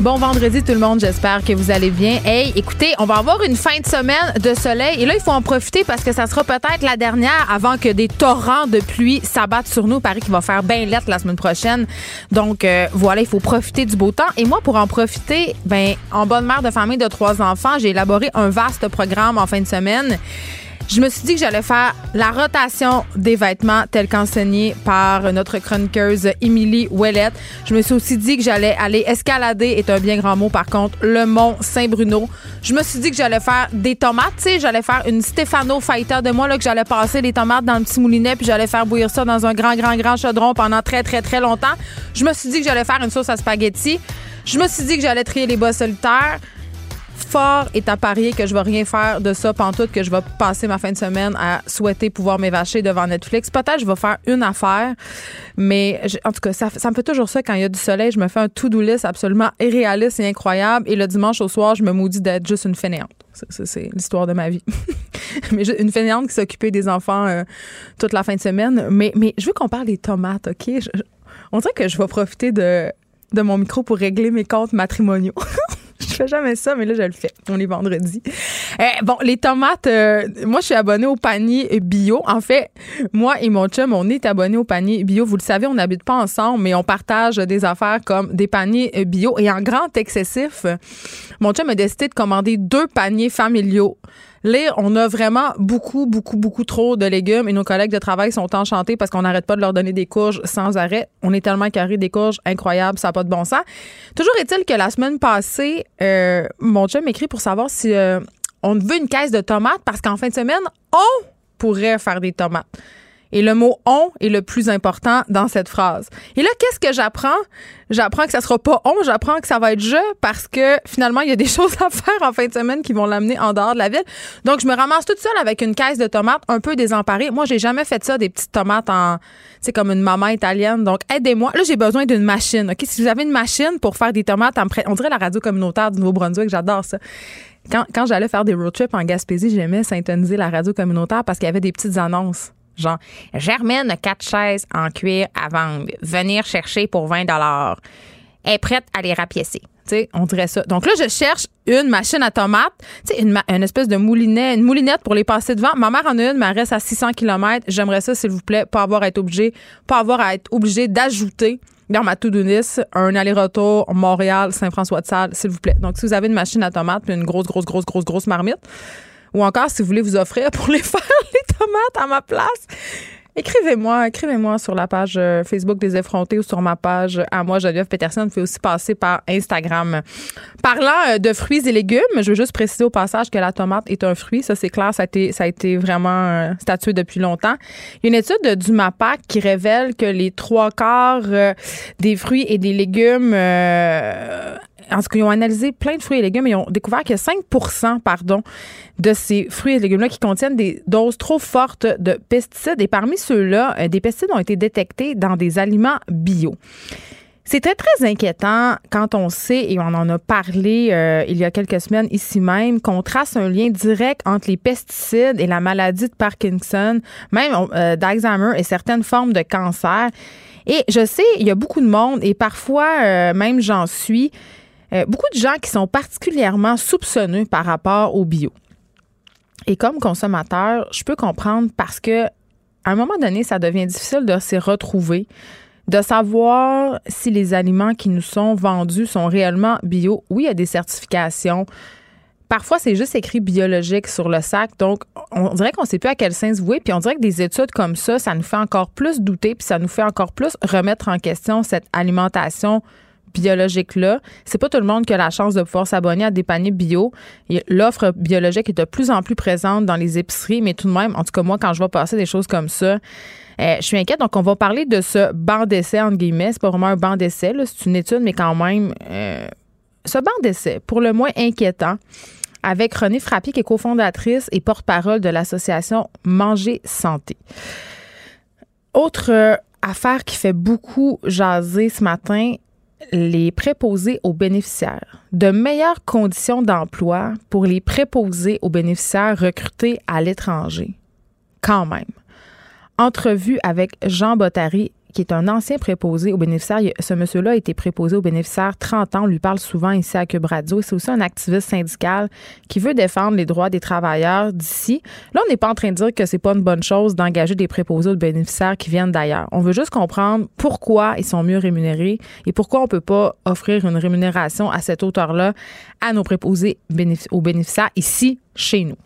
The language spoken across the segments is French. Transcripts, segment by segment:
Bon vendredi tout le monde, j'espère que vous allez bien. Hey, écoutez, on va avoir une fin de semaine de soleil et là il faut en profiter parce que ça sera peut-être la dernière avant que des torrents de pluie s'abattent sur nous. Paris qui va faire bien lettre la semaine prochaine. Donc euh, voilà, il faut profiter du beau temps et moi pour en profiter, ben en bonne mère de famille de trois enfants, j'ai élaboré un vaste programme en fin de semaine je me suis dit que j'allais faire la rotation des vêtements tel qu'enseigné par notre chroniqueuse Émilie Ouellette. Je me suis aussi dit que j'allais aller escalader, est un bien grand mot par contre, le mont Saint-Bruno. Je me suis dit que j'allais faire des tomates, tu sais, j'allais faire une Stefano Fighter de moi, là, que j'allais passer les tomates dans le petit moulinet, puis j'allais faire bouillir ça dans un grand, grand, grand chaudron pendant très, très, très longtemps. Je me suis dit que j'allais faire une sauce à spaghetti. Je me suis dit que j'allais trier les bas solitaires fort est à parier que je vais rien faire de ça pantoute, que je vais passer ma fin de semaine à souhaiter pouvoir m'évacher devant Netflix. Peut-être je vais faire une affaire, mais en tout cas, ça, me fait toujours ça quand il y a du soleil. Je me fais un to-do list absolument irréaliste et incroyable. Et le dimanche au soir, je me maudis d'être juste une fainéante. C'est l'histoire de ma vie. mais une fainéante qui s'occupait des enfants euh, toute la fin de semaine. Mais, je veux qu'on parle des tomates, OK? on dirait que je vais profiter de mon micro pour régler mes comptes matrimoniaux. je fais jamais ça, mais là, je le fais. On est vendredi. Euh, bon, les tomates, euh, moi, je suis abonnée au panier bio. En fait, moi et mon chum, on est abonnés au panier bio. Vous le savez, on n'habite pas ensemble, mais on partage des affaires comme des paniers bio. Et en grand excessif, mon chum a décidé de commander deux paniers familiaux. Là, on a vraiment beaucoup, beaucoup, beaucoup trop de légumes et nos collègues de travail sont enchantés parce qu'on n'arrête pas de leur donner des courges sans arrêt. On est tellement carré des courges incroyables, ça n'a pas de bon sens. Toujours est-il que la semaine passée, euh, mon chum m'écrit pour savoir si euh, on veut une caisse de tomates parce qu'en fin de semaine, on pourrait faire des tomates. Et le mot on est le plus important dans cette phrase. Et là, qu'est-ce que j'apprends? J'apprends que ça sera pas on, j'apprends que ça va être je parce que finalement, il y a des choses à faire en fin de semaine qui vont l'amener en dehors de la ville. Donc, je me ramasse toute seule avec une caisse de tomates un peu désemparée. Moi, j'ai jamais fait ça, des petites tomates en, c'est comme une maman italienne. Donc, aidez-moi. Là, j'ai besoin d'une machine. OK? Si vous avez une machine pour faire des tomates, on dirait la radio communautaire du Nouveau-Brunswick, j'adore ça. Quand, quand j'allais faire des road trips en Gaspésie, j'aimais syntoniser la radio communautaire parce qu'il y avait des petites annonces. Genre, Germaine quatre chaises en cuir à vendre. Venir chercher pour 20 dollars. Est prête à les rapiécer. sais, on dirait ça. Donc là, je cherche une machine à tomates, une, une espèce de moulinet, une moulinette pour les passer devant. Ma mère en a une, mais elle reste à 600 km. J'aimerais ça, s'il vous plaît, pas avoir à être obligé, pas avoir à être obligé d'ajouter dans ma to-do un aller-retour Montréal-Saint-François-de-Salle, s'il vous plaît. Donc, si vous avez une machine à tomates puis une grosse, grosse, grosse, grosse, grosse marmite, ou encore si vous voulez vous offrir pour les faire les tomates à ma place. Écrivez-moi, écrivez-moi sur la page euh, Facebook des effrontés ou sur ma page à moi, Geneviève Peterson. Vous pouvez aussi passer par Instagram. Parlant euh, de fruits et légumes, je veux juste préciser au passage que la tomate est un fruit. Ça, c'est clair, ça a été, ça a été vraiment euh, statué depuis longtemps. Il y a une étude du MAPAC qui révèle que les trois quarts des fruits et des légumes en tout cas, ils ont analysé plein de fruits et légumes et ont découvert que 5 pardon, de ces fruits et légumes-là qui contiennent des doses trop fortes de pesticides. Et parmi ceux-là, euh, des pesticides ont été détectés dans des aliments bio. C'est très, très inquiétant quand on sait, et on en a parlé euh, il y a quelques semaines ici même, qu'on trace un lien direct entre les pesticides et la maladie de Parkinson, même euh, d'Alzheimer et certaines formes de cancer. Et je sais, il y a beaucoup de monde, et parfois, même j'en suis, euh, beaucoup de gens qui sont particulièrement soupçonneux par rapport au bio. Et comme consommateur, je peux comprendre parce que à un moment donné, ça devient difficile de s'y retrouver, de savoir si les aliments qui nous sont vendus sont réellement bio. Oui, il y a des certifications. Parfois, c'est juste écrit biologique sur le sac. Donc, on dirait qu'on ne sait plus à quel sens vouer. Puis, on dirait que des études comme ça, ça nous fait encore plus douter. Puis, ça nous fait encore plus remettre en question cette alimentation biologique-là. C'est pas tout le monde qui a la chance de pouvoir s'abonner à des paniers bio. L'offre biologique est de plus en plus présente dans les épiceries, mais tout de même, en tout cas, moi, quand je vois passer des choses comme ça, euh, je suis inquiète. Donc, on va parler de ce banc d'essai, entre guillemets. C'est pas vraiment un banc d'essai, c'est une étude, mais quand même, euh, ce banc d'essai, pour le moins inquiétant, avec Renée Frappier, qui est cofondatrice et porte-parole de l'association Manger Santé. Autre euh, affaire qui fait beaucoup jaser ce matin, les préposés aux bénéficiaires. De meilleures conditions d'emploi pour les préposés aux bénéficiaires recrutés à l'étranger. Quand même. Entrevue avec Jean Bottary, qui est un ancien préposé aux bénéficiaires. Ce monsieur-là a été préposé aux bénéficiaires 30 ans. On lui parle souvent ici à Cube. C'est aussi un activiste syndical qui veut défendre les droits des travailleurs d'ici. Là, on n'est pas en train de dire que c'est pas une bonne chose d'engager des préposés aux bénéficiaires qui viennent d'ailleurs. On veut juste comprendre pourquoi ils sont mieux rémunérés et pourquoi on peut pas offrir une rémunération à cette hauteur-là à nos préposés aux bénéficiaires ici, chez nous.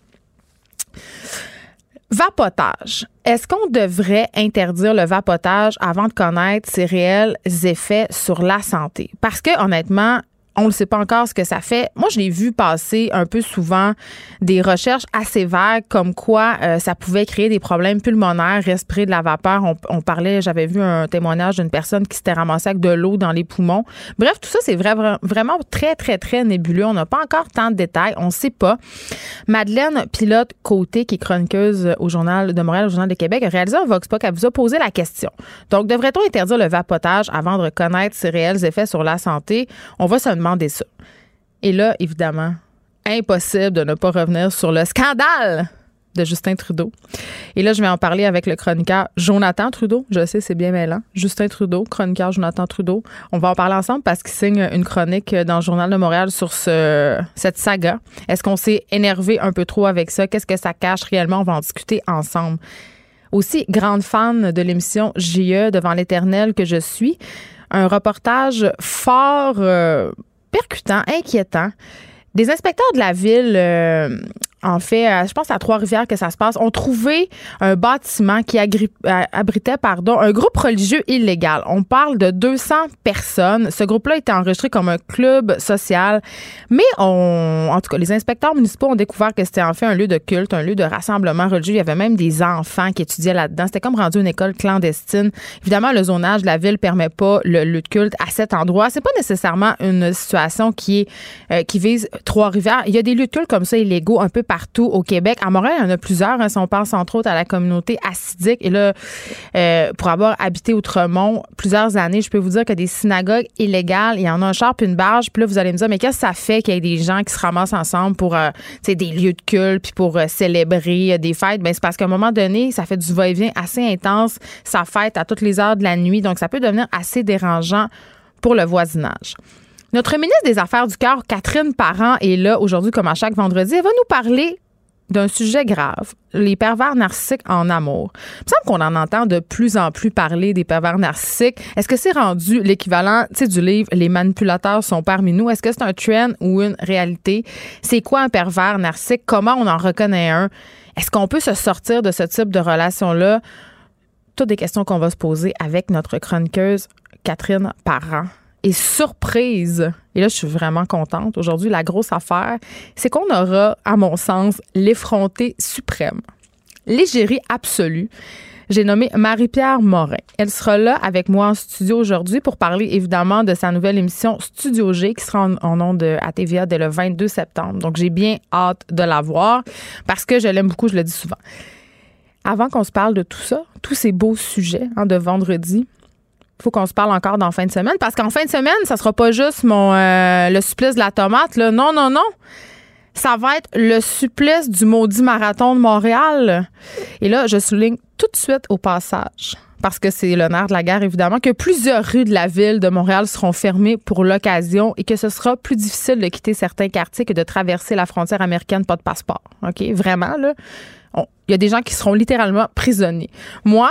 Vapotage. Est-ce qu'on devrait interdire le vapotage avant de connaître ses réels effets sur la santé? Parce que, honnêtement, on ne sait pas encore ce que ça fait. Moi, je l'ai vu passer un peu souvent des recherches assez vagues comme quoi euh, ça pouvait créer des problèmes pulmonaires, respirer de la vapeur. On, parlait, j'avais vu un témoignage d'une personne qui s'était ramassée avec de l'eau dans les poumons. Bref, tout ça, c'est vraiment très, très, très nébuleux. On n'a pas encore tant de détails. On ne sait pas. Madeleine Pilote Côté, qui est chroniqueuse au Journal de Montréal, au Journal de Québec, a réalisé un Vox Pop. Elle vous a posé la question. Donc, devrait-on interdire le vapotage avant de reconnaître ses réels effets sur la santé? On va se demander Et là, évidemment, impossible de ne pas revenir sur le scandale de Justin Trudeau. Et là, je vais en parler avec le chroniqueur Jonathan Trudeau. Je sais, c'est bien mêlant. Justin Trudeau, chroniqueur Jonathan Trudeau. On va en parler ensemble parce qu'il signe une chronique dans le Journal de Montréal sur ce, cette saga. Est-ce qu'on s'est énervé un peu trop avec ça? Qu'est-ce que ça cache réellement? On va en discuter ensemble. Aussi, grande fan de l'émission JE devant l'éternel que je suis. Un reportage fort... Euh, percutant, inquiétant. Des inspecteurs de la ville euh, en fait, euh, je pense à Trois-Rivières que ça se passe, ont trouvé un bâtiment qui euh, abritait pardon, un groupe religieux illégal. On parle de 200 personnes. Ce groupe-là était enregistré comme un club social, mais on, en tout cas, les inspecteurs municipaux ont découvert que c'était en fait un lieu de culte, un lieu de rassemblement religieux. Il y avait même des enfants qui étudiaient là-dedans. C'était comme rendu une école clandestine. Évidemment, le zonage de la ville permet pas le lieu de culte à cet endroit. C'est pas nécessairement une situation qui euh, qui vise Trois-Rivières. Il y a des lieux de culte comme ça illégaux un peu partout au Québec. À Montréal, il y en a plusieurs. Hein, si on pense entre autres à la communauté assidique. Et là, euh, pour avoir habité Outremont plusieurs années, je peux vous dire que des synagogues illégales, il y en a un char une barge. Puis là, vous allez me dire, mais qu'est-ce que ça fait qu'il y ait des gens qui se ramassent ensemble pour euh, des lieux de culte puis pour euh, célébrer des fêtes? Ben, c'est parce qu'à un moment donné, ça fait du va-et-vient assez intense. Ça fête à toutes les heures de la nuit. Donc, ça peut devenir assez dérangeant pour le voisinage. Notre ministre des Affaires du Cœur, Catherine Parent, est là aujourd'hui, comme à chaque vendredi. Elle va nous parler d'un sujet grave, les pervers narcissiques en amour. Il me semble qu'on en entend de plus en plus parler des pervers narcissiques. Est-ce que c'est rendu l'équivalent du livre Les manipulateurs sont parmi nous? Est-ce que c'est un trend ou une réalité? C'est quoi un pervers narcissique? Comment on en reconnaît un? Est-ce qu'on peut se sortir de ce type de relation-là? Toutes des questions qu'on va se poser avec notre chroniqueuse Catherine Parent et surprise, et là je suis vraiment contente, aujourd'hui la grosse affaire, c'est qu'on aura, à mon sens, l'effronté suprême, l'égérie absolue. J'ai nommé Marie-Pierre Morin. Elle sera là avec moi en studio aujourd'hui pour parler évidemment de sa nouvelle émission Studio G qui sera en, nom de à TVA dès le 22 septembre. Donc j'ai bien hâte de la voir parce que je l'aime beaucoup, je le dis souvent. Avant qu'on se parle de tout ça, tous ces beaux sujets hein, de vendredi, faut qu'on se parle encore dans fin de semaine parce qu'en fin de semaine, ça sera pas juste mon euh, le supplice de la tomate. Non non non. Ça va être le supplice du maudit marathon de Montréal. Et là, je souligne tout de suite au passage parce que c'est l'honneur de la guerre, évidemment, que plusieurs rues de la ville de Montréal seront fermées pour l'occasion et que ce sera plus difficile de quitter certains quartiers que de traverser la frontière américaine pas de passeport. OK? Vraiment, là. Il y a des gens qui seront littéralement prisonniers. Moi,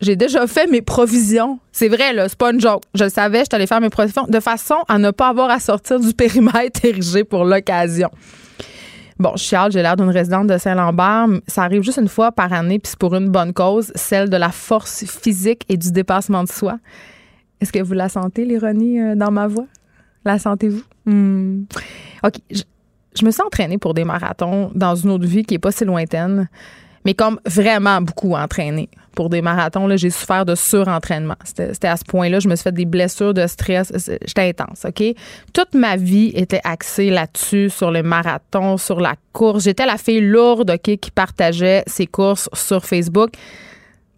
j'ai déjà fait mes provisions. C'est vrai, là, c'est pas une joke. Je le savais, je allée faire mes provisions de façon à ne pas avoir à sortir du périmètre érigé pour l'occasion. Bon, je suis j'ai l'air d'une résidente de Saint-Lambert. Ça arrive juste une fois par année, puis c'est pour une bonne cause, celle de la force physique et du dépassement de soi. Est-ce que vous la sentez, l'ironie, euh, dans ma voix? La sentez-vous? Hmm. OK. Je, je, me suis entraînée pour des marathons dans une autre vie qui est pas si lointaine. mais comme vraiment beaucoup entraîné. Pour des marathons, j'ai souffert de surentraînement. C'était à ce point-là, je me suis fait des blessures de stress. J'étais intense, OK? Toute ma vie était axée là-dessus, sur les marathons, sur la course. J'étais la fille lourde, OK, qui partageait ses courses sur Facebook.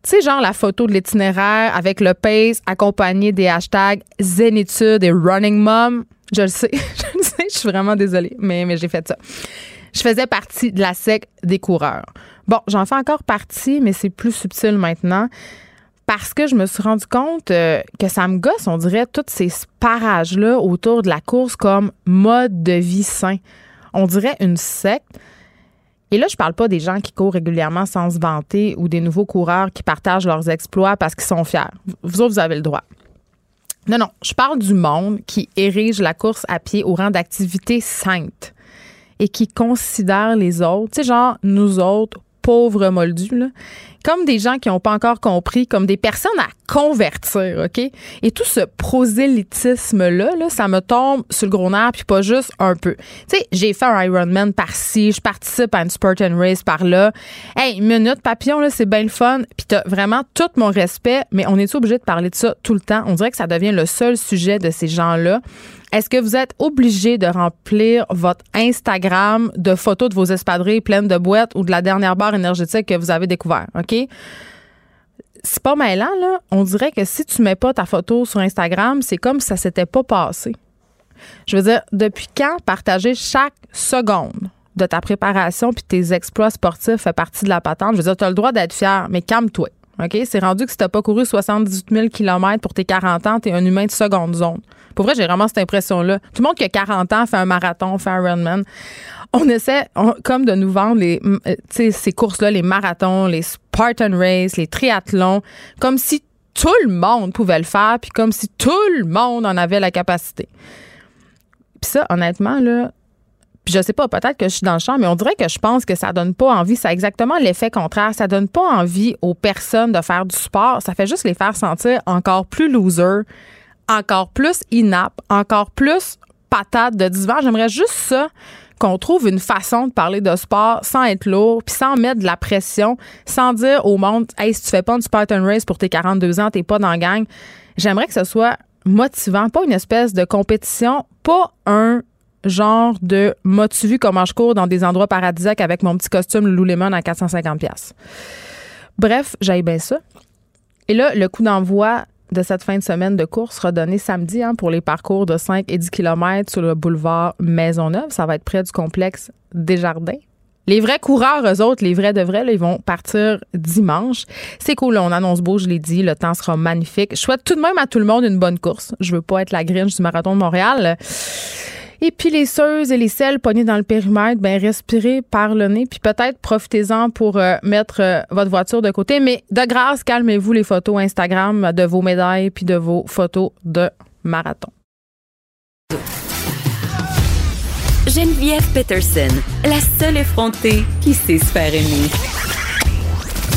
Tu sais, genre la photo de l'itinéraire avec le pace accompagné des hashtags Zénitude et Running Mom. Je le sais, je le sais, je suis vraiment désolée, mais, mais j'ai fait ça. Je faisais partie de la sec des coureurs. Bon, j'en fais encore partie, mais c'est plus subtil maintenant parce que je me suis rendu compte euh, que ça me gosse, on dirait, tous ces parages-là autour de la course comme mode de vie sain. On dirait une secte. Et là, je parle pas des gens qui courent régulièrement sans se vanter ou des nouveaux coureurs qui partagent leurs exploits parce qu'ils sont fiers. Vous autres, vous avez le droit. Non, non, je parle du monde qui érige la course à pied au rang d'activité sainte et qui considère les autres, tu sais, genre nous autres, pauvres moldus, comme des gens qui n'ont pas encore compris, comme des personnes à convertir, OK? Et tout ce prosélytisme-là, là, ça me tombe sur le gros nerf, puis pas juste un peu. Tu sais, j'ai fait un Ironman par-ci, je participe à une Spartan Race par-là. Hey, minute papillon, c'est bien le fun, puis t'as vraiment tout mon respect, mais on est obligé de parler de ça tout le temps? On dirait que ça devient le seul sujet de ces gens-là. Est-ce que vous êtes obligé de remplir votre Instagram de photos de vos espadrilles pleines de boîtes ou de la dernière barre énergétique que vous avez découvert? OK? C'est pas mêlant, là. On dirait que si tu mets pas ta photo sur Instagram, c'est comme si ça s'était pas passé. Je veux dire, depuis quand partager chaque seconde de ta préparation puis tes exploits sportifs fait partie de la patente? Je veux dire, tu as le droit d'être fier, mais calme-toi. OK? C'est rendu que si t'as pas couru 78 000 km pour tes 40 ans, t'es un humain de seconde zone. Pour vrai, j'ai vraiment cette impression-là. Tout le monde qui a 40 ans fait un marathon, fait un Ironman. On essaie comme de nous vendre les, euh, ces courses-là, les marathons, les Spartan Race, les triathlons, comme si tout le monde pouvait le faire, puis comme si tout le monde en avait la capacité. Puis ça, honnêtement, là, puis je sais pas, peut-être que je suis dans le champ, mais on dirait que je pense que ça donne pas envie. Ça a exactement l'effet contraire. Ça donne pas envie aux personnes de faire du sport. Ça fait juste les faire sentir encore plus losers, encore plus inaptes, encore plus patates de divan. J'aimerais juste ça qu'on trouve une façon de parler de sport sans être lourd, puis sans mettre de la pression, sans dire au monde, hey, si tu fais pas une Spartan Race pour tes 42 ans, t'es pas dans la gang. J'aimerais que ce soit motivant, pas une espèce de compétition, pas un genre de motivé comment je cours dans des endroits paradisiaques avec mon petit costume Lululemon à 450 pièces. Bref, j'aille bien ça. Et là, le coup d'envoi de cette fin de semaine de course sera donné samedi hein, pour les parcours de 5 et 10 km sur le boulevard Maisonneuve. Ça va être près du complexe Desjardins. Les vrais coureurs, eux autres, les vrais de vrais, ils vont partir dimanche. C'est cool, on annonce beau, je l'ai dit, le temps sera magnifique. Je souhaite tout de même à tout le monde une bonne course. Je veux pas être la gringe du marathon de Montréal. Et puis les seuses et les sels pognés dans le périmètre, ben respirez par le nez, puis peut-être profitez-en pour euh, mettre euh, votre voiture de côté. Mais de grâce, calmez-vous les photos Instagram de vos médailles puis de vos photos de marathon. Geneviève Peterson, la seule effrontée qui sait se faire aimer.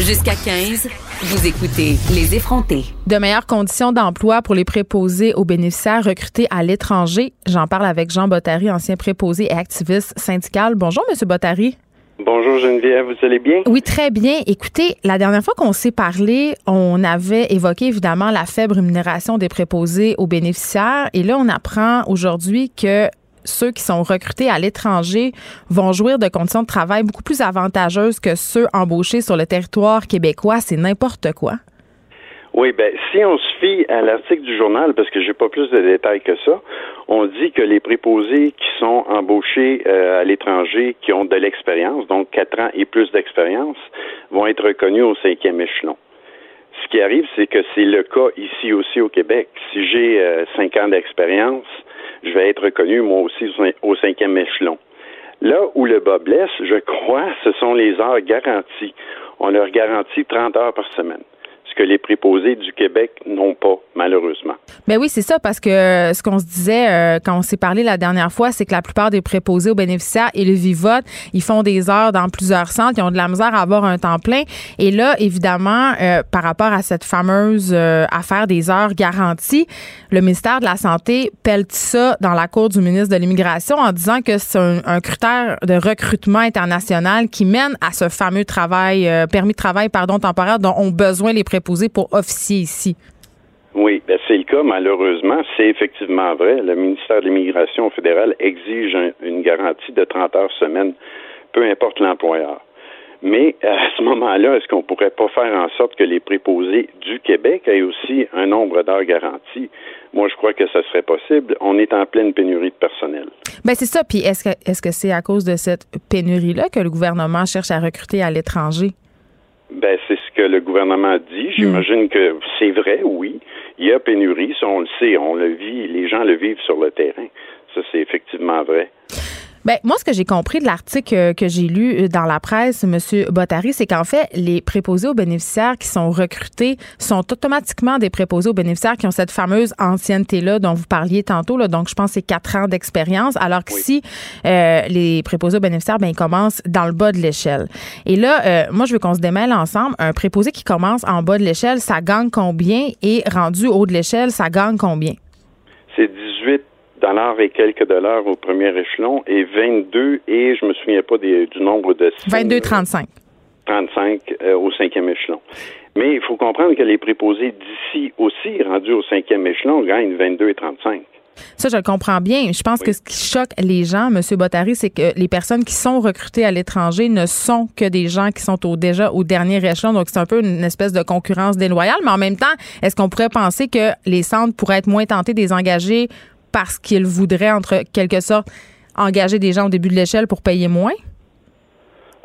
Jusqu'à 15. Vous écoutez Les effrontés. De meilleures conditions d'emploi pour les préposés aux bénéficiaires recrutés à l'étranger. J'en parle avec Jean Bottary, ancien préposé et activiste syndical. Bonjour, Monsieur Bottary. Bonjour Geneviève, vous allez bien? Oui, très bien. Écoutez, la dernière fois qu'on s'est parlé, on avait évoqué évidemment la faible rémunération des préposés aux bénéficiaires. Et là, on apprend aujourd'hui que ceux qui sont recrutés à l'étranger vont jouir de conditions de travail beaucoup plus avantageuses que ceux embauchés sur le territoire québécois. C'est n'importe quoi. Oui, ben si on se fie à l'article du journal, parce que j'ai pas plus de détails que ça, on dit que les préposés qui sont embauchés euh, à l'étranger, qui ont de l'expérience, donc quatre ans et plus d'expérience, vont être reconnus au cinquième échelon. Ce qui arrive, c'est que c'est le cas ici aussi au Québec. Si j'ai euh, cinq ans d'expérience, je vais être reconnu moi aussi au cinquième échelon. Là où le bas blesse, je crois, ce sont les heures garanties. On leur garantit 30 heures par semaine. Ce que les préposés du Québec n'ont pas, malheureusement. Ben oui, c'est ça, parce que euh, ce qu'on se disait euh, quand on s'est parlé la dernière fois, c'est que la plupart des préposés aux bénéficiaires et le Vivote, ils font des heures dans plusieurs centres, ils ont de la misère à avoir un temps plein. Et là, évidemment, euh, par rapport à cette fameuse affaire des heures garanties, le ministère de la Santé pèle ça dans la cour du ministre de l'Immigration en disant que c'est un, critère de recrutement international qui mène à ce fameux travail, permis de travail, pardon, temporaire dont ont besoin les préposés pour officier ici. Oui, ben c'est le cas, malheureusement. C'est effectivement vrai. Le ministère de l'Immigration fédérale exige une garantie de 30 heures semaine, peu importe l'employeur. Mais à ce moment-là, est-ce qu'on pourrait pas faire en sorte que les préposés du Québec aient aussi un nombre d'heures garanties? Moi, je crois que ça serait possible. On est en pleine pénurie de personnel. Ben c'est ça. Puis est-ce que est-ce que c'est à cause de cette pénurie-là que le gouvernement cherche à recruter à l'étranger? Ben, c'est ce que le gouvernement dit. J'imagine que c'est vrai, oui. Il y a pénurie, ça on le sait, on le vit, les gens le vivent sur le terrain. Ça, c'est effectivement vrai. Ben, moi, ce que j'ai compris de l'article euh, que j'ai lu euh, dans la presse, M. Bottary, c'est qu'en fait, les préposés aux bénéficiaires qui sont recrutés sont automatiquement des préposés aux bénéficiaires qui ont cette fameuse ancienneté-là dont vous parliez tantôt. Là, donc, je pense que c'est quatre ans d'expérience. Alors que si euh, les préposés aux bénéficiaires, ben, ils commencent dans le bas de l'échelle. Et là, moi, je veux qu'on se démêle ensemble. Un préposé qui commence en bas de l'échelle, ça gagne combien? Et rendu haut de l'échelle, ça gagne combien? C'est 18 dollars et quelques dollars au premier échelon et 22 et je me souviens pas du nombre de 22,35. 35 euh, au cinquième échelon. Mais il faut comprendre que les préposés d'ici aussi, rendus au cinquième échelon, gagnent 22 et 35. Ça, je le comprends bien. Je pense que ce qui choque les gens, M. Bottary, c'est que les personnes qui sont recrutées à l'étranger ne sont que des gens qui sont au, déjà au dernier échelon. Donc, c'est un peu une espèce de concurrence déloyale. Mais en même temps, est-ce qu'on pourrait penser que les centres pourraient être moins tentés de les engager parce qu'ils voudraient, entre quelque sorte, engager des gens au début de l'échelle pour payer moins?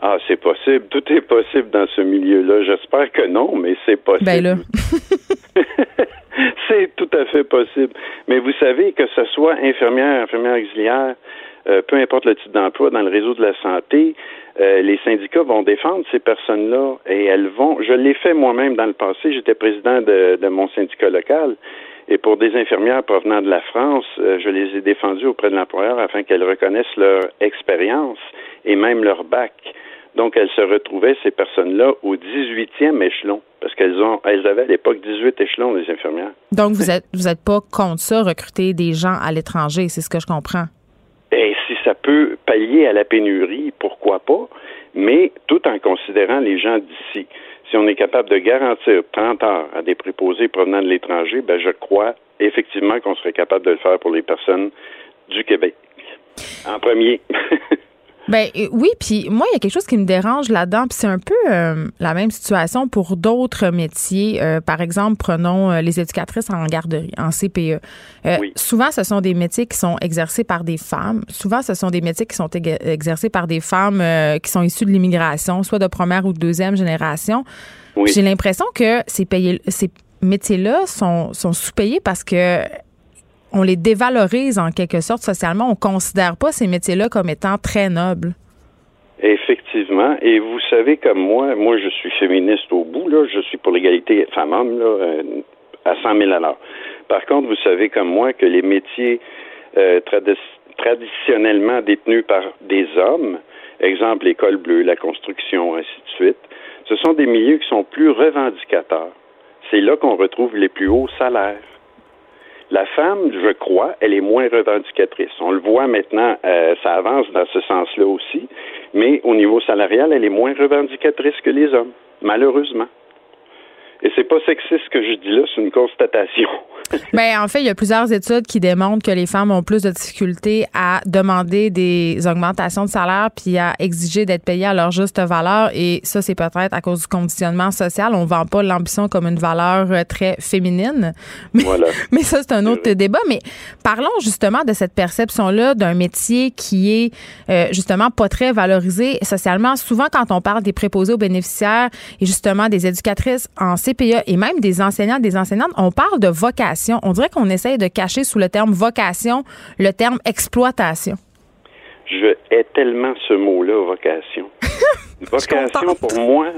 Ah, c'est possible. Tout est possible dans ce milieu-là. J'espère que non, mais c'est possible. Ben là. c'est tout à fait possible. Mais vous savez que ce soit infirmière, infirmière auxiliaire, euh, peu importe le type d'emploi dans le réseau de la santé, euh, les syndicats vont défendre ces personnes-là et elles vont. Je l'ai fait moi-même dans le passé. J'étais président de, de mon syndicat local et pour des infirmières provenant de la France, euh, je les ai défendues auprès de l'employeur afin qu'elles reconnaissent leur expérience et même leur bac. Donc, elles se retrouvaient, ces personnes-là, au 18e échelon, parce qu'elles ont, elles avaient à l'époque 18 échelons, les infirmières. Donc, vous êtes, vous êtes pas contre ça, recruter des gens à l'étranger, c'est ce que je comprends. Et si ça peut pallier à la pénurie, pourquoi pas, mais tout en considérant les gens d'ici si on est capable de garantir 30 heures à des préposés provenant de l'étranger, ben je crois effectivement qu'on serait capable de le faire pour les personnes du Québec. En premier. Ben euh, oui, puis moi, il y a quelque chose qui me dérange là-dedans, puis c'est un peu euh, la même situation pour d'autres métiers. Euh, par exemple, prenons les éducatrices en garderie, en CPE. Souvent, ce sont des métiers qui sont exercés par des femmes. Souvent, ce sont des métiers qui sont exercés par des femmes qui sont issues de l'immigration, soit de première ou de deuxième génération. J'ai l'impression que ces, ces métiers-là sont, sont sous-payés parce que on les dévalorise en quelque sorte socialement. On considère pas ces métiers-là comme étant très nobles. Effectivement. Et vous savez, comme moi, moi, je suis féministe au bout, là. Je suis pour l'égalité femmes-hommes, euh, à 100 000 à l'heure. Par contre, vous savez, comme moi, que les métiers euh, traditionnellement détenus par des hommes, exemple l'école bleue, la construction, ainsi de suite, ce sont des milieux qui sont plus revendicateurs. C'est là qu'on retrouve les plus hauts salaires. La femme, je crois, elle est moins revendicatrice. On le voit maintenant, euh, ça avance dans ce sens-là aussi, mais au niveau salarial, elle est moins revendicatrice que les hommes, malheureusement. Et c'est pas sexiste ce que je dis là, c'est une constatation. Bien, en fait, il y a plusieurs études qui démontrent que les femmes ont plus de difficultés à demander des augmentations de salaire puis à exiger d'être payées à leur juste valeur. Et ça, c'est peut-être à cause du conditionnement social. On vend pas l'ambition comme une valeur euh, très féminine. Mais, voilà. mais ça, c'est un autre débat. Mais parlons justement de cette perception-là d'un métier qui est euh, justement pas très valorisé socialement. Souvent, quand on parle des préposés aux bénéficiaires et justement des éducatrices en Et même des enseignants, des enseignantes, on parle de vocation on dirait qu'on essaye de cacher sous le terme vocation le terme exploitation. Je hais tellement ce mot-là, vocation. vocation, pour moi,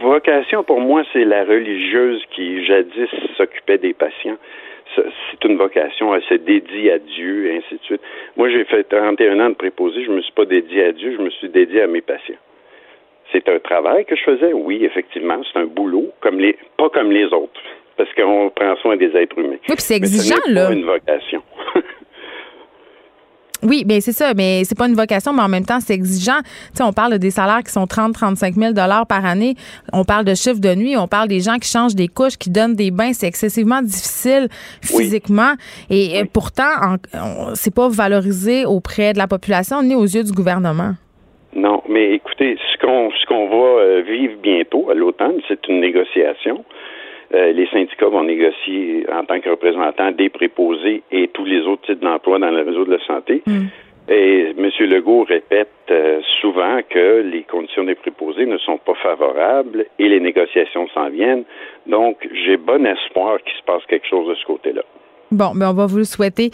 vocation, pour moi, c'est la religieuse qui jadis s'occupait des patients. C'est une vocation, elle se dédie à Dieu, et ainsi de suite. Moi, j'ai fait 31 ans de préposé, je me suis pas dédié à Dieu, je me suis dédié à mes patients. C'est un travail que je faisais, oui, effectivement, c'est un boulot, comme les, pas comme les autres, parce qu'on prend soin des êtres humains. Oui, puis c'est exigeant, Mais là. Pas une vocation. Oui, bien c'est ça, mais c'est pas une vocation, mais en même temps, c'est exigeant. Tu sais, on parle des salaires qui sont 30-35 000 par année. On parle de chiffres de nuit, on parle des gens qui changent des couches, qui donnent des bains. C'est excessivement difficile Oui. physiquement. Et euh, pourtant, c'est pas valorisé auprès de la population ni aux yeux du gouvernement. Non, mais écoutez, ce qu'on ce qu'on va euh, vivre bientôt à l'automne, c'est une négociation. Euh, les syndicats vont négocier en tant que représentants des préposés et tous les autres types d'emplois dans le réseau de la santé. Et M. Legault répète euh, souvent que les conditions des préposés ne sont pas favorables et les négociations s'en viennent. Donc, j'ai bon espoir qu'il se passe quelque chose de ce côté-là. Bon, ben on va vous le souhaiter.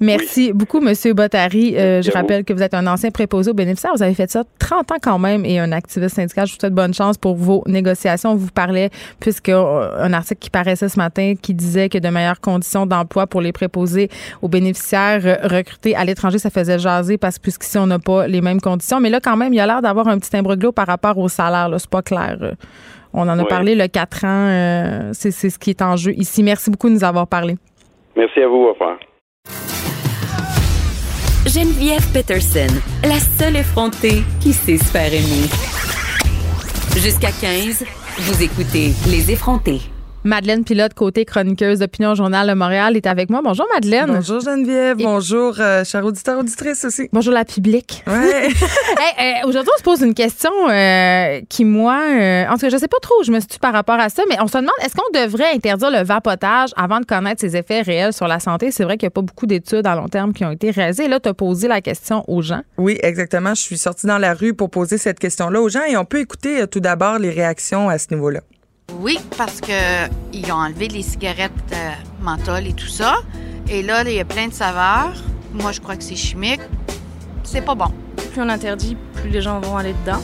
Merci beaucoup, Monsieur Bottary. Euh, je vous. rappelle que vous êtes un ancien préposé aux bénéficiaires. Vous avez fait ça 30 ans quand même et un activiste syndical. Je vous souhaite bonne chance pour vos négociations. On vous parlait, puisque euh, un article qui paraissait ce matin qui disait que de meilleures conditions d'emploi pour les préposés aux bénéficiaires euh, recrutés à l'étranger, ça faisait jaser parce que puisqu'ici, on n'a pas les mêmes conditions. Mais là, quand même, il y a l'air d'avoir un petit imbroglio par rapport au salaire. C'est pas clair. On en a parlé, le 4 ans, euh, c'est ce qui est en jeu ici. Merci beaucoup de nous avoir parlé. Merci à vous, au revoir. Geneviève Peterson, la seule effrontée qui sait se faire aimer. Jusqu'à 15, vous écoutez Les effrontés. Madeleine Pilote, côté chroniqueuse d'Opinion Journal de Montréal, est avec moi. Bonjour, Madeleine. Bonjour Geneviève, Et- bonjour euh, chers auditeurs, auditrices aussi. Bonjour, la public. Ouais. Hey, euh, Aujourd'hui, on se pose une question euh, qui, moi, euh, en tout cas, je sais pas trop où je me situe par rapport à ça, mais on se demande est-ce qu'on devrait interdire le vapotage avant de connaître ses effets réels sur la santé? C'est vrai qu'il n'y a pas beaucoup d'études à long terme qui ont été réalisées. Là, tu as posé la question aux gens. oui, exactement. Je suis sortie dans la rue pour poser cette question-là aux gens et on peut écouter tout d'abord les réactions à ce niveau-là. Oui, parce que ils ont enlevé les cigarettes euh, menthol et tout ça. Et là, il y a plein de saveurs. Moi, je crois que c'est chimique. C'est pas bon. plus on interdit, plus les gens vont aller dedans.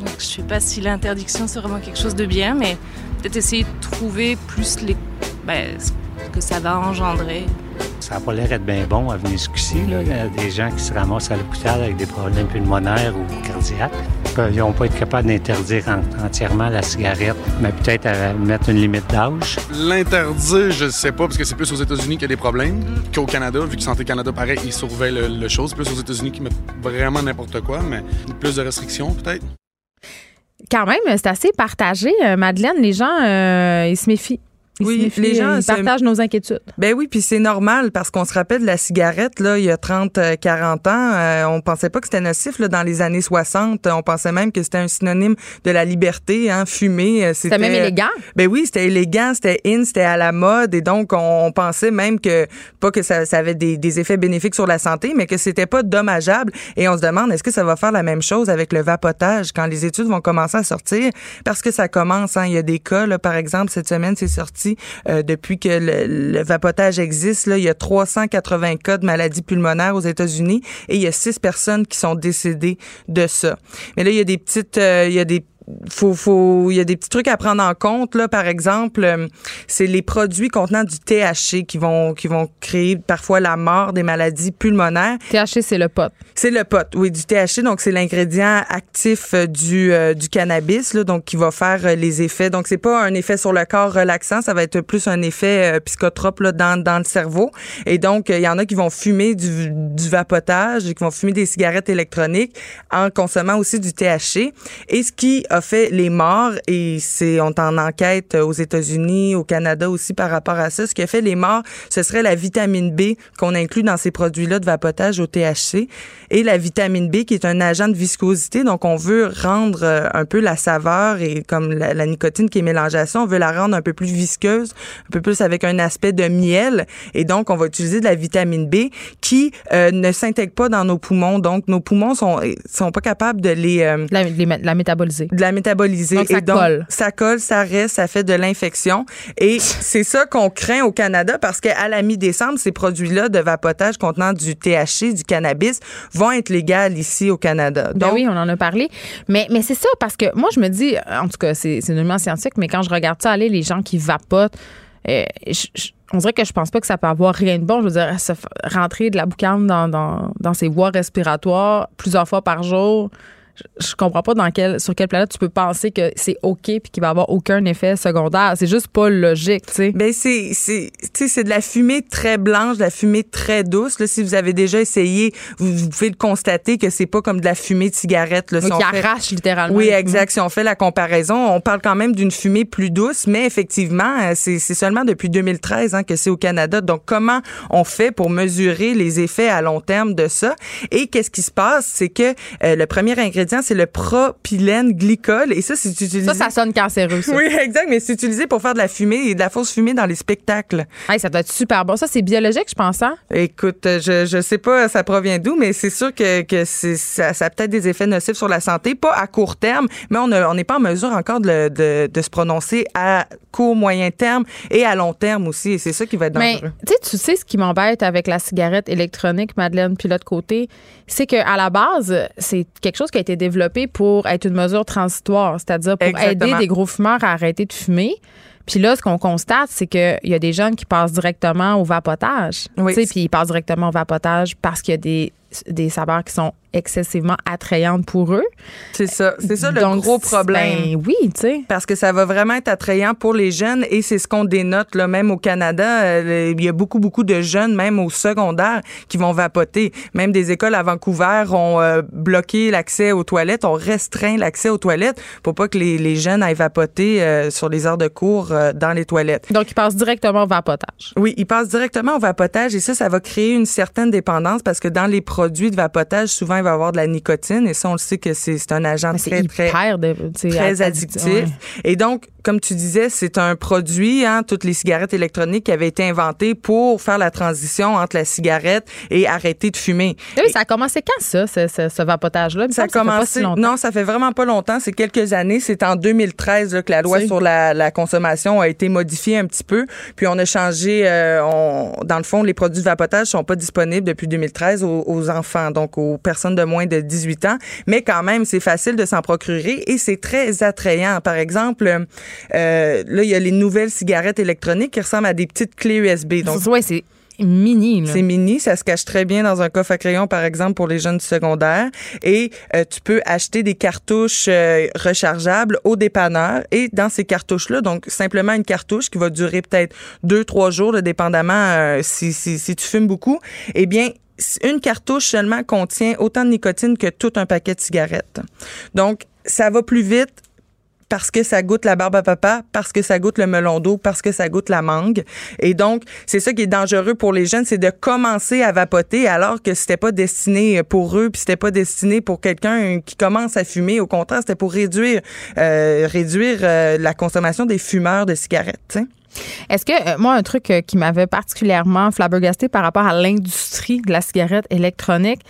Donc, je sais pas si l'interdiction, c'est vraiment quelque chose de bien, mais peut-être essayer de trouver plus les, ben, ce que ça va engendrer. Ça n'a pas l'air d'être bien bon à venir jusqu'ici. là. Il y a des gens qui se ramassent à l'hôpital avec des problèmes pulmonaires ou cardiaques. Ils n'ont pas été capables d'interdire en- entièrement la cigarette, mais peut-être à mettre une limite d'âge. L'interdire, je sais pas, parce que c'est plus aux États-Unis qu'il y a des problèmes qu'au Canada. Vu que Santé Canada, pareil, ils surveillent le, le chose. Plus aux États-Unis qui mettent vraiment n'importe quoi, mais plus de restrictions, peut-être. Quand même, c'est assez partagé, euh, Madeleine. Les gens, euh, ils se méfient. Ils Oui, les gens ils se- partagent nos inquiétudes. Ben oui, puis c'est normal parce qu'on se rappelle de la cigarette là, il y a 30 euh, 40 ans, euh, on pensait pas que c'était nocif là dans les années 60, on pensait même que c'était un synonyme de la liberté hein, fumer, euh, C'était même élégant. Ben oui, c'était élégant, c'était in, c'était à la mode et donc on, on pensait même que pas que ça, ça avait des, des effets bénéfiques sur la santé, mais que c'était pas dommageable et on se demande est-ce que ça va faire la même chose avec le vapotage quand les études vont commencer à sortir? Parce que ça commence hein, il y a des cas là, par exemple cette semaine c'est sorti euh, depuis que le, vapotage existe il y a 380 cas de maladies pulmonaires aux États-Unis et il y a six personnes qui sont décédées de ça. Mais là il y a des petites euh, il y a des faut, faut, il y a des petits trucs à prendre en compte là. Par exemple, euh, c'est les produits contenant du THC qui vont, qui vont créer parfois la mort des maladies pulmonaires. THC, c'est le pot. C'est le pot, oui, du THC. Donc, c'est l'ingrédient actif euh, du, euh, du cannabis, là, donc qui va faire les effets. Donc, c'est pas un effet sur le corps relaxant, ça va être plus un effet euh, psychotrope là, dans, dans le cerveau. Et donc, il y en a qui vont fumer du, du vapotage, qui vont fumer des cigarettes électroniques en consommant aussi du THC. Et ce qui a fait les morts, et c'est on en enquête aux États-Unis, au Canada aussi par rapport à ça, ce qui a fait les morts, ce serait la vitamine B qu'on inclut dans ces produits-là de vapotage au THC et la vitamine B qui est un agent de viscosité. Donc, on veut rendre euh, un peu la saveur et comme la, la nicotine qui est mélangée à ça, on veut la rendre un peu plus visqueuse, un peu plus avec un aspect de miel. Et donc, on va utiliser de la vitamine B qui euh, ne s'intègre pas dans nos poumons. Donc, nos poumons sont sont pas capables de les euh, La, les- la métaboliser. de la métaboliser. Donc, ça et donc, colle. ça colle, ça reste, ça fait de l'infection. Et c'est ça qu'on craint au Canada parce qu'à la mi-décembre, ces produits-là de vapotage contenant du THC, du cannabis, vont être légaux ici au Canada. Ben Donc, oui, on en a parlé. Mais, mais c'est ça, parce que moi, je me dis, en tout cas, c'est nullement scientifique, mais quand je regarde ça aller, les gens qui vapotent, euh, je- je- on dirait que je pense pas que ça peut avoir rien de bon. Je veux dire, se rentrer de la boucane dans, dans, dans ses voies respiratoires plusieurs fois par jour. Je, comprends pas dans quelle, sur quelle planète tu peux penser que c'est OK puis qu'il va avoir aucun effet secondaire. C'est juste pas logique, tu sais. Ben c'est c'est tu sais c'est de la fumée très blanche, de la fumée très douce. Là, si vous avez déjà essayé, vous, vous pouvez le constater que c'est pas comme de la fumée de cigarette. Là, Si qui on fait- arrache littéralement. Oui, exact. Si on fait la comparaison, on parle quand même d'une fumée plus douce, mais effectivement, euh, c'est c'est seulement depuis 2013 hein, que c'est au Canada. Donc, comment on fait pour mesurer les effets à long terme de ça? Et qu'est-ce qui se passe? C'est que euh, le premier ingrédient, c'est le propylène glycol. Et ça, c'est utilisé... Ça, ça sonne cancéreux, ça. Oui, exact, mais c'est utilisé pour faire de la fumée et de la fausse fumée dans les spectacles. Hey, ça doit être super bon. Ça, c'est biologique, je pense, hein? Écoute, euh, je je sais pas ça provient d'où, mais c'est sûr que, que c'est ça, ça a peut-être des effets nocifs sur la santé, pas à court terme, mais on n'est pas en mesure encore de, de, de se prononcer à court, moyen terme et à long terme aussi. Et c'est ça qui va être Mais dangereux. tu sais, tu sais ce qui m'embête avec la cigarette électronique, Madeleine, puis l'autre côté, c'est que à la base, c'est quelque chose qui a été développé pour être une mesure transitoire, c'est-à-dire pour Exactement. aider des gros fumeurs à arrêter de fumer. Puis là, ce qu'on constate, c'est qu'il y a des jeunes qui passent directement au vapotage. Oui. Puis ils passent directement au vapotage parce qu'il y a des, des saveurs qui sont excessivement attrayantes pour eux. C'est ça, c'est ça le Donc, gros problème. Ben oui, tu sais. Parce que ça va vraiment être attrayant pour les jeunes et c'est ce qu'on dénote là même au Canada, euh, il y a beaucoup beaucoup de jeunes même au secondaire qui vont vapoter. Même des écoles à Vancouver ont euh, bloqué l'accès aux toilettes, ont restreint l'accès aux toilettes pour pas que les, les jeunes aillent vapoter euh, sur les heures de cours euh, dans les toilettes. Donc, ils passent directement au vapotage. Oui, ils passent directement au vapotage et ça, ça va créer une certaine dépendance parce que dans les produits de vapotage, souvent, il va avoir de la nicotine et ça, on le sait que c'est un agent très, très, de- très addictif. Ouais. Et donc, comme tu disais, c'est un produit, hein, toutes les cigarettes électroniques qui avaient été inventées pour faire la transition entre la cigarette et arrêter de fumer. Eh Oui, ça a commencé quand, ça, ce, ce- ce vapotage-là? Ça a commencé. si non, ça fait vraiment pas longtemps. C'est quelques années. C'est en 2013 là, que la loi sur la, la consommation a été modifiée un petit peu. Puis on a changé. euh, on- dans le fond, les produits de vapotage sont pas disponibles depuis 2013 aux, aux enfants, donc aux personnes de moins de 18 ans. Mais quand même, c'est facile de s'en procurer et c'est très attrayant. Par exemple, euh, là, il y a les nouvelles cigarettes électroniques qui ressemblent à des petites clés USB. Donc ouais, c'est mini. C'est mini, ça se cache très bien dans un coffre à crayon, par exemple, pour les jeunes du secondaire. Et euh, tu peux acheter des cartouches euh, rechargeables au dépanneur. Et dans ces cartouches-là, donc simplement une cartouche qui va durer peut-être deux, trois jours, là, dépendamment euh, si, si, si tu fumes beaucoup, eh bien, une cartouche seulement contient autant de nicotine que tout un paquet de cigarettes. Donc, ça va plus vite parce que ça goûte la barbe à papa, parce que ça goûte le melon d'eau, parce que ça goûte la mangue. Et donc, c'est ça qui est dangereux pour les jeunes, c'est de commencer à vapoter alors que c'était pas destiné pour eux, puis c'était pas destiné pour quelqu'un qui commence à fumer. Au contraire, c'était pour réduire euh, réduire euh, la consommation des fumeurs de cigarettes. tu sais. Est-ce que, euh, moi, un truc euh, qui m'avait particulièrement flabbergasté par rapport à l'industrie de la cigarette électronique,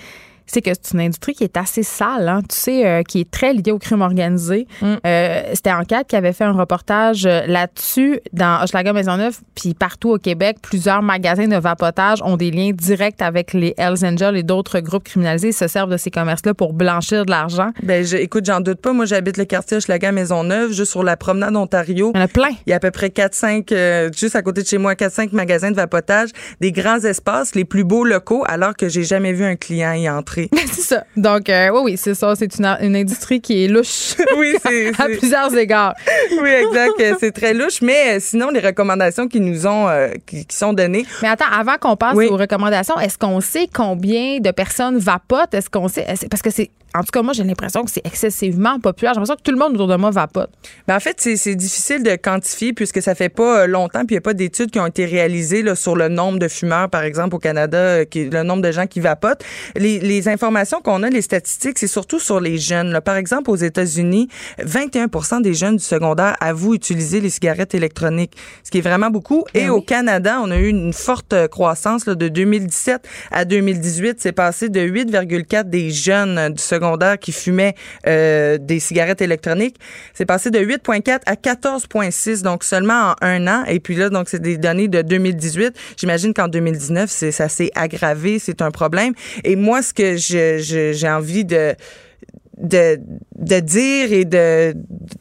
c'est que c'est une industrie qui est assez sale, hein, tu sais, euh, qui est très liée au crime organisé. Euh, C'était Enquête qui avait fait un reportage euh, là-dessus dans Hochelaga Maisonneuve, puis partout au Québec, plusieurs magasins de vapotage ont des liens directs avec les Hells Angels et d'autres groupes criminalisés. Ils se servent de ces commerces-là pour blanchir de l'argent. Ben, je, écoute, j'en doute pas. Moi, j'habite le quartier Hochelaga Maisonneuve, juste sur la promenade Ontario. Il y en a plein. Il y a à peu près 4-5, euh, juste à côté de chez moi, 4-5 magasins de vapotage, des grands espaces, les plus beaux locaux, alors que j'ai jamais vu un client y entrer. c'est ça. Donc, euh, oui, oui, c'est ça. C'est une, une industrie qui est louche. oui, c'est. à plusieurs égards. Oui, exact. euh, C'est très louche. Mais euh, sinon, les recommandations qui nous ont, euh, qui, qui sont données, Mais attends, avant qu'on passe Oui. aux recommandations, est-ce qu'on sait combien de personnes vapotent? Est-ce qu'on sait? Parce que c'est. En tout cas, moi, j'ai l'impression que c'est excessivement populaire. J'ai l'impression que tout le monde autour de moi vapote. Ben, en fait, c'est difficile de quantifier puisque ça fait pas euh, longtemps, puis il n'y a pas d'études qui ont été réalisées là, sur le nombre de fumeurs, par exemple, au Canada, euh, qui, le nombre de gens qui vapotent. Les, les informations qu'on a, les statistiques, c'est surtout sur les jeunes. là. Par exemple, aux États-Unis, 21 des jeunes du secondaire avouent utiliser les cigarettes électroniques, ce qui est vraiment beaucoup. Et au Canada, on a eu une forte euh, croissance là, de 2017 à 2018. C'est passé de 8,4 des jeunes du secondaire secondaire qui fumaient euh, des cigarettes électroniques. C'est passé de 8,4 à 14,6, donc seulement en un an. Et puis là, donc c'est des données de 2018. J'imagine qu'en 2019, c'est, ça s'est aggravé, c'est un problème. Et moi, ce que j'ai envie de dire et de,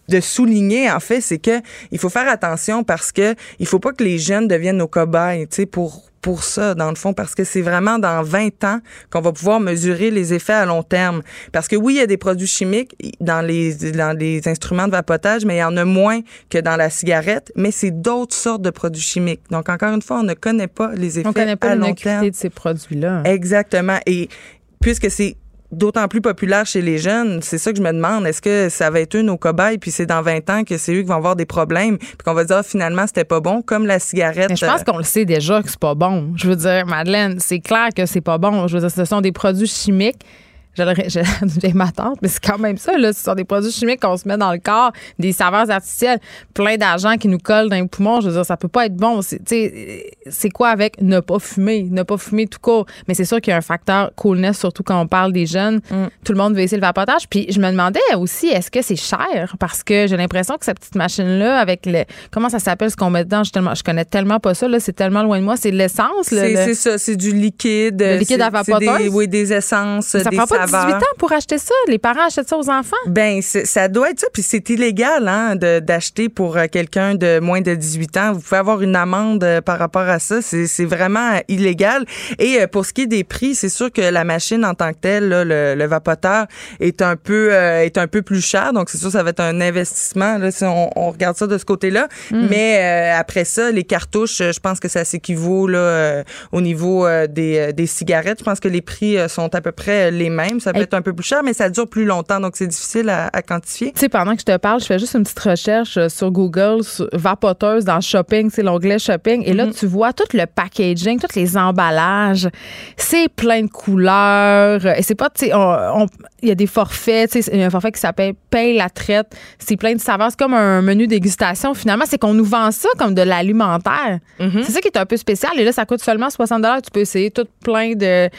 de souligner en fait c'est que il faut faire attention parce que il faut pas que les jeunes deviennent nos cobayes tu sais pour pour ça, dans le fond, parce que c'est vraiment dans 20 ans qu'on va pouvoir mesurer les effets à long terme. Parce que oui, il y a des produits chimiques dans les, dans les instruments de vapotage, mais il y en a moins que dans la cigarette, mais c'est d'autres sortes de produits chimiques. Donc, encore une fois, on ne connaît pas les effets On connaît pas à long terme. de ces produits-là. Exactement. Et puisque c'est d'autant plus populaire chez les jeunes, c'est ça que je me demande. Est-ce que ça va être une aux cobayes, puis c'est dans 20 ans que c'est eux qui vont avoir des problèmes, puis qu'on va dire ah, finalement c'était pas bon, comme la cigarette. Mais je pense qu'on le sait déjà que c'est pas bon. Je veux dire, Madeleine, c'est clair que c'est pas bon. Je veux dire, ce sont des produits chimiques j'ai ma tante, mais c'est quand même ça, là. Ce sont des produits chimiques qu'on se met dans le corps, des saveurs artificielles, plein d'argent qui nous collent dans les poumons. Je veux dire, ça peut pas être bon. C'est quoi avec ne pas fumer? Ne pas fumer tout court? Mais c'est sûr qu'il y a un facteur coolness, surtout quand on parle des jeunes. Mm. Tout le monde veut essayer le vapotage. Puis je me demandais aussi, est-ce que c'est cher? Parce que j'ai l'impression que cette petite machine-là, avec le. Comment ça s'appelle ce qu'on met dedans? Je, tellement, je connais tellement pas ça, là. C'est tellement loin de moi. C'est l'essence, C'est ça. C'est du liquide. Le liquide à vapotage? oui, des essences, ça des prend pas 18 ans pour acheter ça? Les parents achètent ça aux enfants? Ben, ça doit être ça. Puis c'est illégal hein, d'acheter pour euh, quelqu'un de moins de 18 ans. Vous pouvez avoir une amende euh, par rapport à ça. C'est vraiment illégal. Et euh, pour ce qui est des prix, c'est sûr que la machine en tant que telle, là, le, le, vapoteur, est un peu est un peu plus cher. Donc c'est sûr ça va être un investissement là, si on, on regarde ça de ce côté-là. Mm. Mais après ça, les cartouches, je pense que ça s'équivaut là au niveau des, des cigarettes. Je pense que les prix sont à peu près les mêmes. Ça peut être un peu plus cher, mais ça dure plus longtemps, donc c'est difficile à, à quantifier. Tu sais, pendant que je te parle, je fais juste une petite recherche euh, sur Google, sur vapoteuse dans shopping, c'est l'onglet shopping, et là, Mhm. tu vois tout le packaging, tous les emballages, c'est plein de couleurs, et c'est pas, tu sais, il y a des forfaits, tu sais, il y a un forfait qui s'appelle Paye la traite, c'est plein de saveurs, c'est comme un menu dégustation, finalement, c'est qu'on nous vend ça comme de l'alimentaire. Mhm. C'est ça qui est un peu spécial, et là, ça coûte seulement 60 tu peux essayer tout plein de,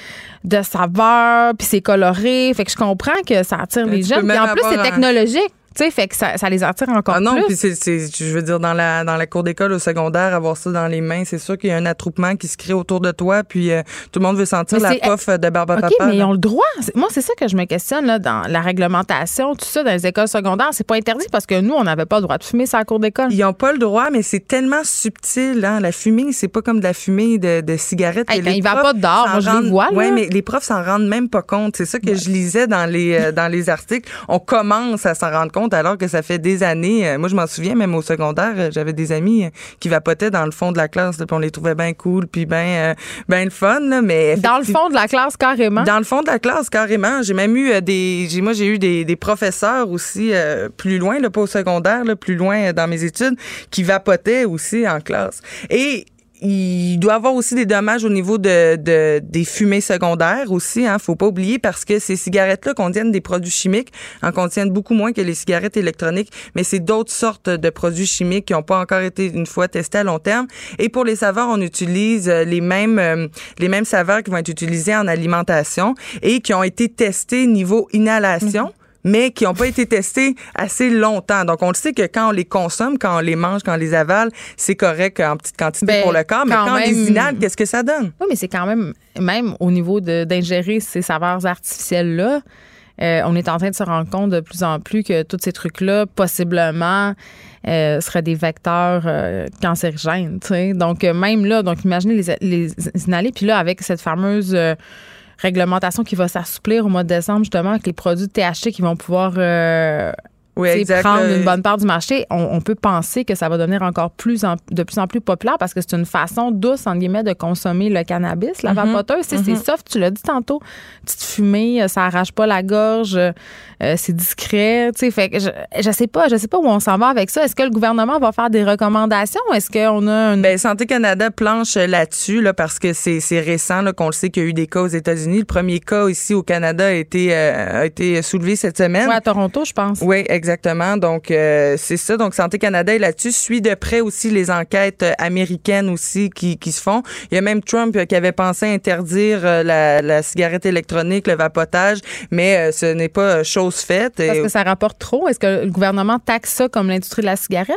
de saveurs, puis c'est coloré, fait que je comprends que ça attire les tu jeunes, puis en plus, c'est technologique. Tu sais, fait que ça, ça les attire encore Ah non, plus. puis c'est, c'est, je veux dire, dans la, dans la cour d'école au secondaire, avoir ça dans les mains, c'est sûr qu'il y a un attroupement qui se crée autour de toi, puis euh, tout le monde veut sentir Mais la c'est- puff de barbe à OK, papa. mais ils ont le droit. Moi, c'est ça que je me questionne là, dans la réglementation, tout ça, dans les écoles secondaires. C'est pas interdit parce que nous, on n'avait pas le droit de fumer sur la cour d'école. Ils n'ont pas le droit, mais c'est tellement subtil. Hein? La fumée, c'est pas comme de la fumée de, de cigarette. Hey, quand les il va pas dehors, moi, je les vois. Ouais, mais les profs s'en rendent même pas compte. C'est ça que je lisais dans les, euh, dans les articles. On commence à s'en rendre compte alors que ça fait des années. Euh, moi, je m'en souviens, même au secondaire, euh, j'avais des amis euh, qui vapotaient dans le fond de la classe, là, puis on les trouvait bien cool, puis bien ben le fun. Là, mais Dans le fond de la classe, carrément? dans le fond de la classe, carrément. J'ai même eu des. J'ai, moi, j'ai eu des, des professeurs aussi euh, plus loin, là, pas au secondaire, là, plus loin dans mes études, qui vapotaient aussi en classe. Et il doit avoir aussi des dommages au niveau de, de des fumées secondaires aussi. Hein, faut pas oublier parce que ces cigarettes-là contiennent des produits chimiques, en contiennent beaucoup moins que les cigarettes électroniques, mais c'est d'autres sortes de produits chimiques qui n'ont pas encore été une fois testés à long terme. Et pour les saveurs, on utilise euh, les mêmes euh, les mêmes saveurs qui vont être utilisées en alimentation et qui ont été testées niveau inhalation mais qui n'ont pas été testés assez longtemps. Donc, on le sait que quand on les consomme, quand on les mange, quand on les avale, c'est correct en petite quantité Ben, pour le corps, mais quand quand on les inhale, qu'est-ce que ça donne? Oui, mais c'est quand même, même au niveau d'ingérer ces saveurs artificielles-là, euh, on est en train de se rendre compte de plus en plus que tous ces trucs-là, possiblement, euh, seraient des vecteurs euh, cancérigènes. Donc, même là, donc imaginez les, les inhaler. Puis là, avec cette fameuse réglementation qui va s'assouplir au mois de décembre, justement, avec les produits de THC qui vont pouvoir euh, Oui, exact. prendre une bonne part du marché, on, on peut penser que ça va devenir encore plus en- de plus en plus populaire parce que c'est une façon douce, entre guillemets, de consommer le cannabis. La vapoteuse, tu sais, c'est soft, tu l'as dit tantôt. Petite fumée, euh, ça arrache pas la gorge, euh, c'est discret. Tu sais, fait que je, je sais pas, je sais pas où on s'en va avec ça. Est-ce que le gouvernement va faire des recommandations? Est-ce qu'on a une. Ben, Santé Canada planche là-dessus là, parce que c'est c'est récent là, qu'on le sait qu'il y a eu des cas aux États-Unis. Le premier cas ici au Canada a été, euh, a été soulevé cette semaine. Ouais, à Toronto, je pense. Oui, exact. exactement. Donc, euh, c'est ça. Donc, Santé Canada est là-dessus. Suit de près aussi les enquêtes euh, américaines aussi qui, qui se font. Il y a même Trump qui avait pensé interdire la, la cigarette électronique, le vapotage, mais ce n'est pas chose faite. Parce que ça rapporte trop. Est-ce que le gouvernement taxe ça comme l'industrie de la cigarette?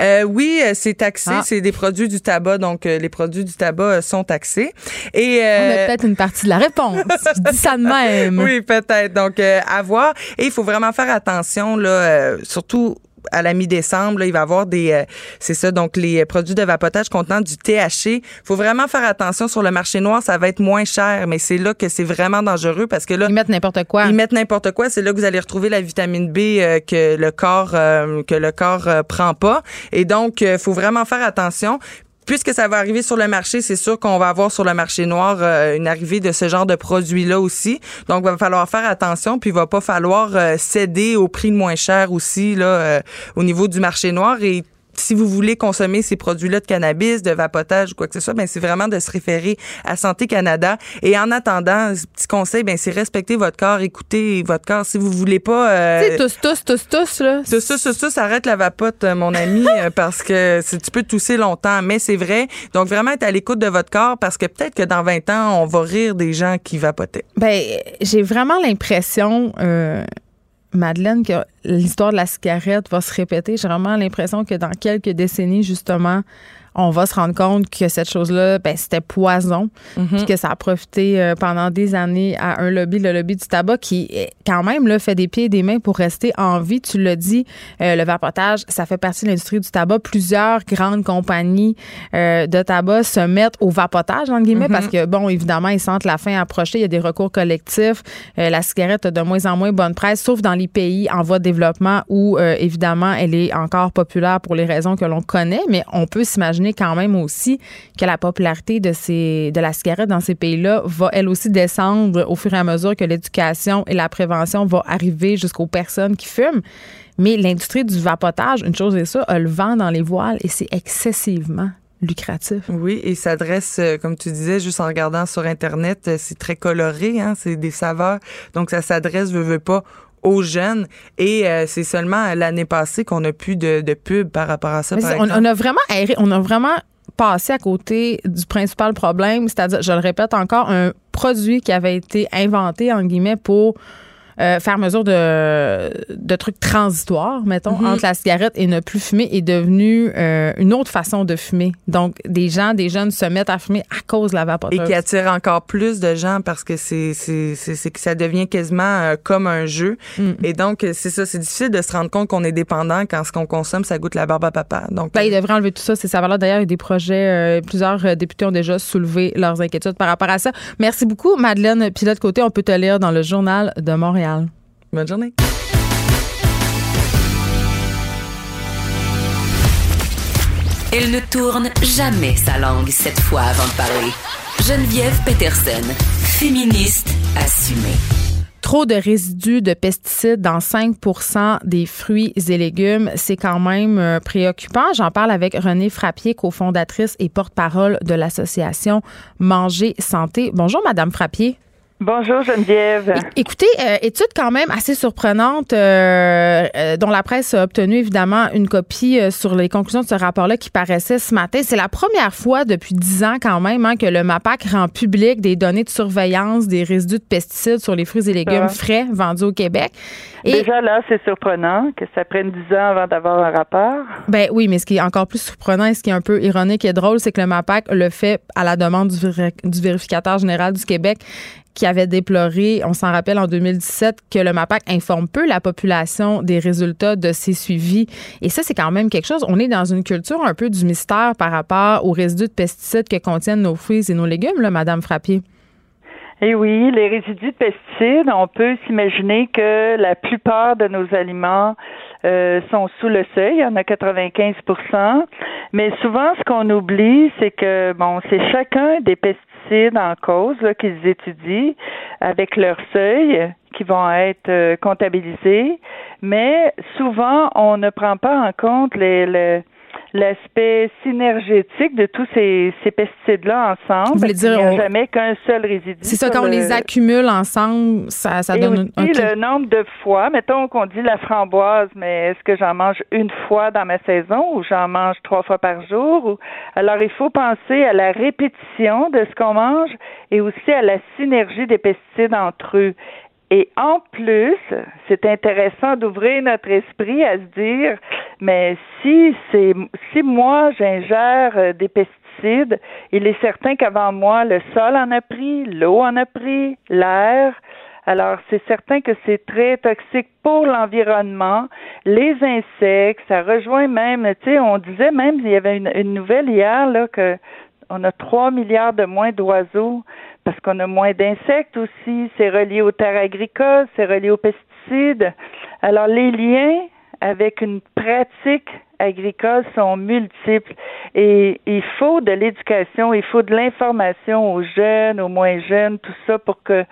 Euh, oui, c'est taxé. Ah. C'est des produits du tabac, donc les produits du tabac sont taxés. Et on a peut-être une partie de la réponse. Je dis ça de même. Oui, peut-être. Donc, à voir. Et il faut vraiment faire attention, là, euh, surtout à la mi-décembre, il va y avoir des, euh, c'est ça, donc les produits de vapotage contenant du THC. Faut vraiment faire attention sur le marché noir, ça va être moins cher, mais c'est là que c'est vraiment dangereux parce que là, ils mettent n'importe quoi. Ils mettent n'importe quoi. C'est là que vous allez retrouver la vitamine B euh, que le corps que le corps prend pas. Et donc, il faut vraiment faire attention puisque ça va arriver sur le marché, c'est sûr qu'on va avoir sur le marché noir euh, une arrivée de ce genre de produits-là aussi. Donc, il va falloir faire attention, puis il va pas falloir euh, céder au prix moins cher aussi là euh, au niveau du marché noir. Et si vous voulez consommer ces produits-là de cannabis, de vapotage ou quoi que ce soit, ben c'est vraiment de se référer à Santé Canada. Et en attendant, petit conseil, ben c'est respecter votre corps, écouter votre corps. Si vous voulez pas, euh, tous, tous, tous, tous là. Tous, tous, tous, tous, arrête la vapote, euh, mon ami, euh, parce que tu peux tousser longtemps, mais c'est vrai. Donc vraiment être à l'écoute de votre corps, parce que peut-être que dans 20 ans, on va rire des gens qui vapotaient. Ben j'ai vraiment l'impression. Euh Madeleine, que l'histoire de la cigarette va se répéter. J'ai vraiment l'impression que dans quelques décennies, justement, on va se rendre compte que cette chose-là, ben, c'était poison, mm que ça a profité euh, pendant des années à un lobby, le lobby du tabac, qui quand même là, fait des pieds et des mains pour rester en vie. Tu l'as dit, euh, le vapotage, ça fait partie de l'industrie du tabac. Plusieurs grandes compagnies euh, de tabac se mettent au vapotage, entre guillemets, parce mhm. que, bon, évidemment, ils sentent la fin approcher. Il y a des recours collectifs. la cigarette a de moins en moins bonne presse, sauf dans les pays en voie de développement où, évidemment, elle est encore populaire pour les raisons que l'on connaît, mais on peut s'imaginer quand même aussi que la popularité de, de la cigarette dans ces pays-là va elle aussi descendre au fur et à mesure que l'éducation et la prévention vont arriver jusqu'aux personnes qui fument. Mais l'industrie du vapotage, une chose est ça, a le vent dans les voiles et c'est excessivement lucratif. Oui, et s'adresse, euh, comme tu disais, juste en regardant sur Internet, euh, c'est très coloré, hein, c'est des saveurs. Donc, ça s'adresse, veut, veut pas, aux jeunes. Et euh, c'est seulement l'année passée qu'on a plus de, de pub par rapport à ça. on, a vraiment on a vraiment passé à côté du principal problème, c'est-à-dire, je le répète encore, un produit qui avait été inventé, en guillemets, pour euh, faire mesure de, de trucs transitoires, mettons, mhm. entre la cigarette et ne plus fumer est devenu euh, une autre façon de fumer. Donc, des gens, des jeunes se mettent à fumer à cause de la vapoteuse. Et qui attire encore plus de gens parce que c'est, que ça devient quasiment euh, comme un jeu. Mm. Et donc, c'est ça, c'est difficile de se rendre compte qu'on est dépendant quand ce qu'on consomme, ça goûte la barbe à papa. Donc, ben, il devrait enlever tout ça. C'est ça. D'ailleurs, il y a des projets, plusieurs députés ont déjà soulevé leurs inquiétudes par rapport à ça. Merci beaucoup, Madeleine. Puis de l'autre côté, on peut te lire dans le Journal de Montréal. Bonne journée. Elle ne tourne jamais sa langue cette fois avant de parler. Geneviève Peterson, féministe assumée. Trop de résidus de pesticides dans 5% des fruits et légumes, c'est quand même euh, préoccupant. J'en parle avec Renée Frappier, cofondatrice et porte-parole de l'association Manger Santé. Bonjour, Madame Frappier. Bonjour Geneviève. Écoutez, euh, étude quand même assez surprenante euh, euh, dont la presse a obtenu évidemment une copie sur les conclusions de ce rapport-là qui paraissait ce matin. C'est la première fois depuis dix ans quand même hein, que le MAPAC rend public des données de surveillance des résidus de pesticides sur les fruits et légumes frais vendus au Québec. Et Déjà là, c'est surprenant que ça prenne dix ans avant d'avoir un rapport. Ben oui, mais ce qui est encore plus surprenant et ce qui est un peu ironique et drôle, c'est que le MAPAC le fait à la demande du, du vérificateur général du Québec qui avait déploré, on s'en rappelle en 2017, que le MAPAC informe peu la population des résultats de ses suivis. Et ça, c'est quand même quelque chose. On est dans une culture un peu du mystère par rapport aux résidus de pesticides que contiennent nos fruits et nos légumes, là, Madame Frappier. Eh oui, les résidus de pesticides, on peut s'imaginer que la plupart de nos aliments euh, sont sous le seuil, il y en a 95% mais souvent ce qu'on oublie, c'est que bon, c'est chacun des pesticides en cause qu'ils étudient avec leur seuil qui vont être euh, comptabilisés, mais souvent on ne prend pas en compte les, l'aspect synergétique de tous ces, ces pesticides-là ensemble. Vous voulez dire, il n'y a on- jamais qu'un seul résidu. C'est ça, quand on le- les accumule ensemble, ça, ça et donne aussi le nombre de fois, mettons qu'on dit la framboise, mais est-ce que j'en mange une fois dans ma saison ou j'en mange trois fois par jour? Ou... Alors, il faut penser à la répétition de ce qu'on mange et aussi à la synergie des pesticides entre eux. Et en plus, c'est intéressant d'ouvrir notre esprit à se dire, mais si c'est si moi j'ingère euh, des pesticides, il est certain qu'avant moi le sol en a pris, l'eau en a pris, l'air. Alors c'est certain que c'est très toxique pour l'environnement, les insectes, ça rejoint même, tu sais, on disait même il y avait une, nouvelle hier là que on a 3 milliards de moins d'oiseaux parce qu'on a moins d'insectes aussi. C'est relié aux terres agricoles, c'est relié aux pesticides. Alors, les liens avec une pratique agricole sont multiples et il faut de l'éducation, il faut de l'information aux jeunes, aux moins jeunes, tout ça pour que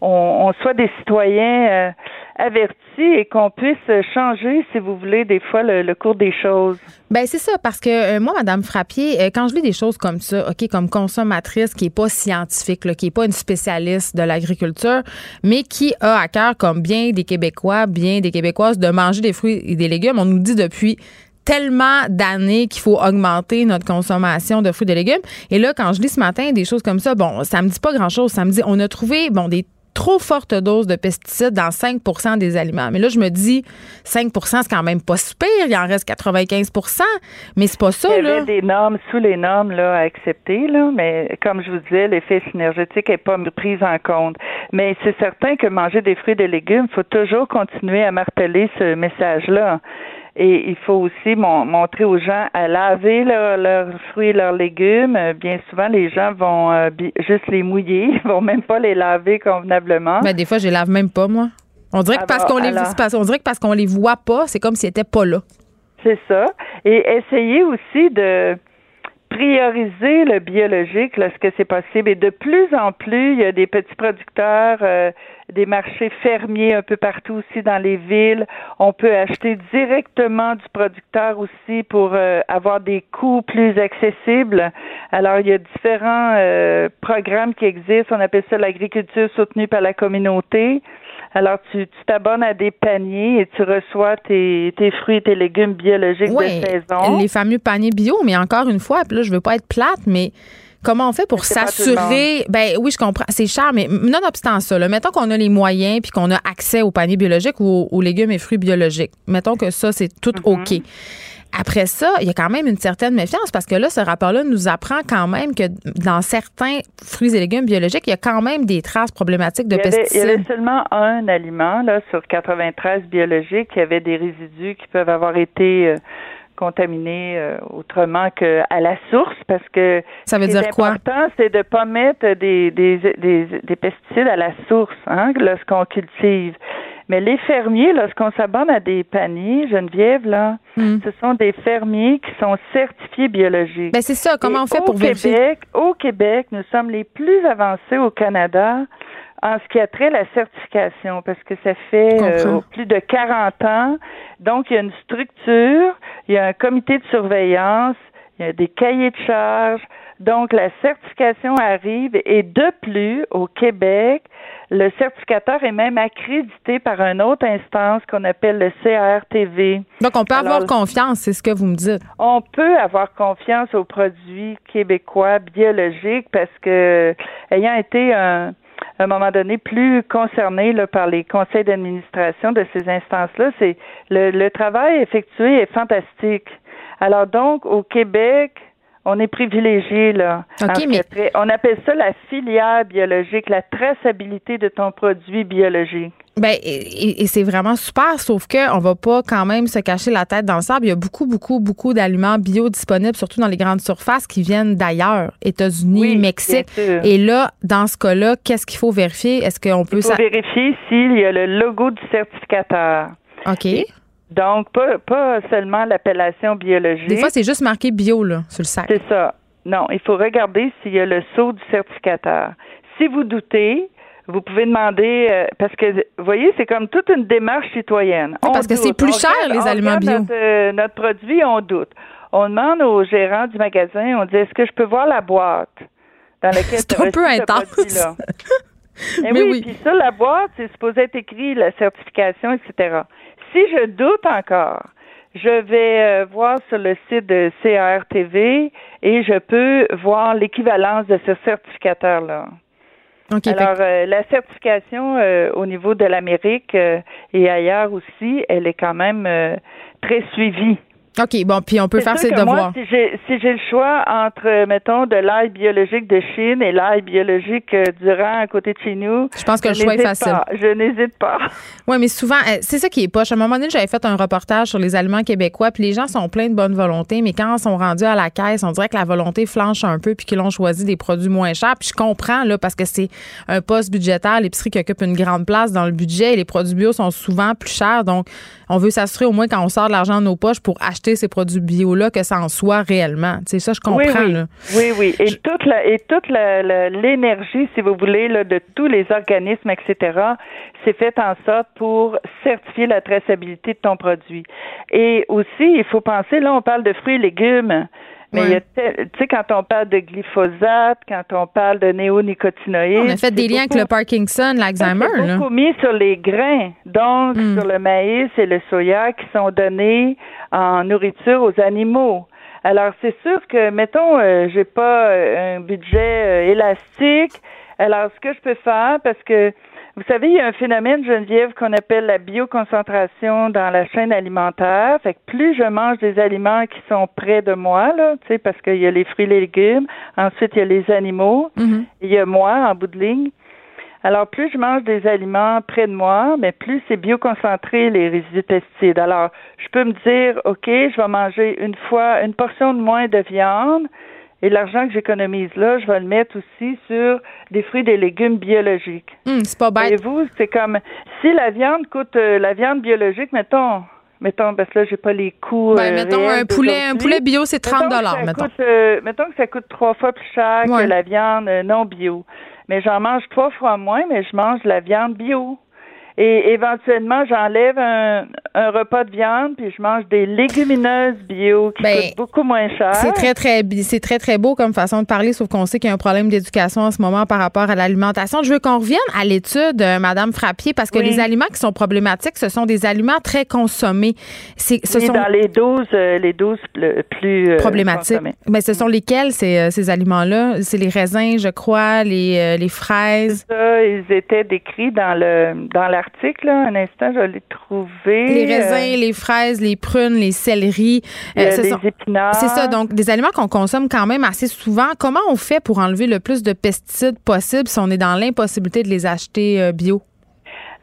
on, on soit des citoyens euh, avertis et qu'on puisse changer, si vous voulez, des fois le, le cours des choses. Ben c'est ça parce que euh, moi madame Frappier euh, quand je lis des choses comme ça OK comme consommatrice qui est pas scientifique là, qui est pas une spécialiste de l'agriculture mais qui a à cœur comme bien des Québécois, bien des Québécoises de manger des fruits et des légumes, on nous dit depuis tellement d'années qu'il faut augmenter notre consommation de fruits et de légumes. Et là, quand je lis ce matin des choses comme ça, bon, ça me dit pas grand-chose. Ça me dit, on a trouvé, bon, des trop fortes doses de pesticides dans 5% des aliments. Mais là, je me dis, 5% c'est quand même pas super. Il en reste 95% mais c'est pas ça, Il y là. avait des normes sous les normes là, à accepter, là, mais comme je vous disais, l'effet synergétique n'est pas pris en compte. Mais c'est certain que manger des fruits et des légumes, il faut toujours continuer à marteler ce message-là. Et il faut aussi mon- montrer aux gens à laver leur- leurs fruits et leurs légumes. Euh, Bien souvent, les gens vont euh, juste les mouiller, ils vont même pas les laver convenablement. Ben, des fois, je les lave même pas, moi. On dirait que parce qu'on les, on dirait que parce qu'on les voit pas, c'est comme s'ils étaient pas là. C'est ça. Et essayer aussi de prioriser le biologique lorsque c'est possible. Et de plus en plus, il y a des petits producteurs, euh, des marchés fermiers un peu partout aussi dans les villes. On peut acheter directement du producteur aussi pour euh, avoir des coûts plus accessibles. Alors, il y a différents euh, programmes qui existent. On appelle ça l'agriculture soutenue par la communauté. Alors, tu t'abonnes à des paniers et tu reçois tes, tes fruits et tes légumes biologiques de saison. les fameux paniers bio, mais encore une fois, là, je veux pas être plate, mais comment on fait pour s'assurer? ben oui, je comprends, c'est cher, mais nonobstant ça, là, mettons qu'on a les moyens puis qu'on a accès aux paniers biologiques ou aux, aux légumes et fruits biologiques. Mettons que ça c'est tout Mm-hmm. OK. Après ça, il y a quand même une certaine méfiance parce que là, ce rapport-là nous apprend quand même que dans certains fruits et légumes biologiques, il y a quand même des traces problématiques de il avait, il y pesticides. avait seulement un aliment là sur 93 biologiques qui avait des résidus qui peuvent avoir été euh, contaminés euh, autrement que à la source parce que Ça veut dire quoi? important, c'est de pas mettre des, des, des, des pesticides à la source hein, lorsqu'on cultive. Mais les fermiers, lorsqu'on s'abonne à des paniers, Geneviève, là, Hmm. ce sont des fermiers qui sont certifiés biologiques. Ben c'est ça, comment Et on fait pour vérifier? Québec, au Québec, nous sommes les plus avancés au Canada en ce qui a trait à la certification, parce que ça fait euh, plus de 40 ans. Donc, il y a une structure, il y a un comité de surveillance, il y a des cahiers de charges. Donc, la certification arrive et de plus, au Québec, le certificateur est même accrédité par une autre instance qu'on appelle le CRTV. Donc on peut avoir confiance, c'est ce que vous me dites. On peut avoir confiance aux produits québécois biologiques parce que, ayant été un, à un moment donné plus concerné là, par les conseils d'administration de ces instances-là, c'est le, le travail effectué est fantastique. Alors donc, au Québec, on est privilégié là. En mais- on appelle ça la filière biologique, la traçabilité de ton produit biologique. Ben, et, c'est vraiment super, sauf que on va pas quand même se cacher la tête dans le sable. Il y a beaucoup, beaucoup, beaucoup d'aliments bio disponibles, surtout dans les grandes surfaces qui viennent d'ailleurs, États-Unis, Oui, Mexique. Et là, dans ce cas-là, qu'est-ce qu'il faut vérifier? Est-ce qu'on peut Il faut ça? vérifier s'il y a le logo du certificateur. OK. Donc, pas, pas seulement l'appellation biologique. Des fois, c'est juste marqué bio, là, sur le sac. C'est ça. Non, il faut regarder s'il y a le sceau du certificateur. Si vous doutez, vous pouvez demander, euh, parce que, vous voyez, c'est comme toute une démarche citoyenne. Oui, parce que c'est plus cher, les on aliments bio. Notre, euh, notre produit, on doute. on demande au gérant du magasin, on dit est-ce que je peux voir la boîte dans laquelle C'est un peu intense. Eh oui, oui. puis ça, la boîte, c'est supposé être écrit la certification, etc. Si je doute encore, je vais euh, voir sur le site de CRTV et je peux voir l'équivalence de ce certificateur-là. Alors, euh, la certification euh, au niveau de l'Amérique et ailleurs aussi, elle est quand même très suivie. OK, bon, puis on peut faire ses devoirs. Moi, si j'ai si le choix entre, mettons, de l'ail biologique de Chine et l'ail biologique euh, du rang à côté de chez nous, je pense que le choix est facile. Je n'hésite pas. Oui, mais souvent, euh, c'est ça qui est poche. À un moment donné, j'avais fait un reportage sur les aliments québécois, puis les gens sont pleins de bonne volonté, mais quand ils sont rendus à la caisse, on dirait que la volonté flanche un peu, puis qu'ils ont choisi des produits moins chers. Puis je comprends, là, parce que c'est un poste budgétaire, l'épicerie qui occupe une grande place dans le budget, et les produits bio sont souvent plus chers. Donc, on veut s'assurer au moins quand on sort de l'argent de nos poches pour acheter ces produits bio-là que ça en soit réellement. C'est ça, je comprends. Oui, oui. oui, oui. Et toute la, et toute l'énergie, si vous voulez, là, de tous les organismes, etc., c'est fait en sorte pour certifier la traçabilité de ton produit. Et aussi, il faut penser, là, on parle de fruits et légumes. Mais tu sais, quand on parle de glyphosate, quand on parle de néonicotinoïdes. On a fait des liens avec le Parkinson, l'Alzheimer. C'est beaucoup mis sur les grains, donc hmm. sur le maïs et le soya qui sont donnés en nourriture aux animaux. Alors, c'est sûr que, mettons, euh, j'ai pas euh, un budget euh, élastique. Alors, ce que je peux faire, parce que vous savez, il y a un phénomène, Geneviève, qu'on appelle la bioconcentration dans la chaîne alimentaire. Fait que plus je mange des aliments qui sont près de moi, là, tu sais, parce qu'il y a les fruits et les légumes, ensuite il y a les animaux, mm-hmm. il y a moi en bout de ligne. Alors, plus je mange des aliments près de moi, mais plus c'est bioconcentré les résidus de pesticides. Alors, je peux me dire, OK, je vais manger une fois une portion de moins de viande, et l'argent que j'économise là, je vais le mettre aussi sur des fruits et des légumes biologiques. Hum, c'est pas bête. Et vous, c'est comme si la viande coûte euh, la viande biologique, mettons, mettons, parce que là, j'ai pas les coûts. Ben, euh, mettons, un poulet, un poulet bio, c'est 30 dollars, mettons. Euh, mettons que ça coûte trois fois plus cher que la viande non bio. Mais j'en mange trois fois moins, mais je mange la viande bio. Et éventuellement, j'enlève un, un, repas de viande puis je mange des légumineuses bio qui ben, coûtent beaucoup moins cher. C'est très très c'est très très beau comme façon de parler, sauf qu'on sait qu'il y a un problème d'éducation en ce moment par rapport à l'alimentation. Je veux qu'on revienne à l'étude, euh, Madame Frappier, parce que les aliments qui sont problématiques, ce sont des aliments très consommés. C'est ce sont dans les doses euh, les doses plus euh, problématiques. Mais ce sont lesquels ces, ces aliments-là? C'est les raisins, je crois, les, les fraises? Ça, ils étaient décrits dans le dans un instant, je l'ai trouvé. Les raisins, euh, les fraises, les prunes, les céleris. Euh, les épinards. C'est ça, donc des aliments qu'on consomme quand même assez souvent. Comment on fait pour enlever le plus de pesticides possible si on est dans l'impossibilité de les acheter euh, bio?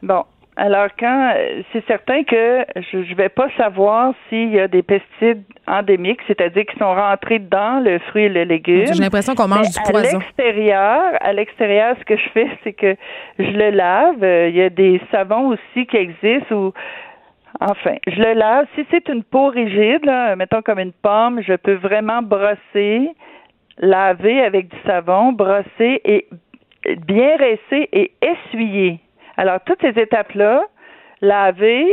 Bon, alors, quand c'est certain que je ne vais pas savoir s'il y a des pesticides endémiques, c'est-à-dire qui sont rentrés dans le fruit et le légume. J'ai l'impression qu'on mange du poison. À l'extérieur, à l'extérieur, ce que je fais, c'est que je le lave. Il y a des savons aussi qui existent où Enfin, je le lave. Si c'est une peau rigide, là, mettons comme une pomme, je peux vraiment brosser, laver avec du savon, brosser et bien rincer et essuyer. Alors, toutes ces étapes-là, laver,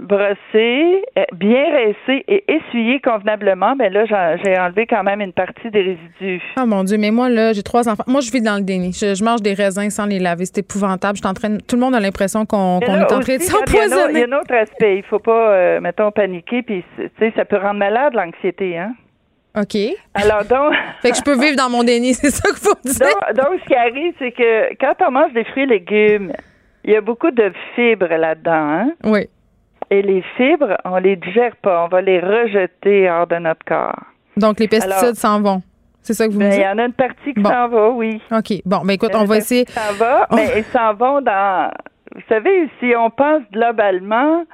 brosser, euh, bien rincer et essuyer convenablement, ben là, j'ai enlevé quand même une partie des résidus. Oh mon Dieu, mais moi, là, j'ai trois enfants. Moi, je vis dans le déni. Je, mange des raisins sans les laver. C'est épouvantable. Je en tout le monde a l'impression qu'on est en train de s'empoisonner. Il y a un autre aspect. Il faut pas, euh, mettons, paniquer, puis, tu sais, ça peut rendre malade l'anxiété, hein? OK. Alors donc. fait que je peux vivre dans mon déni, c'est ça qu'il faut dire. Donc, ce qui arrive, c'est que quand on mange des fruits et légumes, il y a beaucoup de fibres là-dedans, hein? Oui. Et les fibres, on les digère pas, on va les rejeter hors de notre corps. Donc les pesticides s'en vont. C'est ça que vous me ben, dites? Il y en a une partie qui s'en va, oui. OK. Bon, mais ben, écoute, on va essayer. Ça va, mais ils s'en vont dans. Vous savez, si on pense globalement,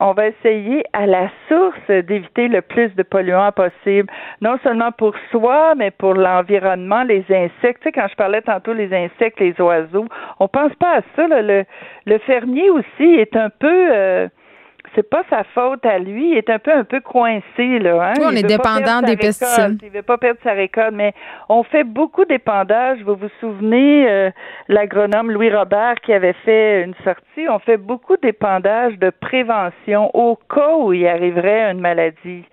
on va essayer à la source d'éviter le plus de polluants possible, non seulement pour soi, mais pour l'environnement, les insectes. Tu sais, quand je parlais tantôt les insectes, les oiseaux, on pense pas à ça. Le, le fermier aussi est un peu euh, c'est pas sa faute à lui. Il est un peu un peu coincé là. Hein? on est dépendant des pesticides. Il veut pas perdre sa récolte, mais on fait beaucoup d'épandage. Vous vous souvenez euh, l'agronome Louis Robert qui avait fait une sortie. On fait beaucoup d'épandage de prévention au cas où il arriverait une maladie.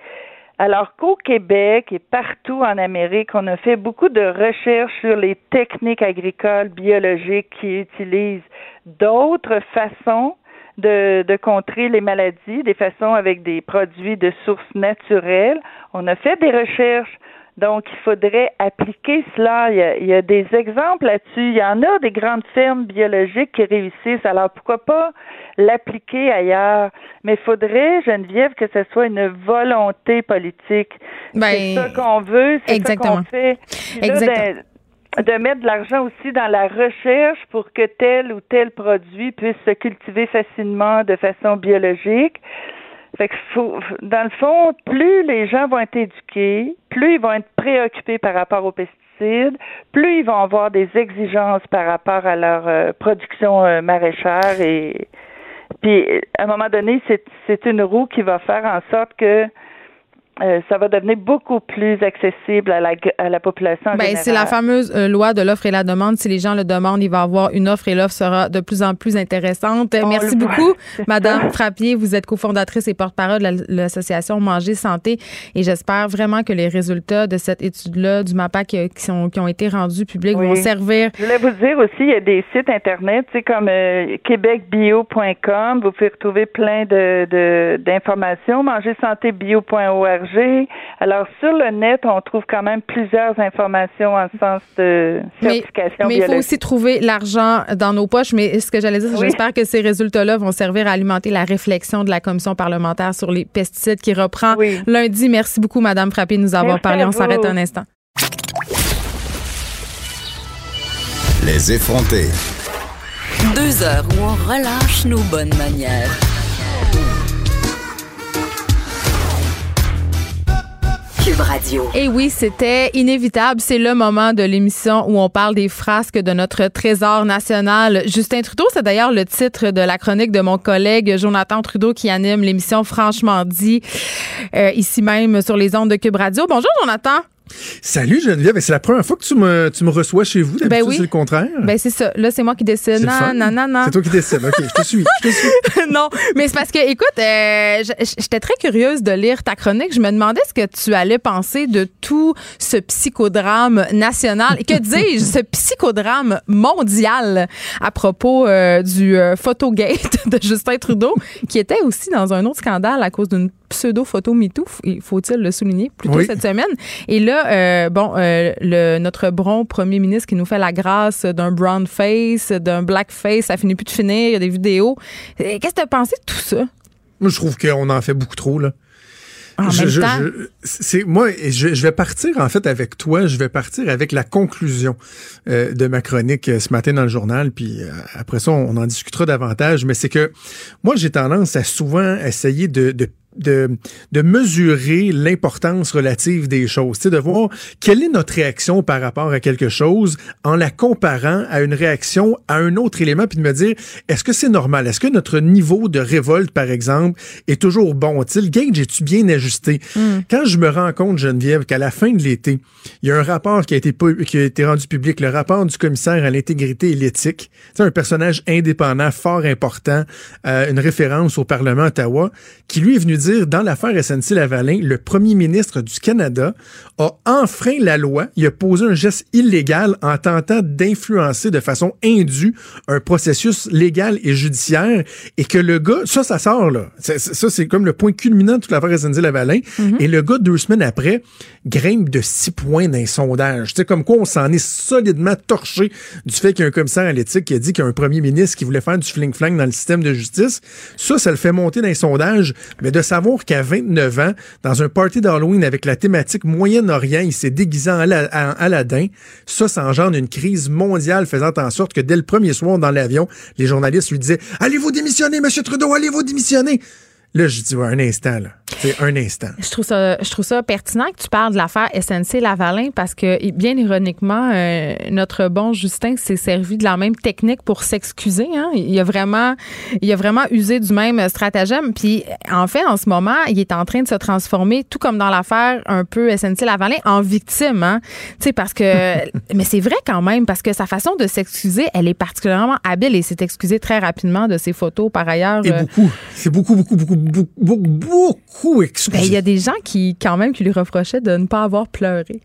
Alors qu'au Québec et partout en Amérique, on a fait beaucoup de recherches sur les techniques agricoles biologiques qui utilisent d'autres façons de, de contrer les maladies, des façons avec des produits de sources naturelles. On a fait des recherches donc, il faudrait appliquer cela. Il y a, des exemples là-dessus. Il y en a des grandes fermes biologiques qui réussissent. Alors, pourquoi pas l'appliquer ailleurs? Mais il faudrait, Geneviève, que ce soit une volonté politique. Ben, c'est ça qu'on veut, c'est ça qu'on fait. Exactement. De mettre de l'argent aussi dans la recherche pour que tel ou tel produit puisse se cultiver facilement de façon biologique. Fait que faut, dans le fond, plus les gens vont être éduqués, plus ils vont être préoccupés par rapport aux pesticides, plus ils vont avoir des exigences par rapport à leur euh, production euh, maraîchère et puis à un moment donné, c'est une roue qui va faire en sorte que euh, ça va devenir beaucoup plus accessible à la, à la population. Ben, c'est la fameuse euh, loi de l'offre et la demande. Si les gens le demandent, il va y avoir une offre et l'offre sera de plus en plus intéressante. Merci beaucoup, Madame Frappier. Vous êtes cofondatrice et porte-parole de l'association Manger Santé et j'espère vraiment que les résultats de cette étude-là du MAPAC qui, sont, qui ont été rendus publics vont servir. Je voulais vous dire aussi, il y a des sites Internet, tu sais, comme euh, québecbio.com. Vous pouvez retrouver plein de, d'informations. Alors, sur le net, on trouve quand même plusieurs informations en sens de certification Mais, il faut aussi trouver l'argent dans nos poches. Mais ce que j'allais dire, j'espère que ces résultats-là vont servir à alimenter la réflexion de la commission parlementaire sur les pesticides qui reprend lundi. Merci beaucoup, Madame Frappé, de nous avoir parlé. On s'arrête un instant. Les effrontés. Deux heures où on relâche nos bonnes manières. Et oui, c'était inévitable. C'est le moment de l'émission où on parle des frasques de notre trésor national. Justin Trudeau, c'est d'ailleurs le titre de la chronique de mon collègue Jonathan Trudeau qui anime l'émission Franchement dit, euh, ici même sur les ondes de Cube Radio. Bonjour, Jonathan. Salut Geneviève, c'est la première fois que tu me, tu me reçois chez vous. D'habitude, ben oui. c'est le contraire. Ben c'est ça. Là, c'est moi qui décide. Non, non, non, non. C'est toi qui décides. OK, je te suis. Je te suis. non, mais c'est parce que, écoute, euh, j'étais très curieuse de lire ta chronique. Je me demandais ce que tu allais penser de tout ce psychodrame national. Que dis-je, ce psychodrame mondial à propos euh, du euh, photogate de Justin Trudeau, qui était aussi dans un autre scandale à cause d'une pseudo-photo MeToo, faut-il le souligner, plutôt cette semaine. Et là, euh, bon, euh, le, notre bon premier ministre qui nous fait la grâce d'un brown face, d'un black face, ça finit plus de finir, il y a des vidéos. Euh, qu'est-ce que tu as pensé de tout ça? Moi, je trouve qu'on en fait beaucoup trop, là. En je, temps? c'est moi, je, je, vais partir en fait avec toi. Je vais partir avec la conclusion de ma chronique ce matin dans le journal. Puis après ça, on, en discutera davantage. Mais c'est que moi, j'ai tendance à souvent essayer de, de de, de mesurer l'importance relative des choses, de voir quelle est notre réaction par rapport à quelque chose en la comparant à une réaction à un autre élément, puis de me dire, est-ce que c'est normal? Est-ce que notre niveau de révolte, par exemple, est toujours bon? Le gauge, est-tu bien ajusté? Mm. Quand je me rends compte, Geneviève, qu'à la fin de l'été, il y a un rapport qui a été, qui a été rendu public, le rapport du commissaire à l'intégrité et l'éthique, c'est un personnage indépendant, fort important, euh, une référence au Parlement Ottawa, qui lui est venu dire dans l'affaire SNC-Lavalin, le premier ministre du Canada a enfreint la loi. Il a posé un geste illégal en tentant d'influencer de façon indue un processus légal et judiciaire et que le gars, ça, ça sort, là. Ça, c'est comme le point culminant de toute l'affaire SNC-Lavalin. Mm-hmm. Et le gars, deux semaines après, grimpe de six points d'un sondage. Tu sais, comme quoi on s'en est solidement torché du fait qu'il y a un commissaire à l'éthique qui a dit qu'il y a un premier ministre qui voulait faire du fling-flang dans le système de justice. Ça, ça le fait monter d'un sondage. Mais de savoir qu'à 29 ans, dans un party d'Halloween avec la thématique Moyen-Orient, il s'est déguisé en, Aladdin, ça, ça une crise mondiale faisant en sorte que dès le premier soir dans l'avion, les journalistes lui disaient Allez-vous démissionner, Monsieur Trudeau, allez-vous démissionner. Là, je dis, ouais, un instant, là. C'est un instant. Je trouve ça, je trouve ça pertinent que tu parles de l'affaire SNC Lavalin parce que, bien ironiquement, euh, notre bon Justin s'est servi de la même technique pour s'excuser. Hein. Il a vraiment, il a vraiment usé du même stratagème. Puis, en fait, en ce moment, il est en train de se transformer, tout comme dans l'affaire un peu SNC Lavalin, en victime. Hein. Tu sais, parce que, mais c'est vrai quand même parce que sa façon de s'excuser, elle est particulièrement habile et s'est excusé très rapidement de ses photos par ailleurs. Et beaucoup. C'est beaucoup, beaucoup, beaucoup beaucoup, beaucoup, beaucoup excusé. Ben, il y a des gens qui, quand même, qui lui reprochaient de ne pas avoir pleuré.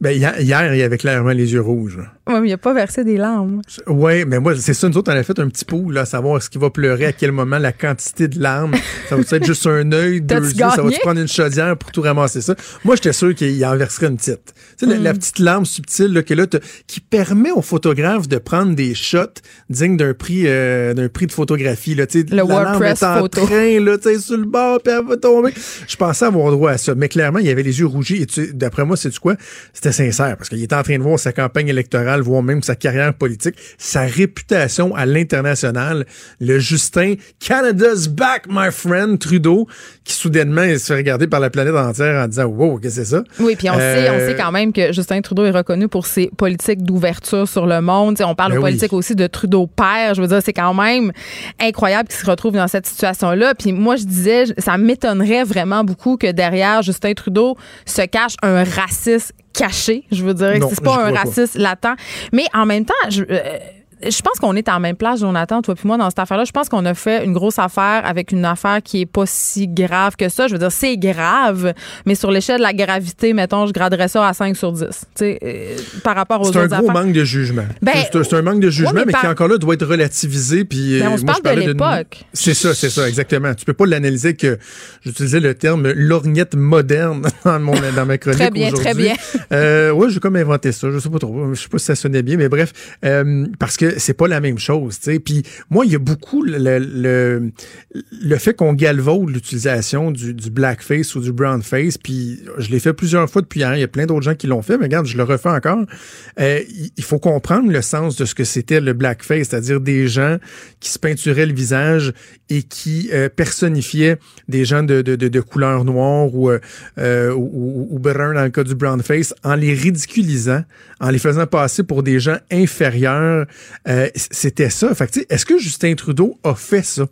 Ben, hier, hier, il avait clairement les yeux rouges. Oui, mais il a pas versé des larmes. Oui, mais moi, c'est ça, nous autres, on a fait un petit pot, là, à savoir est-ce qu'il va pleurer, à quel moment, la quantité de larmes. Ça va être juste un œil, deux yeux, ça va gagné? te prendre une chaudière pour tout ramasser ça? Moi, j'étais sûr qu'il en verserait une petite. Tu sais, la, Mm. la petite larme subtile, là, que là, qui permet aux photographes de prendre des shots dignes d'un prix, euh, d'un prix de photographie, là, tu sais. Le la larme WordPress est en photo. train, là, tu sais, sur le bord, puis elle va tomber. Je pensais avoir droit à ça. Mais clairement, il avait les yeux rougis. Et d'après moi, c'est du quoi? C'était sincère. Parce qu'il était en train de voir sa campagne électorale, voire même sa carrière politique, sa réputation à l'international. Le Justin, Canada's back, my friend, Trudeau, qui soudainement il se fait regarder par la planète entière en disant, wow, qu'est-ce que c'est ça? Oui, puis on, sait, on Euh, sait quand même que Justin Trudeau est reconnu pour ses politiques d'ouverture sur le monde. On parle Ben de oui. politique aussi de Trudeau père. Je veux dire, c'est quand même incroyable qu'il se retrouve dans cette situation-là. Puis moi, je disais, ça m'étonnerait vraiment beaucoup que derrière Justin Trudeau se cache un raciste caché. Je veux dire, c'est pas un raciste latent. Mais en même temps, je, euh, je pense qu'on est en même place, Jonathan, toi puis moi, dans cette affaire-là. Je pense qu'on a fait une grosse affaire avec une affaire qui est pas si grave que ça. Je veux dire, c'est grave, mais sur l'échelle de la gravité, mettons, je graderais ça à 5 sur 10. Tu sais, euh, par rapport aux C'est un autres gros affaires. manque de jugement. Ben, c'est un manque de jugement, ouais, mais mais, qui encore là doit être relativisé. Puis, Ben, euh, on se moi, parle je de l'époque. C'est ça, c'est ça, exactement. Tu peux pas l'analyser que j'utilisais le terme lorgnette moderne dans, mon, dans ma chronique Très bien, très bien. Euh, ouais, j'ai comme inventé ça. Je sais pas trop. Je sais pas si ça sonnait bien, mais bref, euh, parce que c'est pas la même chose, tu sais. Puis moi, il y a beaucoup le, le, le fait qu'on galvaude l'utilisation du, du blackface ou du brownface. Puis je l'ai fait plusieurs fois depuis hier. Il y a plein d'autres gens qui l'ont fait, mais regarde, je le refais encore. Euh, il- faut comprendre le sens de ce que c'était le blackface, c'est-à-dire des gens qui se peinturaient le visage et qui euh, personnifiaient des gens de, de, de, couleur noire ou, euh, euh, ou- ou brun dans le cas du brownface en les ridiculisant, en les faisant passer pour des gens inférieurs. Euh, c'était ça. Fait que, tu sais, est-ce que Justin Trudeau a fait ça?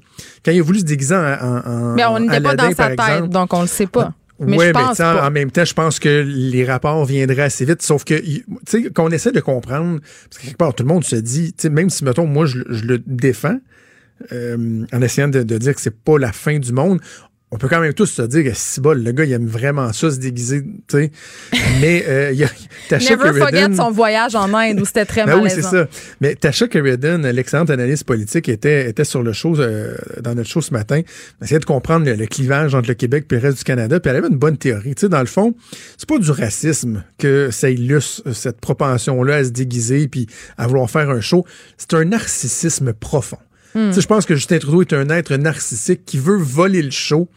Quand il a voulu se déguiser en, en, Mais on n'était pas dans sa par tête, exemple, donc on le sait pas. Mais ouais, je mais pense en- pas. en même temps, je pense que les rapports viendraient assez vite. Sauf que, tu sais, qu'on essaie de comprendre, parce que quelque part, tout le monde se dit, tu sais, même si, mettons, moi, je, je le défends, euh, en essayant de, de dire que c'est pas la fin du monde, on peut quand même tous se dire que si bol, le gars, il aime vraiment ça, se déguiser, tu sais. Mais, euh, il y a Tasha Never forget son voyage en Inde où c'était très ben oui, malaisant. c'est ça. Mais Tasha Sheridan, l'excellente analyste politique, était, était sur le show, euh, dans notre show ce matin. Essayait de comprendre le, le clivage entre le Québec et le reste du Canada. Puis elle avait une bonne théorie. Tu sais, dans le fond, c'est pas du racisme que ça illustre cette propension-là à se déguiser puis à vouloir faire un show. C'est un narcissisme profond. Tu sais, je pense que Justin Trudeau est un être narcissique qui veut voler le show.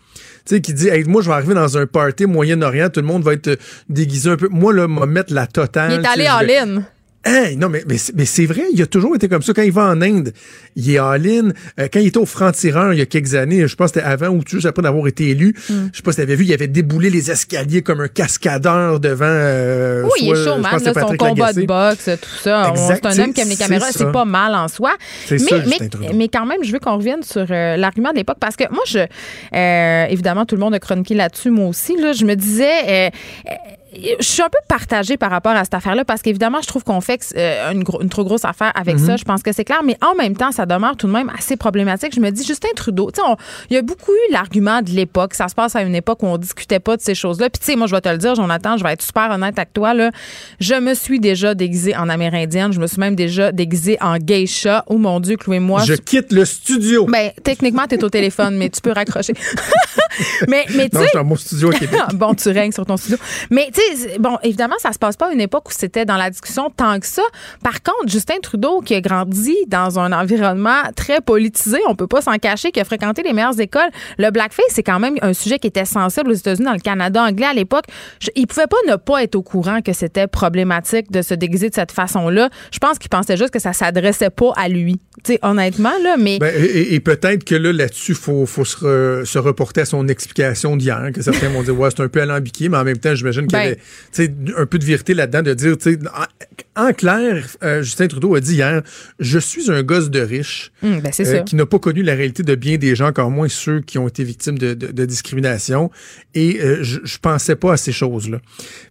Tu sais, qui dit, hey, moi, je vais arriver dans un party Moyen-Orient, tout le monde va être euh, déguisé un peu. Moi, là, me mettre la totale. Il est allé en ligne. Hey, non, mais, mais, c'est- mais c'est vrai, il a toujours été comme ça. Quand il va en Inde, il est all-in. Euh, quand il était au franc-tireur il y a quelques années, je pense que c'était avant ou juste après d'avoir été élu, Mm. je sais pas si t'avais vu, il avait déboulé les escaliers comme un cascadeur devant... euh, Oui, il est pense que là, son combat Lagacé. de boxe, tout ça. C'est un homme qui aime les caméras, c'est pas mal en soi. Mais, ça, mais, mais quand même, je veux qu'on revienne sur euh, l'argument de l'époque parce que moi, je, euh, évidemment, tout le monde a chroniqué là-dessus, moi aussi. Là, je me disais, je suis un peu partagée par rapport à cette affaire-là parce qu'évidemment, je trouve qu'on fait euh, une, gro- une trop grosse affaire avec Mhm. ça. Je pense que c'est clair, mais en même temps, ça demeure tout de même assez problématique. Je me dis, Justin Trudeau, tu sais, il y a beaucoup eu l'argument de l'époque. Ça se passe à une époque où on discutait pas de ces choses-là. Puis, tu sais, moi, je vais te le dire, Jonathan, je vais être super honnête avec toi. Là. Je me suis déjà déguisée en amérindienne. Je me suis même déjà déguisée en geisha. Oh mon Dieu, Chloé, moi. Je quitte le studio. Ben, techniquement, tu es au téléphone, mais tu peux raccrocher. mais, mais tu non, sais. mon studio à Québec. bon, tu règnes sur ton studio. Mais tu sais, bon, évidemment, ça se passe pas à une époque où c'était dans la discussion tant que ça. Par contre, Justin Trudeau, qui a grandi dans un environnement très politisé, on peut pas s'en cacher, qui a fréquenté les meilleures écoles, le blackface, c'est quand même un sujet qui était sensible aux États-Unis, dans le Canada anglais à l'époque. Il pouvait pas ne pas être au courant que c'était problématique de se déguiser de cette façon-là. Je pense qu'il pensait juste que ça s'adressait pas à lui. Tu sais, honnêtement, là, mais. Ben, et peut-être que là, là-dessus, faut, faut se, re- se reporter à son explication d'hier, que certains vont dire, ouais, c'est un peu alambiqué, mais en même temps, j'imagine qu'il Ben, un peu de vérité là-dedans, de dire, en, en clair, euh, Justin Trudeau a dit hier, je suis un gosse de riche Hum, ben, euh, qui n'a pas connu la réalité de bien des gens, encore moins ceux qui ont été victimes de, de- de discrimination. Et euh, je, je pensais pas à ces choses-là.